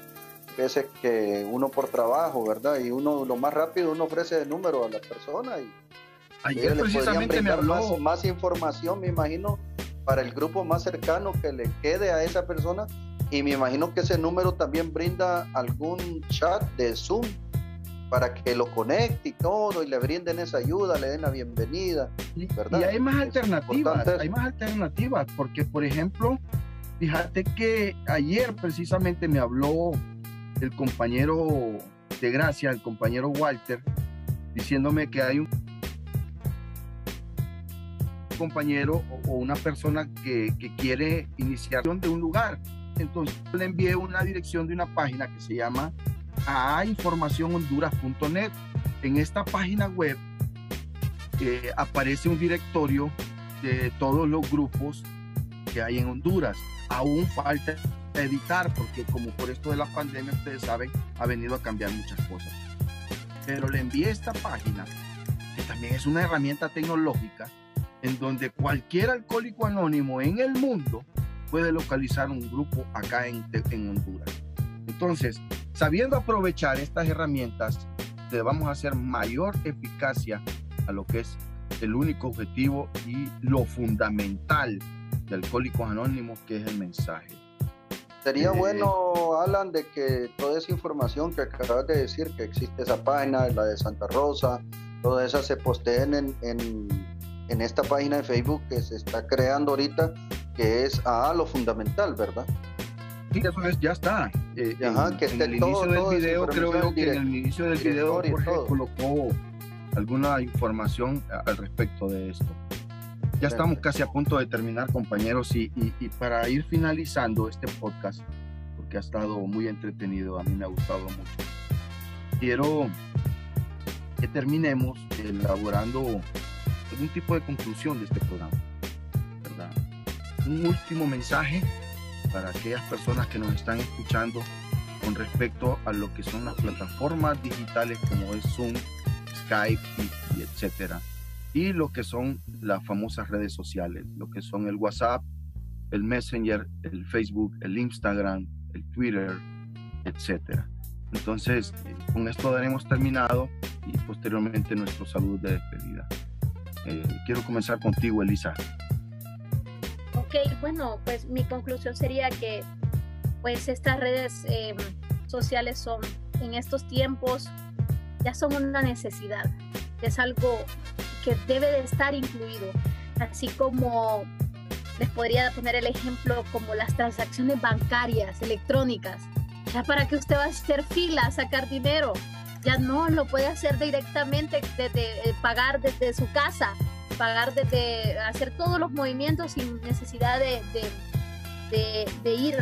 veces que uno por trabajo, ¿verdad? Y uno lo más rápido uno ofrece el número a la persona y Ayer precisamente me habló más, información, me imagino, para el grupo más cercano que le quede a esa persona y me imagino que ese número también brinda algún chat de Zoom para que lo conecte y todo y le brinden esa ayuda, le den la bienvenida, ¿verdad? Y hay más alternativas, hay más alternativas, porque por ejemplo, fíjate que ayer precisamente me habló el compañero de Gracia, el compañero Walter, diciéndome que hay un compañero o, una persona que, quiere iniciar de un lugar. Entonces le envié una dirección de una página que se llama ainformacionhonduras.net. En esta página web eh, aparece un directorio de todos los grupos que hay en Honduras. Aún falta editar, porque como por esto de la pandemia, ustedes saben, ha venido a cambiar muchas cosas. Pero le envié esta página, que también es una herramienta tecnológica, en donde cualquier alcohólico anónimo en el mundo puede localizar un grupo acá en, en Honduras. Entonces, sabiendo aprovechar estas herramientas, le vamos a hacer mayor eficacia a lo que es el único objetivo y lo fundamental de Alcohólicos Anónimos, que es el mensaje. Sería bueno, Alan, de que toda esa información que acabas de decir, que existe esa página, la de Santa Rosa, todas esas se posteen en, en, esta página de Facebook que se está creando ahorita, que es a lo fundamental, ¿verdad? Eso es, ya está. Eh, en, que el inicio del video, creo que en el inicio del video Jorge colocó alguna información al respecto de esto. Ya estamos casi a punto de terminar, compañeros, y, para ir finalizando este podcast, porque ha estado muy entretenido, a mí me ha gustado mucho, quiero que terminemos elaborando algún tipo de conclusión de este programa, ¿verdad? un último mensaje para aquellas personas que nos están escuchando con respecto a lo que son las plataformas digitales como es Zoom, Skype y, etcétera. Y lo que son las famosas redes sociales, lo que son el WhatsApp, el Messenger, el Facebook, el Instagram, el Twitter, etcétera. Entonces, eh, con esto daremos terminado y posteriormente nuestro saludo de despedida. Eh, quiero comenzar contigo, Elisa. Ok, bueno, pues mi conclusión sería que pues estas redes em, sociales son en estos tiempos ya son una necesidad, es algo que debe de estar incluido, así como les podría poner el ejemplo como las transacciones bancarias electrónicas, ya para que usted va a hacer fila, sacar dinero, ya no lo puede hacer directamente desde eh, pagar desde su casa, pagar desde hacer todos los movimientos sin necesidad de, de, ir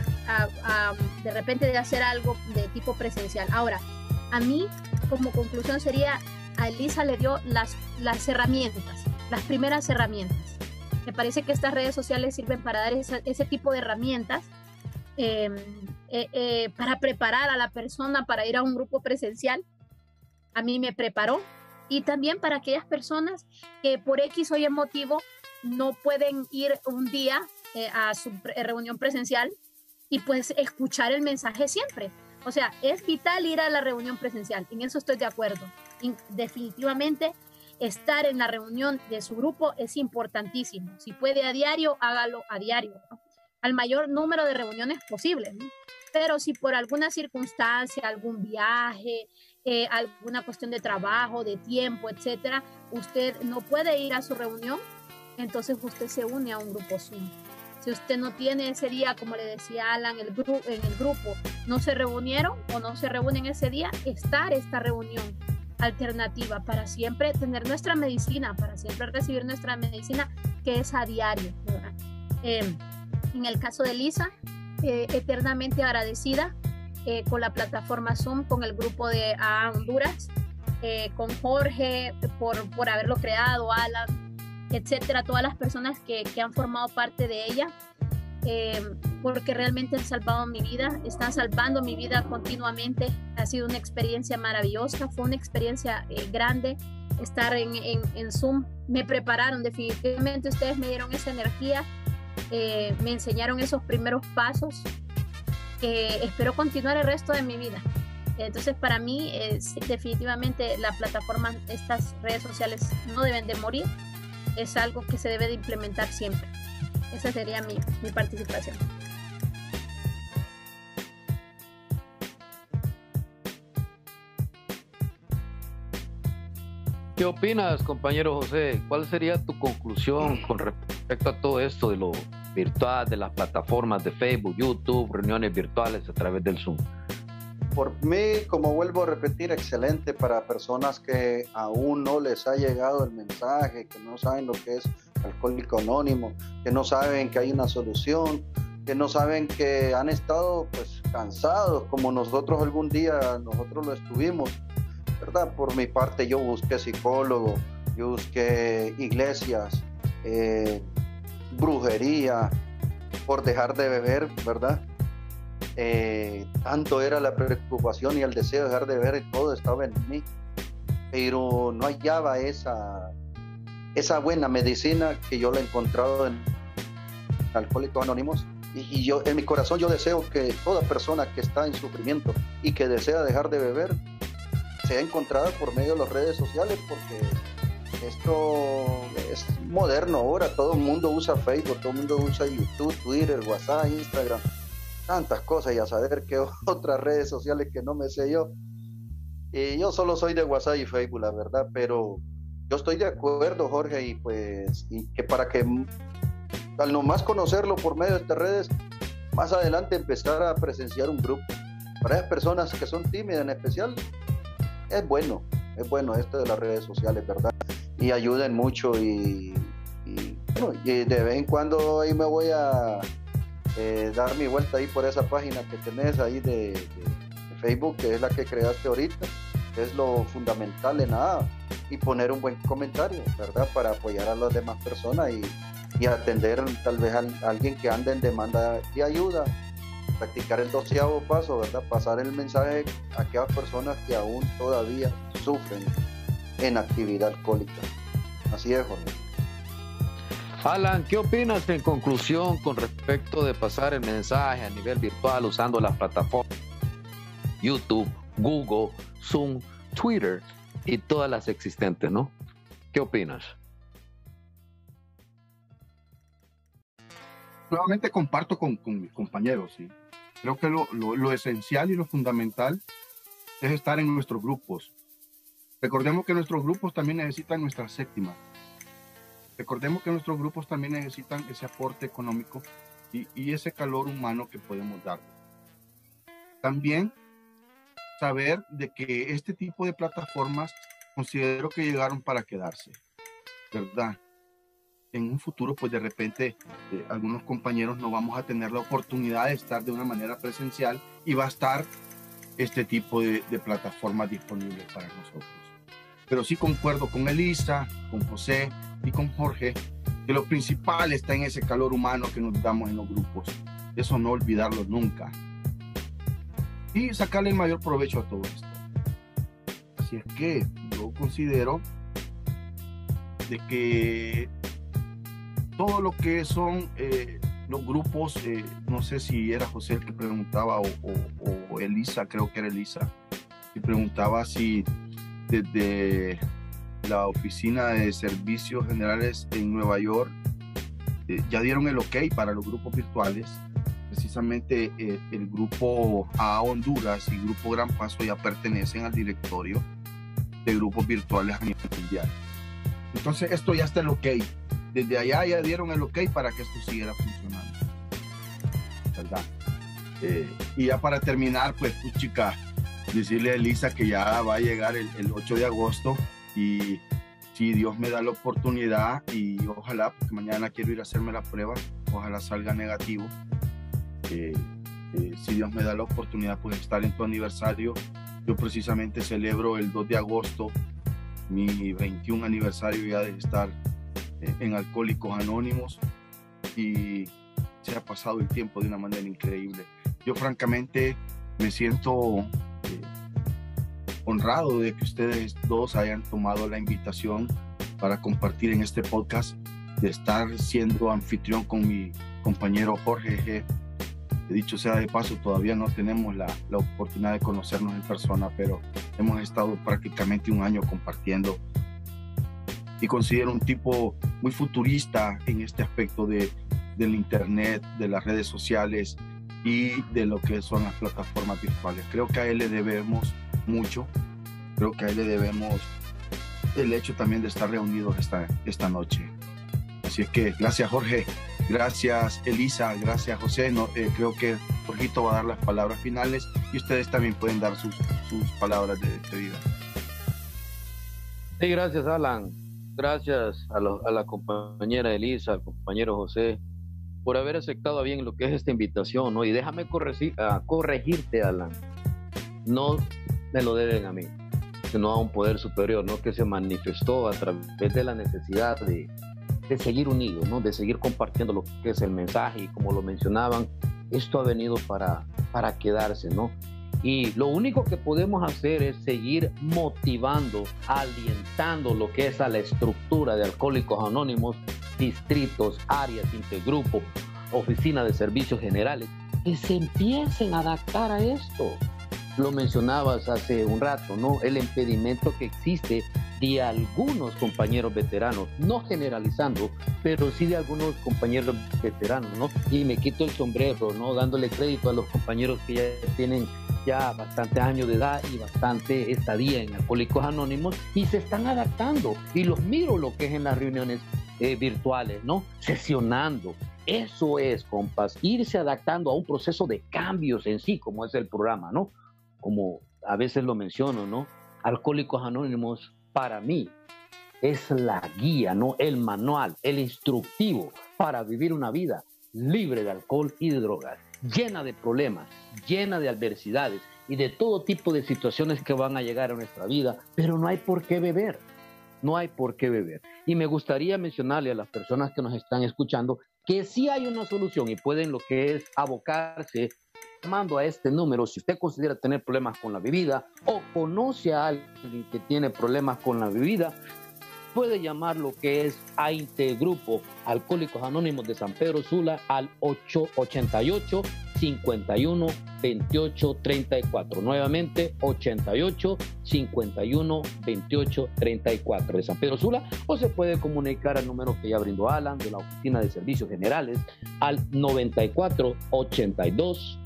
de repente de hacer algo de tipo presencial. Ahora, a mí como conclusión sería, a Elisa le dio las, las herramientas, las primeras herramientas. Me parece que estas redes sociales sirven para dar ese tipo de herramientas em, eh, eh, para preparar a la persona para ir a un grupo presencial. A mí me preparó y también para aquellas personas que por X o Y motivo no pueden ir un día eh, a su reunión presencial y pues escuchar el mensaje siempre. O sea, es vital ir a la reunión presencial, en eso estoy de acuerdo. definitivamente estar en la reunión de su grupo es importantísimo. Si puede a diario, hágalo a diario, al mayor número de reuniones posible. Pero si por alguna circunstancia, algún viaje, eh, alguna cuestión de trabajo, de tiempo, etcétera, usted no puede ir a su reunión, entonces usted se une a un grupo Zoom. Si usted no tiene ese día, como le decía Alan, el en el grupo, no se reunieron o no se reúnen ese día, estar esta reunión alternativa para siempre tener nuestra medicina, para siempre recibir nuestra medicina que es a diario. Em, en el caso de Lisa, eh, eternamente agradecida eh, con la plataforma Zoom, con el grupo de A Honduras, eh, con Jorge por, por haberlo creado, Alan, etcétera, todas las personas que, que han formado parte de ella, eh, porque realmente han salvado mi vida, están salvando mi vida continuamente. Ha sido una experiencia maravillosa, fue una experiencia eh, grande estar en, en, en, Zoom. Me prepararon, definitivamente ustedes me dieron esa energía, eh, me enseñaron esos primeros pasos. Espero continuar el resto de mi vida. Entonces, para mí, es, definitivamente la plataforma, estas redes sociales no deben de morir es algo que se debe de implementar siempre. Esa sería mi, mi participación. ¿Qué opinas, compañero José? ¿Cuál sería tu conclusión con respecto a todo esto de lo virtual, de las plataformas de Facebook, YouTube, reuniones virtuales a través del Zoom? por mí, como vuelvo a repetir, excelente para personas que aún no les ha llegado el mensaje, que no saben lo que es alcohólico anónimo, que no saben que hay una solución, que no saben que han estado pues cansados como nosotros algún día nosotros lo estuvimos, ¿verdad? Por mi parte yo busqué psicólogo, yo busqué iglesias, eh, brujería, por dejar de beber, ¿verdad? Eh, tanto era la preocupación y el deseo de dejar de ver, todo estaba en mí, pero no hallaba esa, esa buena medicina que yo la he encontrado en Alcohólicos Anónimos. Y, yo, en mi corazón yo deseo que toda persona que está en sufrimiento y que desea dejar de beber, sea encontrada por medio de las redes sociales, porque esto es moderno ahora, todo el mundo usa Facebook, todo el mundo usa YouTube, Twitter, WhatsApp, Instagram tantas cosas y a saber qué [LAUGHS] otras redes sociales que no me sé yo. Y yo solo soy de WhatsApp y Facebook, la verdad, pero yo estoy de acuerdo, Jorge, y pues y que para que al nomás conocerlo por medio de estas redes, más adelante empezar a presenciar un grupo. Para esas personas que son tímidas en especial, es bueno, es bueno esto de las redes sociales, ¿verdad? Y ayuden mucho y, y, bueno, y de vez en cuando ahí me voy a eh, dar mi vuelta ahí por esa página que tenés ahí de, Facebook, que es la que creaste ahorita, es lo fundamental en nada, y poner un buen comentario, ¿verdad? Para apoyar a las demás personas y, y atender tal vez a alguien que anda en demanda de ayuda, practicar el doceavo paso, ¿verdad? Pasar el mensaje a aquellas personas que aún todavía sufren en actividad alcohólica. Así es, Jorge. Alan, ¿qué opinas en conclusión con respecto de pasar el mensaje a nivel virtual usando las plataformas YouTube, Google, Zoom, Twitter y todas las existentes, ¿no? ¿Qué opinas? Nuevamente comparto con, mis compañeros, ¿sí? Creo que lo, lo esencial y lo fundamental es estar en nuestros grupos. Recordemos que nuestros grupos también necesitan nuestra séptima Recordemos que nuestros grupos también necesitan ese aporte económico y, ese calor humano que podemos dar. También saber de que este tipo de plataformas considero que llegaron para quedarse, ¿verdad? En un futuro, pues de repente, eh, algunos compañeros no vamos a tener la oportunidad de estar de una manera presencial y va a estar este tipo de, de plataformas disponibles para nosotros. Pero sí concuerdo con Elisa, con José, y con Jorge que lo principal está en ese calor humano que nos damos en los grupos. Eso no olvidarlo nunca. Y sacarle el mayor provecho a todo esto. Así es que yo considero de que todo lo que son eh, los grupos, eh, no sé si era José el que preguntaba o, Elisa, creo que era Elisa, que preguntaba si desde la Oficina de Servicios Generales en Nueva York eh, ya dieron el ok para los grupos virtuales. Precisamente eh, el grupo A Honduras y el grupo Gran Paso ya pertenecen al directorio de grupos virtuales a nivel mundial. Entonces esto ya está el ok. Desde allá ya dieron el ok para que esto siguiera funcionando. ¿Verdad? Eh, y ya para terminar, pues, pues, chica, decirle a Elisa que ya va a llegar el, el 8 de agosto y si Dios me da la oportunidad y ojalá, porque mañana quiero ir a hacerme la prueba, ojalá salga negativo. Si Dios me da la oportunidad pues estar en tu aniversario, yo precisamente celebro el 2 de agosto mi 21 aniversario ya de estar en Alcohólicos Anónimos y se ha pasado el tiempo de una manera increíble. Yo francamente me siento honrado de que ustedes dos hayan tomado la invitación para compartir en este podcast, de estar siendo anfitrión con mi compañero Jorge G. Dicho sea de paso, todavía no tenemos la, la oportunidad de conocernos en persona, pero hemos estado prácticamente un año compartiendo y considero un tipo muy futurista en este aspecto de, del Internet, de las redes sociales y de lo que son las plataformas virtuales. Creo que a él le debemos mucho. Creo que a él le debemos el hecho también de estar reunidos esta, esta noche. Así es que gracias Jorge, gracias Elisa, gracias José. No, eh, creo que Jorgito va a dar las palabras finales y ustedes también pueden dar sus, sus palabras de despedida. Sí, gracias Alan. Gracias a, a, la compañera Elisa, al compañero José, por haber aceptado bien lo que es esta invitación. ¿no? Y déjame corregir, uh, corregirte, Alan. No me lo deben a mí, sino a un poder superior, ¿no? Que se manifestó a través de la necesidad de, seguir unidos, ¿no? De seguir compartiendo lo que es el mensaje y como lo mencionaban, esto ha venido para quedarse, ¿no? Y lo único que podemos hacer es seguir motivando, alientando lo que es a la estructura de Alcohólicos Anónimos, distritos, áreas, intergrupos, oficina de servicios generales, que se empiecen a adaptar a esto lo mencionabas hace un rato, ¿no? El impedimento que existe de algunos compañeros veteranos, no generalizando, pero sí de algunos compañeros veteranos, ¿no? Y me quito el sombrero, ¿no? Dándole crédito a los compañeros que ya tienen ya bastante años de edad y bastante estadía en Alcohólicos Anónimos y se están adaptando. Y los miro lo que es en las reuniones eh, virtuales, ¿no? Sesionando. Eso es, compas, irse adaptando a un proceso de cambios en sí, como es el programa, ¿no? Como a veces lo menciono, ¿no? Alcohólicos Anónimos para mí es la guía, ¿no? El manual, el instructivo para vivir una vida libre de alcohol y de drogas, llena de problemas, llena de adversidades y de todo tipo de situaciones que van a llegar a nuestra vida, pero no hay por qué beber. no hay por qué beber. Y me gustaría mencionarle a las personas que nos están escuchando que sí hay una solución y pueden lo que es abocarse llamando a este número si usted considera tener problemas con la bebida o conoce a alguien que tiene problemas con la bebida, puede llamar lo que es a Intergrupo Alcohólicos Anónimos de San Pedro Sula al 888 51 28 34. Nuevamente 88 51 28 34 de San Pedro Sula o se puede comunicar al número que ya brindó Alan de la Oficina de Servicios Generales al 94 82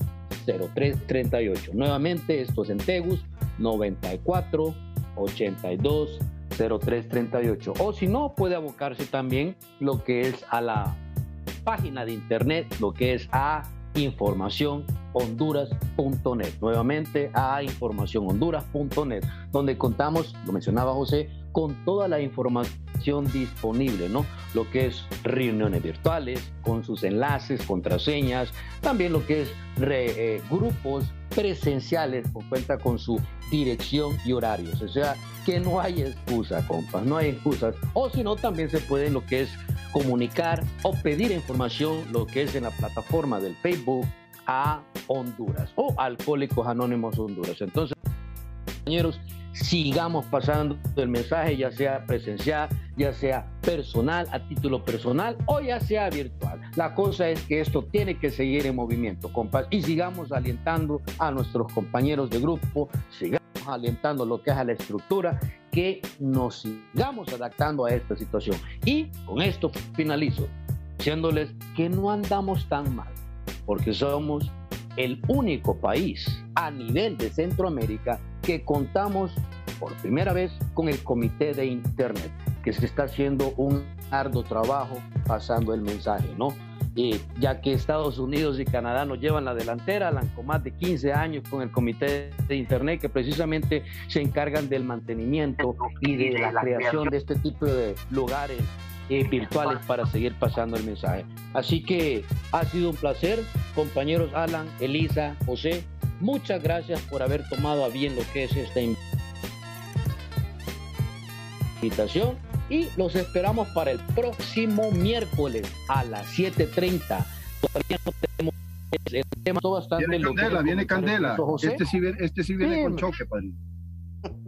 03 38. Nuevamente esto es en Tegus 94 82 0338. O si no, puede abocarse también lo que es a la página de internet, lo que es a informacionhonduras.net. Nuevamente a informacionhonduras.net, donde contamos, lo mencionaba José, con toda la información disponible, ¿no? Lo que es reuniones virtuales, con sus enlaces, contraseñas, también lo que es eh, grupos presenciales, con cuenta con su dirección y horarios. O sea, que no hay excusa, compas, no hay excusas. O si no, también se puede lo que es comunicar o pedir información, lo que es en la plataforma del Facebook a Honduras o Alcohólicos Anónimos Honduras. Entonces, compañeros, sigamos pasando el mensaje, ya sea presencial, ya sea personal, a título personal o ya sea virtual. La cosa es que esto tiene que seguir en movimiento, compas, y sigamos alentando a nuestros compañeros de grupo, sigamos alentando lo que es a la estructura, que nos sigamos adaptando a esta situación. Y con esto finalizo, diciéndoles que no andamos tan mal, porque somos el único país a nivel de Centroamérica que contamos por primera vez con el Comité de Internet, que se está haciendo un arduo trabajo pasando el mensaje, ¿no? Y ya que Estados Unidos y Canadá nos llevan la delantera, con más de 15 años con el Comité de Internet, que precisamente se encargan del mantenimiento y de la creación de este tipo de lugares eh, virtuales para seguir pasando el mensaje. Así que ha sido un placer, compañeros Alan, Elisa, José. Muchas gracias por haber tomado a bien lo que es esta invitación y los esperamos para el próximo miércoles a las 7.30. Todavía no tenemos el tema bastante. Viene Candela, viene Candela. Este sí, este sí viene con choque, padre.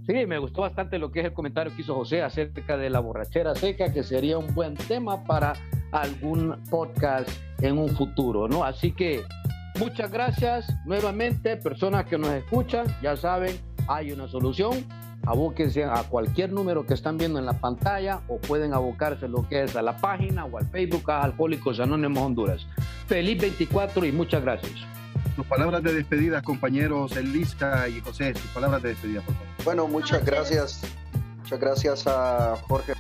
Sí, me gustó bastante lo que es el comentario que hizo José acerca de la borrachera seca, que sería un buen tema para algún podcast en un futuro, ¿no? Así que muchas gracias nuevamente, personas que nos escuchan, ya saben, hay una solución. Abóquense a cualquier número que están viendo en la pantalla o pueden abocarse lo que es a la página o al Facebook a Alcohólicos Anónimos Honduras. Feliz 24 y muchas gracias. Sus palabras de despedida, compañeros Elisa y José, sus palabras de despedida, por favor. Bueno, muchas gracias. Muchas gracias a Jorge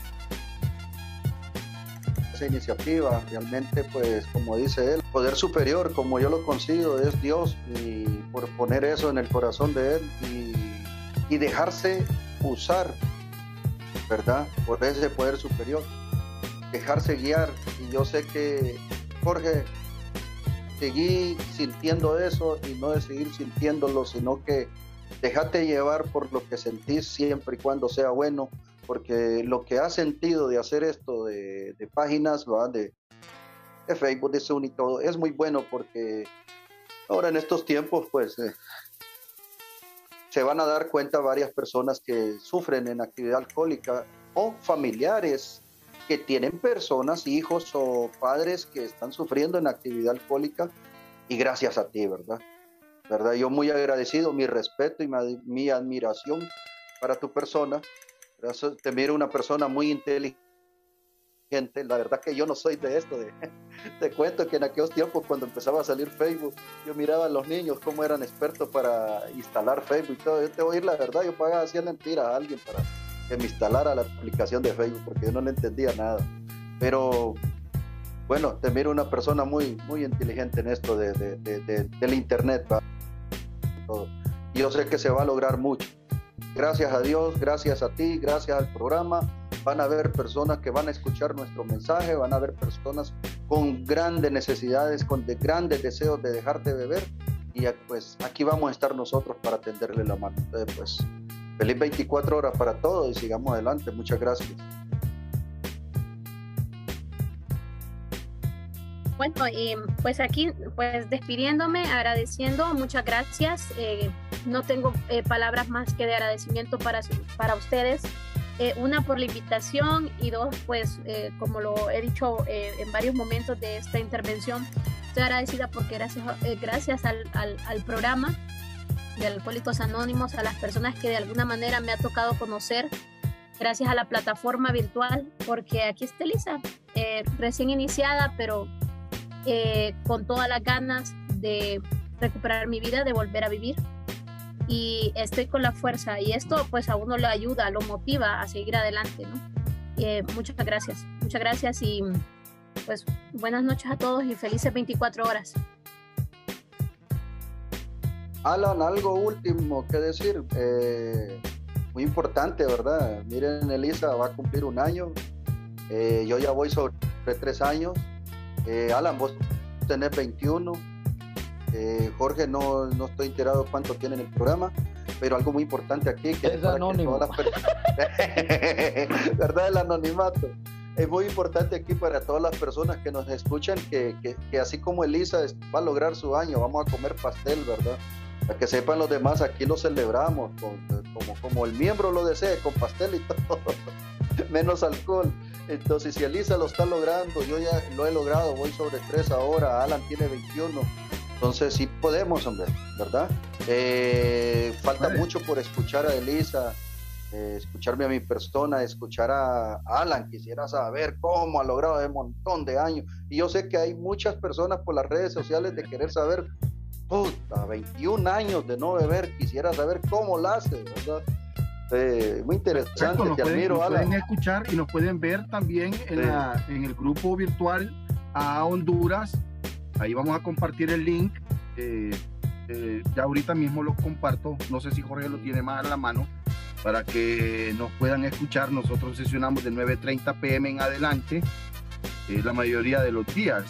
esa iniciativa. Realmente, pues, como dice él, poder superior, como yo lo consigo, es Dios. Y por poner eso en el corazón de él y, y dejarse usar, ¿verdad? Por ese poder superior. Dejarse guiar. Y yo sé que Jorge seguí sintiendo eso y no de seguir sintiéndolo, sino que déjate llevar por lo que sentís siempre y cuando sea bueno, porque lo que has sentido de hacer esto de, páginas, De, de, Facebook, de Zoom y todo, es muy bueno porque ahora en estos tiempos, pues, eh, se van a dar cuenta varias personas que sufren en actividad alcohólica o familiares que tienen personas, hijos o padres que están sufriendo en actividad alcohólica y gracias a ti, ¿verdad? ¿Verdad? Yo muy agradecido, mi respeto y mi, admiración para tu persona. Te miro una persona muy inteligente. La verdad que yo no soy de esto. De, [LAUGHS] te cuento que en aquellos tiempos cuando empezaba a salir Facebook, yo miraba a los niños cómo eran expertos para instalar Facebook y todo. Yo te voy a ir la verdad, yo pagaba hacía mentiras a alguien para que me instalara la aplicación de Facebook porque yo no le entendía nada. Pero bueno, te miro una persona muy, muy inteligente en esto de, del Internet. Y yo sé que se va a lograr mucho. Gracias a Dios, gracias a ti, gracias al programa. Van a haber personas que van a escuchar nuestro mensaje, van a haber personas con grandes necesidades, con de grandes deseos de dejar de beber. Y pues aquí vamos a estar nosotros para tenderle la mano. Entonces, pues Feliz 24 horas para todos y sigamos adelante. Muchas gracias. Bueno, y pues aquí, pues despidiéndome, agradeciendo, muchas gracias. Eh, no tengo eh, palabras más que de agradecimiento para, para ustedes. Eh, una por la invitación y dos, pues eh, como lo he dicho en varios momentos de esta intervención, estoy agradecida porque gracias, gracias al, al, al, programa de Alcohólicos Anónimos, a las personas que de alguna manera me ha tocado conocer, gracias a la plataforma virtual, porque aquí está Elisa, recién iniciada, pero eh, con todas las ganas de recuperar mi vida, de volver a vivir. Y estoy con la fuerza y esto pues a uno le ayuda, lo motiva a seguir adelante, ¿no? Eh, muchas gracias, muchas gracias y pues buenas noches a todos y felices 24 horas. Alan, algo último que decir, eh, muy importante, ¿verdad? Miren, Elisa va a cumplir un año, yo ya voy sobre tres años, eh, Alan, vos tenés 21. Eh, Jorge, no, no estoy enterado cuánto tiene en el programa, pero algo muy importante aquí que es anónimo. [LAUGHS] ¿Verdad? El anonimato. Es muy importante aquí para todas las personas que nos escuchan que, que, así como Elisa va a lograr su año, vamos a comer pastel, ¿verdad? Para que sepan los demás, aquí lo celebramos como, como el miembro lo desee, con pastel y [LAUGHS] todo, menos alcohol. Entonces, si Elisa lo está logrando, yo ya lo he logrado, voy sobre tres ahora, Alan tiene 21. Entonces, sí podemos, hombre, ¿verdad? Eh, falta mucho por escuchar a Elisa, eh, escucharme a mi persona, escuchar a Alan. Quisiera saber cómo ha logrado un montón de años. Y yo sé que hay muchas personas por las redes sociales de querer saber, puta, 21 años de no beber, quisiera saber cómo lo hace, ¿verdad? muy interesante, nos pueden, escuchar y nos pueden ver también en, en el grupo virtual a Honduras. Ahí vamos a compartir el link. Eh, eh, ya ahorita mismo lo comparto. No sé si Jorge lo tiene más a la mano para que nos puedan escuchar. Nosotros sesionamos de 9.30 pm en adelante eh, la mayoría de los días.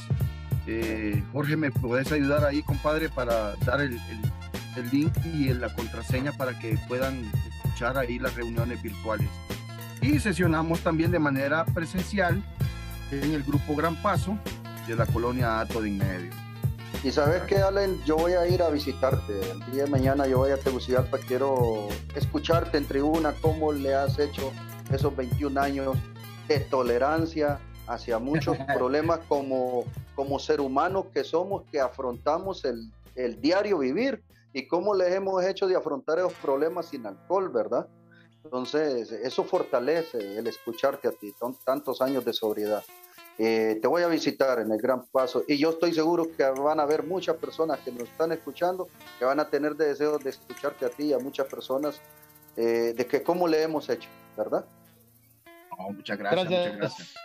Jorge, ¿me puedes ayudar ahí, compadre, para dar el, el, el link y la contraseña para que puedan ahí las reuniones virtuales. Y sesionamos también de manera presencial en el grupo Gran Paso de la colonia Ato de Medio. Y sabes que, Allen, yo voy a ir a visitarte. El día de mañana yo voy a Tegucigalpa, quiero escucharte en tribuna cómo le has hecho esos 21 años de tolerancia hacia muchos [LAUGHS] problemas como, como ser humano que somos, que afrontamos el, el diario vivir y cómo les hemos hecho de afrontar esos problemas sin alcohol, ¿verdad? Entonces, eso fortalece el escucharte a ti, son tantos años de sobriedad. Eh, te voy a visitar en el Gran Paso y yo estoy seguro que van a haber muchas personas que nos están escuchando que van a tener deseos de escucharte a ti y a muchas personas eh, de que cómo le hemos hecho, ¿verdad? muchas gracias, gracias. Muchas gracias.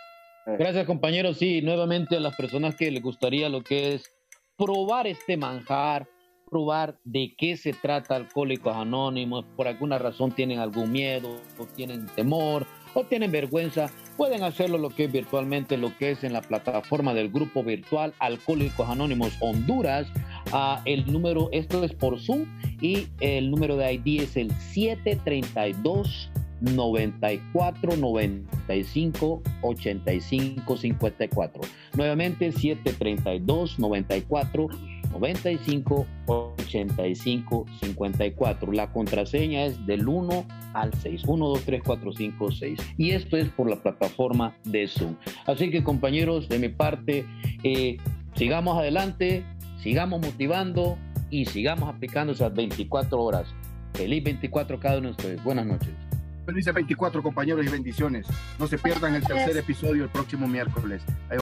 Eh. Gracias compañeros, sí, nuevamente a las personas que les gustaría lo que es probar este manjar, probar de qué se trata Alcohólicos Anónimos, por alguna razón tienen algún miedo, o tienen temor, o tienen vergüenza, pueden hacerlo lo que es virtualmente, lo que es en la plataforma del grupo virtual Alcohólicos Anónimos Honduras. Uh, el número, esto es por Zoom, y el número de ID es el 732 94 95 85 54. Nuevamente 732 94 95 85 54. La contraseña es del 1 al 6. 1, 2, 3, 4, 5, 6. Y esto es por la plataforma de Zoom. Así que compañeros, de mi parte, eh, sigamos adelante, sigamos motivando y sigamos aplicando esas 24 horas. Feliz 24 cada uno de ustedes. Buenas noches. Feliz 24 compañeros y bendiciones. No se pierdan el tercer episodio el próximo miércoles.